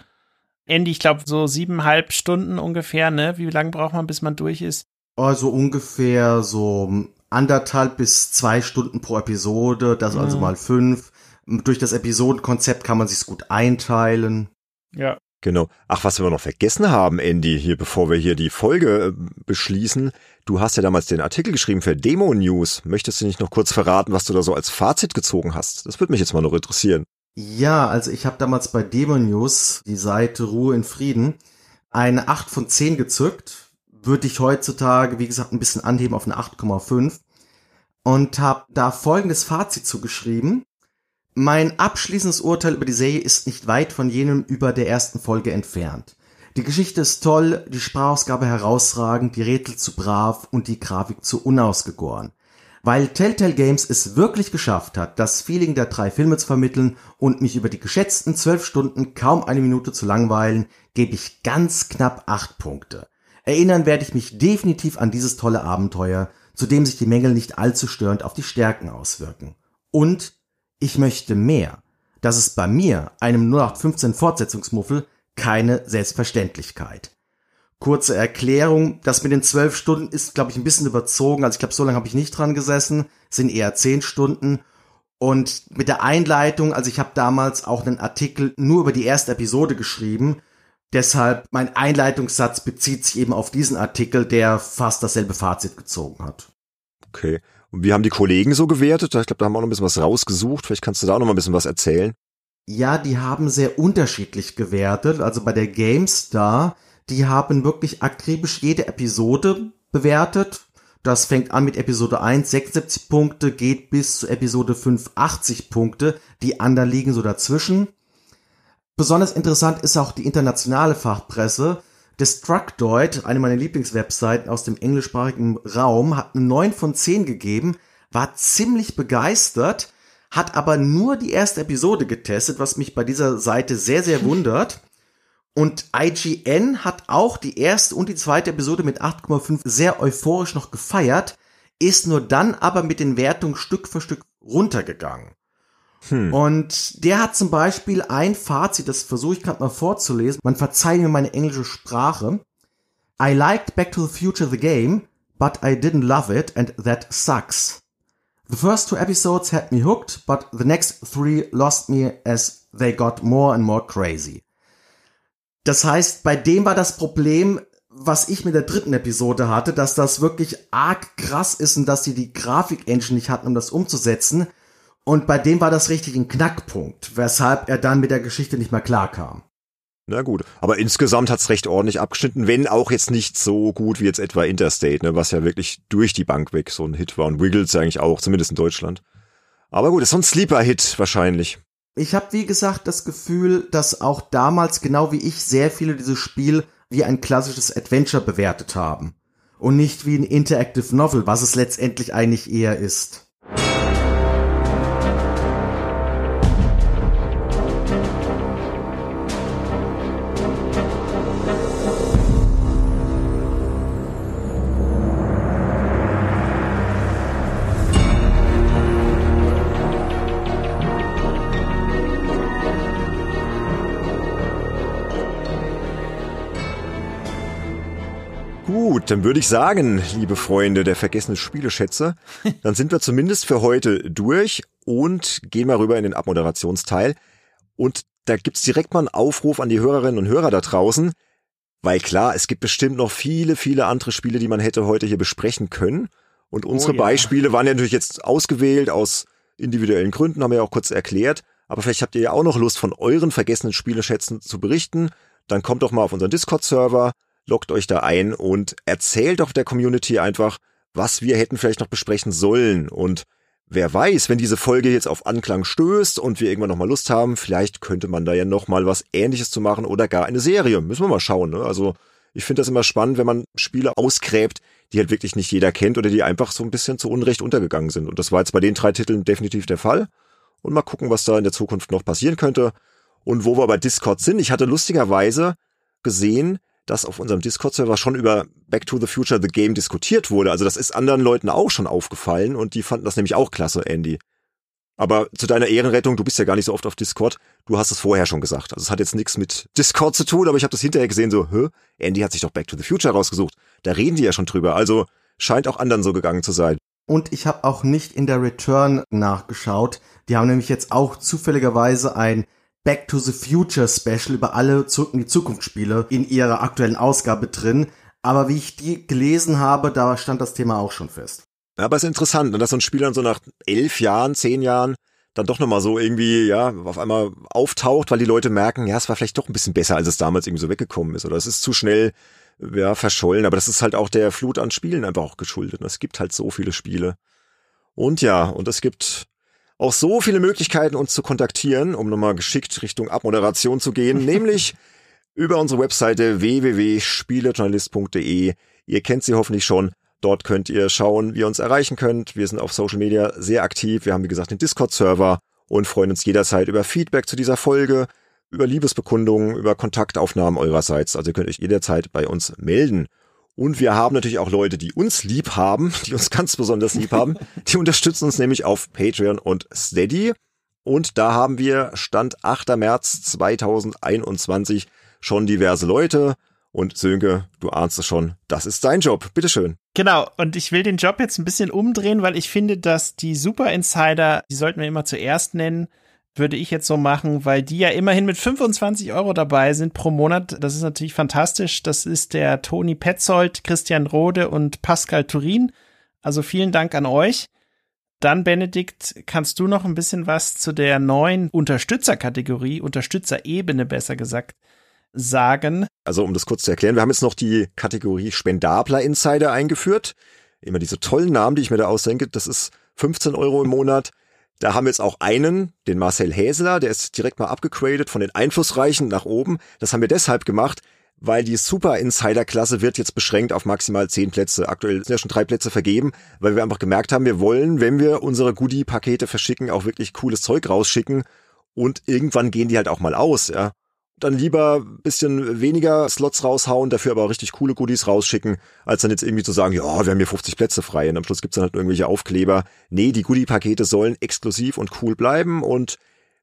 Andy, ich glaube, so siebeneinhalb Stunden ungefähr, ne? Wie lange braucht man, bis man durch ist? Also ungefähr so anderthalb bis zwei Stunden pro Episode, das also mhm. also mal fünf. Durch das Episodenkonzept kann man sich's gut einteilen. Ja. Genau. Ach, was wir noch vergessen haben, Andy, hier, bevor wir hier die Folge äh, beschließen. Du hast ja damals den Artikel geschrieben für Demo News. Möchtest du nicht noch kurz verraten, was du da so als Fazit gezogen hast? Das würde mich jetzt mal noch interessieren. Ja, also ich habe damals bei Demo News, die Seite Ruhe in Frieden, eine 8 von 10 gezückt. Würde ich heutzutage, wie gesagt, ein bisschen anheben auf eine 8,5. Und habe da folgendes Fazit zugeschrieben. Mein abschließendes Urteil über die Serie ist nicht weit von jenem über der ersten Folge entfernt. Die Geschichte ist toll, die Sprachausgabe herausragend, die Rätsel zu brav und die Grafik zu unausgegoren. Weil Telltale Games es wirklich geschafft hat, das Feeling der drei Filme zu vermitteln und mich über die geschätzten zwölf Stunden kaum eine Minute zu langweilen, gebe ich ganz knapp acht Punkte. Erinnern werde ich mich definitiv an dieses tolle Abenteuer, zu dem sich die Mängel nicht allzu störend auf die Stärken auswirken. Und ich möchte mehr. Das ist bei mir, einem 0815 Fortsetzungsmuffel, keine Selbstverständlichkeit. Kurze Erklärung, das mit den zwölf Stunden ist, glaube ich, ein bisschen überzogen. Also ich glaube, so lange habe ich nicht dran gesessen, sind eher zehn Stunden. Und mit der Einleitung, also ich habe damals auch einen Artikel nur über die erste Episode geschrieben. Deshalb mein Einleitungssatz bezieht sich eben auf diesen Artikel, der fast dasselbe Fazit gezogen hat. Okay. Und wie haben die Kollegen so gewertet? Ich glaube, da haben wir auch noch ein bisschen was rausgesucht. Vielleicht kannst du da auch noch mal ein bisschen was erzählen. Ja, die haben sehr unterschiedlich gewertet. Also bei der GameStar, die haben wirklich akribisch jede Episode bewertet. Das fängt an mit Episode 1 76 Punkte, geht bis zu Episode 5 80 Punkte. Die anderen liegen so dazwischen. Besonders interessant ist auch die internationale Fachpresse. Destructoid, eine meiner Lieblingswebseiten aus dem englischsprachigen Raum, hat eine 9 von 10 gegeben, war ziemlich begeistert, hat aber nur die erste Episode getestet, was mich bei dieser Seite sehr, sehr *laughs* wundert. Und IGN hat auch die erste und die zweite Episode mit 8,5 sehr euphorisch noch gefeiert, ist nur dann aber mit den Wertungen Stück für Stück runtergegangen. Hm. Und der hat zum Beispiel ein Fazit, das versuche ich gerade mal vorzulesen. Man verzeiht mir meine englische Sprache. I liked Back to the Future the game, but I didn't love it and that sucks. The first two episodes had me hooked, but the next three lost me as they got more and more crazy. Das heißt, bei dem war das Problem, was ich mit der dritten Episode hatte, dass das wirklich arg krass ist und dass die die Grafik-Engine nicht hatten, um das umzusetzen. Und bei dem war das richtig ein Knackpunkt, weshalb er dann mit der Geschichte nicht mehr klarkam. Na gut, aber insgesamt hat's recht ordentlich abgeschnitten, wenn auch jetzt nicht so gut wie jetzt etwa Interstate, ne, was ja wirklich durch die Bank weg so ein Hit war und Wiggles eigentlich auch, zumindest in Deutschland. Aber gut, ist so ein Sleeper-Hit wahrscheinlich. Ich habe wie gesagt das Gefühl, dass auch damals genau wie ich sehr viele dieses Spiel wie ein klassisches Adventure bewertet haben und nicht wie ein Interactive Novel, was es letztendlich eigentlich eher ist. Gut, dann würde ich sagen, liebe Freunde der vergessenen Spieleschätze, *laughs* dann sind wir zumindest für heute durch und gehen mal rüber in den Abmoderationsteil. Und da gibt's direkt mal einen Aufruf an die Hörerinnen und Hörer da draußen, weil klar, es gibt bestimmt noch viele, viele andere Spiele, die man hätte heute hier besprechen können. Und unsere oh ja. Beispiele waren ja natürlich jetzt ausgewählt aus individuellen Gründen, haben wir ja auch kurz erklärt. Aber vielleicht habt ihr ja auch noch Lust, von euren vergessenen Spieleschätzen zu berichten. Dann kommt doch mal auf unseren Discord-Server, loggt euch da ein und erzählt doch der Community einfach, was wir hätten vielleicht noch besprechen sollen. Und wer weiß, wenn diese Folge jetzt auf Anklang stößt und wir irgendwann nochmal Lust haben, vielleicht könnte man da ja nochmal was ähnliches zu machen oder gar eine Serie. Müssen wir mal schauen. Ne? Also ich finde das immer spannend, wenn man Spiele ausgräbt, die halt wirklich nicht jeder kennt oder die einfach so ein bisschen zu Unrecht untergegangen sind. Und das war jetzt bei den drei Titeln definitiv der Fall. Und mal gucken, was da in der Zukunft noch passieren könnte. Und wo wir bei Discord sind, ich hatte lustigerweise gesehen, dass auf unserem Discord-Server schon über Back to the Future The Game diskutiert wurde. Also das ist anderen Leuten auch schon aufgefallen und die fanden das nämlich auch klasse, Andy. Aber zu deiner Ehrenrettung, du bist ja gar nicht so oft auf Discord, du hast es vorher schon gesagt. Also es hat jetzt nichts mit Discord zu tun, aber ich habe das hinterher gesehen, so, hä, Andy hat sich doch Back to the Future rausgesucht. Da reden die ja schon drüber. Also scheint auch anderen so gegangen zu sein. Und ich habe auch nicht in der Return nachgeschaut. Die haben nämlich jetzt auch zufälligerweise ein Back to the Future Special über alle Zurück in die Zukunft Spiele in ihrer aktuellen Ausgabe drin. Aber wie ich die gelesen habe, da stand das Thema auch schon fest. Ja, aber es ist interessant, ne, dass so ein Spiel dann so nach elf Jahren, zehn Jahren dann doch nochmal so irgendwie, ja, auf einmal auftaucht, weil die Leute merken, ja, es war vielleicht doch ein bisschen besser, als es damals irgendwie so weggekommen ist. Oder es ist zu schnell, ja, verschollen. Aber das ist halt auch der Flut an Spielen einfach auch geschuldet. Es gibt halt so viele Spiele. Und ja, und es gibt auch so viele Möglichkeiten, uns zu kontaktieren, um nochmal geschickt Richtung Abmoderation zu gehen, *laughs* nämlich über unsere Webseite www.spielejournalist.de. Ihr kennt sie hoffentlich schon. Dort könnt ihr schauen, wie ihr uns erreichen könnt. Wir sind auf Social Media sehr aktiv. Wir haben, wie gesagt, den Discord-Server und freuen uns jederzeit über Feedback zu dieser Folge, über Liebesbekundungen, über Kontaktaufnahmen eurerseits. Also ihr könnt euch jederzeit bei uns melden. Und wir haben natürlich auch Leute, die uns lieb haben, *laughs* die uns ganz besonders lieb haben. Die unterstützen uns nämlich auf Patreon und Steady. Und da haben wir Stand 8. März 2021 schon diverse Leute. Und Sönke, du ahnst es schon, das ist dein Job. Bitteschön. Genau, und ich will den Job jetzt ein bisschen umdrehen, weil ich finde, dass die Super Insider, die sollten wir immer zuerst nennen, würde ich jetzt so machen, weil die ja immerhin mit 25 Euro dabei sind pro Monat. Das ist natürlich fantastisch. Das ist der Toni Petzold, Christian Rode und Pascal Turin. Also vielen Dank an euch. Dann, Benedikt, kannst du noch ein bisschen was zu der neuen Unterstützerkategorie, Unterstützerebene besser gesagt, sagen? Also, um das kurz zu erklären, wir haben jetzt noch die Kategorie Spendabler Insider eingeführt. Immer diese tollen Namen, die ich mir da ausdenke. Das ist 15 Euro im Monat. Da haben wir jetzt auch einen, den Marcel Häsler, der ist direkt mal abgegradet von den Einflussreichen nach oben. Das haben wir deshalb gemacht, weil die Super Insider Klasse wird jetzt beschränkt auf maximal zehn Plätze. Aktuell sind ja schon drei Plätze vergeben, weil wir einfach gemerkt haben, wir wollen, wenn wir unsere Goodie-Pakete verschicken, auch wirklich cooles Zeug rausschicken. Und irgendwann gehen die halt auch mal aus, ja dann lieber bisschen weniger Slots raushauen, dafür aber richtig coole Goodies rausschicken, als dann jetzt irgendwie zu sagen, ja, wir haben hier 50 Plätze frei und am Schluss gibt's dann halt irgendwelche Aufkleber. Nee, die Goodie-Pakete sollen exklusiv und cool bleiben und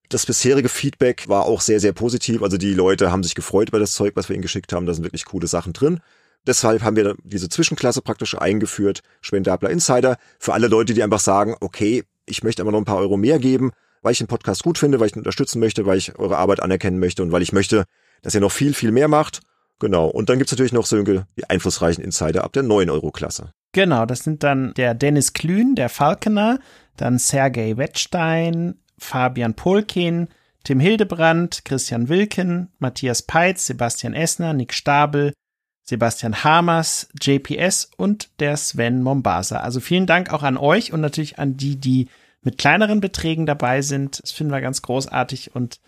das bisherige Feedback war auch sehr, sehr positiv. Also die Leute haben sich gefreut über das Zeug, was wir ihnen geschickt haben. Da sind wirklich coole Sachen drin. Deshalb haben wir diese Zwischenklasse praktisch eingeführt, Spendabler Insider, für alle Leute, die einfach sagen, okay, ich möchte aber noch ein paar Euro mehr geben, weil ich den Podcast gut finde, weil ich ihn unterstützen möchte, weil ich eure Arbeit anerkennen möchte und weil ich möchte, dass ihr noch viel, viel mehr macht. Genau. Und dann gibt's natürlich noch so die einflussreichen Insider ab der 9-Euro-Klasse. Genau, das sind dann der Dennis Klün, der Falconer, dann Sergei Wettstein, Fabian Polkin, Tim Hildebrand, Christian Wilken, Matthias Peitz, Sebastian Essner, Nick Stabel, Sebastian Hamers, JPS und der Sven Mombasa. Also vielen Dank auch an euch und natürlich an die, die mit kleineren Beträgen dabei sind. Das finden wir ganz großartig und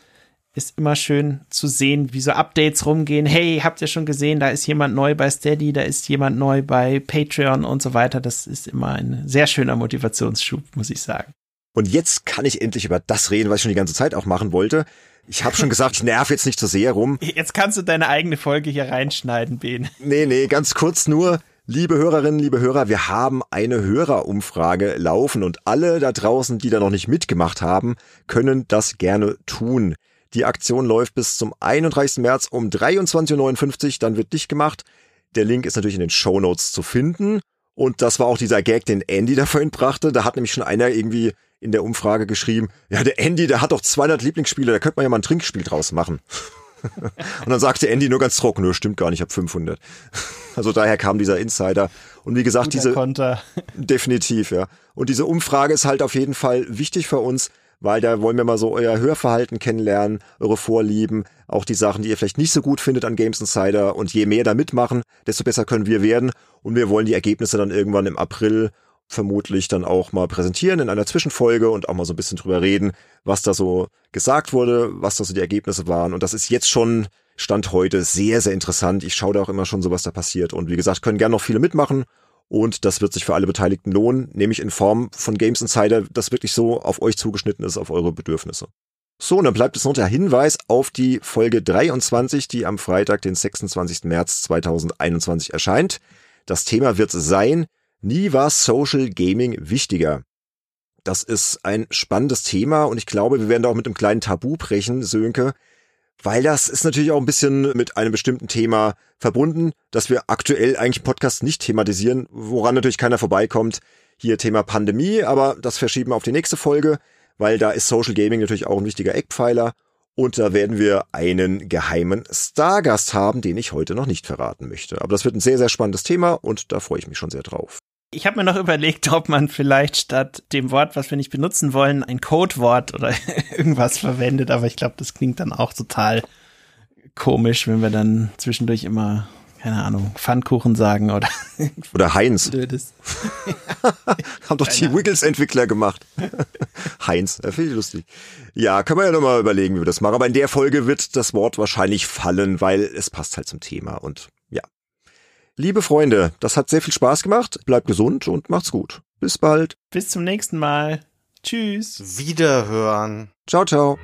ist immer schön zu sehen, wie so Updates rumgehen. Hey, habt ihr schon gesehen, da ist jemand neu bei Steady, da ist jemand neu bei Patreon und so weiter. Das ist immer ein sehr schöner Motivationsschub, muss ich sagen. Und jetzt kann ich endlich über das reden, was ich schon die ganze Zeit auch machen wollte. Ich habe schon gesagt, ich nerv jetzt nicht so sehr rum. Jetzt kannst du deine eigene Folge hier reinschneiden, Ben. Nee, nee, ganz kurz nur. Liebe Hörerinnen, liebe Hörer, wir haben eine Hörerumfrage laufen und alle da draußen, die da noch nicht mitgemacht haben, können das gerne tun. Die Aktion läuft bis zum 31. März um 23.59 Uhr, dann wird dicht gemacht. Der Link ist natürlich in den Show Notes zu finden. Und das war auch dieser Gag, den Andy da vorhin brachte. Da hat nämlich schon einer irgendwie in der Umfrage geschrieben, ja, der Andy, der hat doch 200 Lieblingsspiele, da könnte man ja mal ein Trinkspiel draus machen. *laughs* und dann sagte Andy nur ganz trocken, nö, stimmt gar nicht, ich habe 500. Also daher kam dieser Insider. Und wie gesagt, Guter diese Konter. *laughs* definitiv, ja. Und diese Umfrage ist halt auf jeden Fall wichtig für uns, weil da wollen wir mal so euer Hörverhalten kennenlernen, eure Vorlieben, auch die Sachen, die ihr vielleicht nicht so gut findet an Games Insider. Und je mehr da mitmachen, desto besser können wir werden. Und wir wollen die Ergebnisse dann irgendwann im April vermutlich dann auch mal präsentieren in einer Zwischenfolge und auch mal so ein bisschen drüber reden, was da so gesagt wurde, was da so die Ergebnisse waren. Und das ist jetzt schon Stand heute sehr, sehr interessant. Ich schaue da auch immer schon so, was da passiert. Und wie gesagt, können gerne noch viele mitmachen. Und das wird sich für alle Beteiligten lohnen, nämlich in Form von Games Insider, das wirklich so auf euch zugeschnitten ist, auf eure Bedürfnisse. So, und dann bleibt es noch der Hinweis auf die Folge 23, die am Freitag, den 26. März 2021 erscheint. Das Thema wird sein, nie war Social Gaming wichtiger. Das ist ein spannendes Thema und ich glaube, wir werden da auch mit einem kleinen Tabu brechen, Sönke, weil das ist natürlich auch ein bisschen mit einem bestimmten Thema verbunden, dass wir aktuell eigentlich im Podcast nicht thematisieren, woran natürlich keiner vorbeikommt. Hier Thema Pandemie, aber das verschieben wir auf die nächste Folge, weil da ist Social Gaming natürlich auch ein wichtiger Eckpfeiler. Und da werden wir einen geheimen Stargast haben, den ich heute noch nicht verraten möchte. Aber das wird ein sehr, sehr spannendes Thema und da freue ich mich schon sehr drauf. Ich habe mir noch überlegt, ob man vielleicht statt dem Wort, was wir nicht benutzen wollen, ein Codewort oder *laughs* irgendwas verwendet, aber ich glaube, das klingt dann auch total komisch, wenn wir dann zwischendurch immer, keine Ahnung, Pfannkuchen sagen oder *laughs* Oder Heinz. Blödes. *laughs* Haben doch die Wiggles-Entwickler gemacht. Heinz, äh, finde ich lustig. Ja, können wir ja nochmal überlegen, wie wir das machen. Aber in der Folge wird das Wort wahrscheinlich fallen, weil es passt halt zum Thema. Und ja. Liebe Freunde, das hat sehr viel Spaß gemacht. Bleibt gesund und macht's gut. Bis bald. Bis zum nächsten Mal. Tschüss. Wiederhören. Ciao, ciao.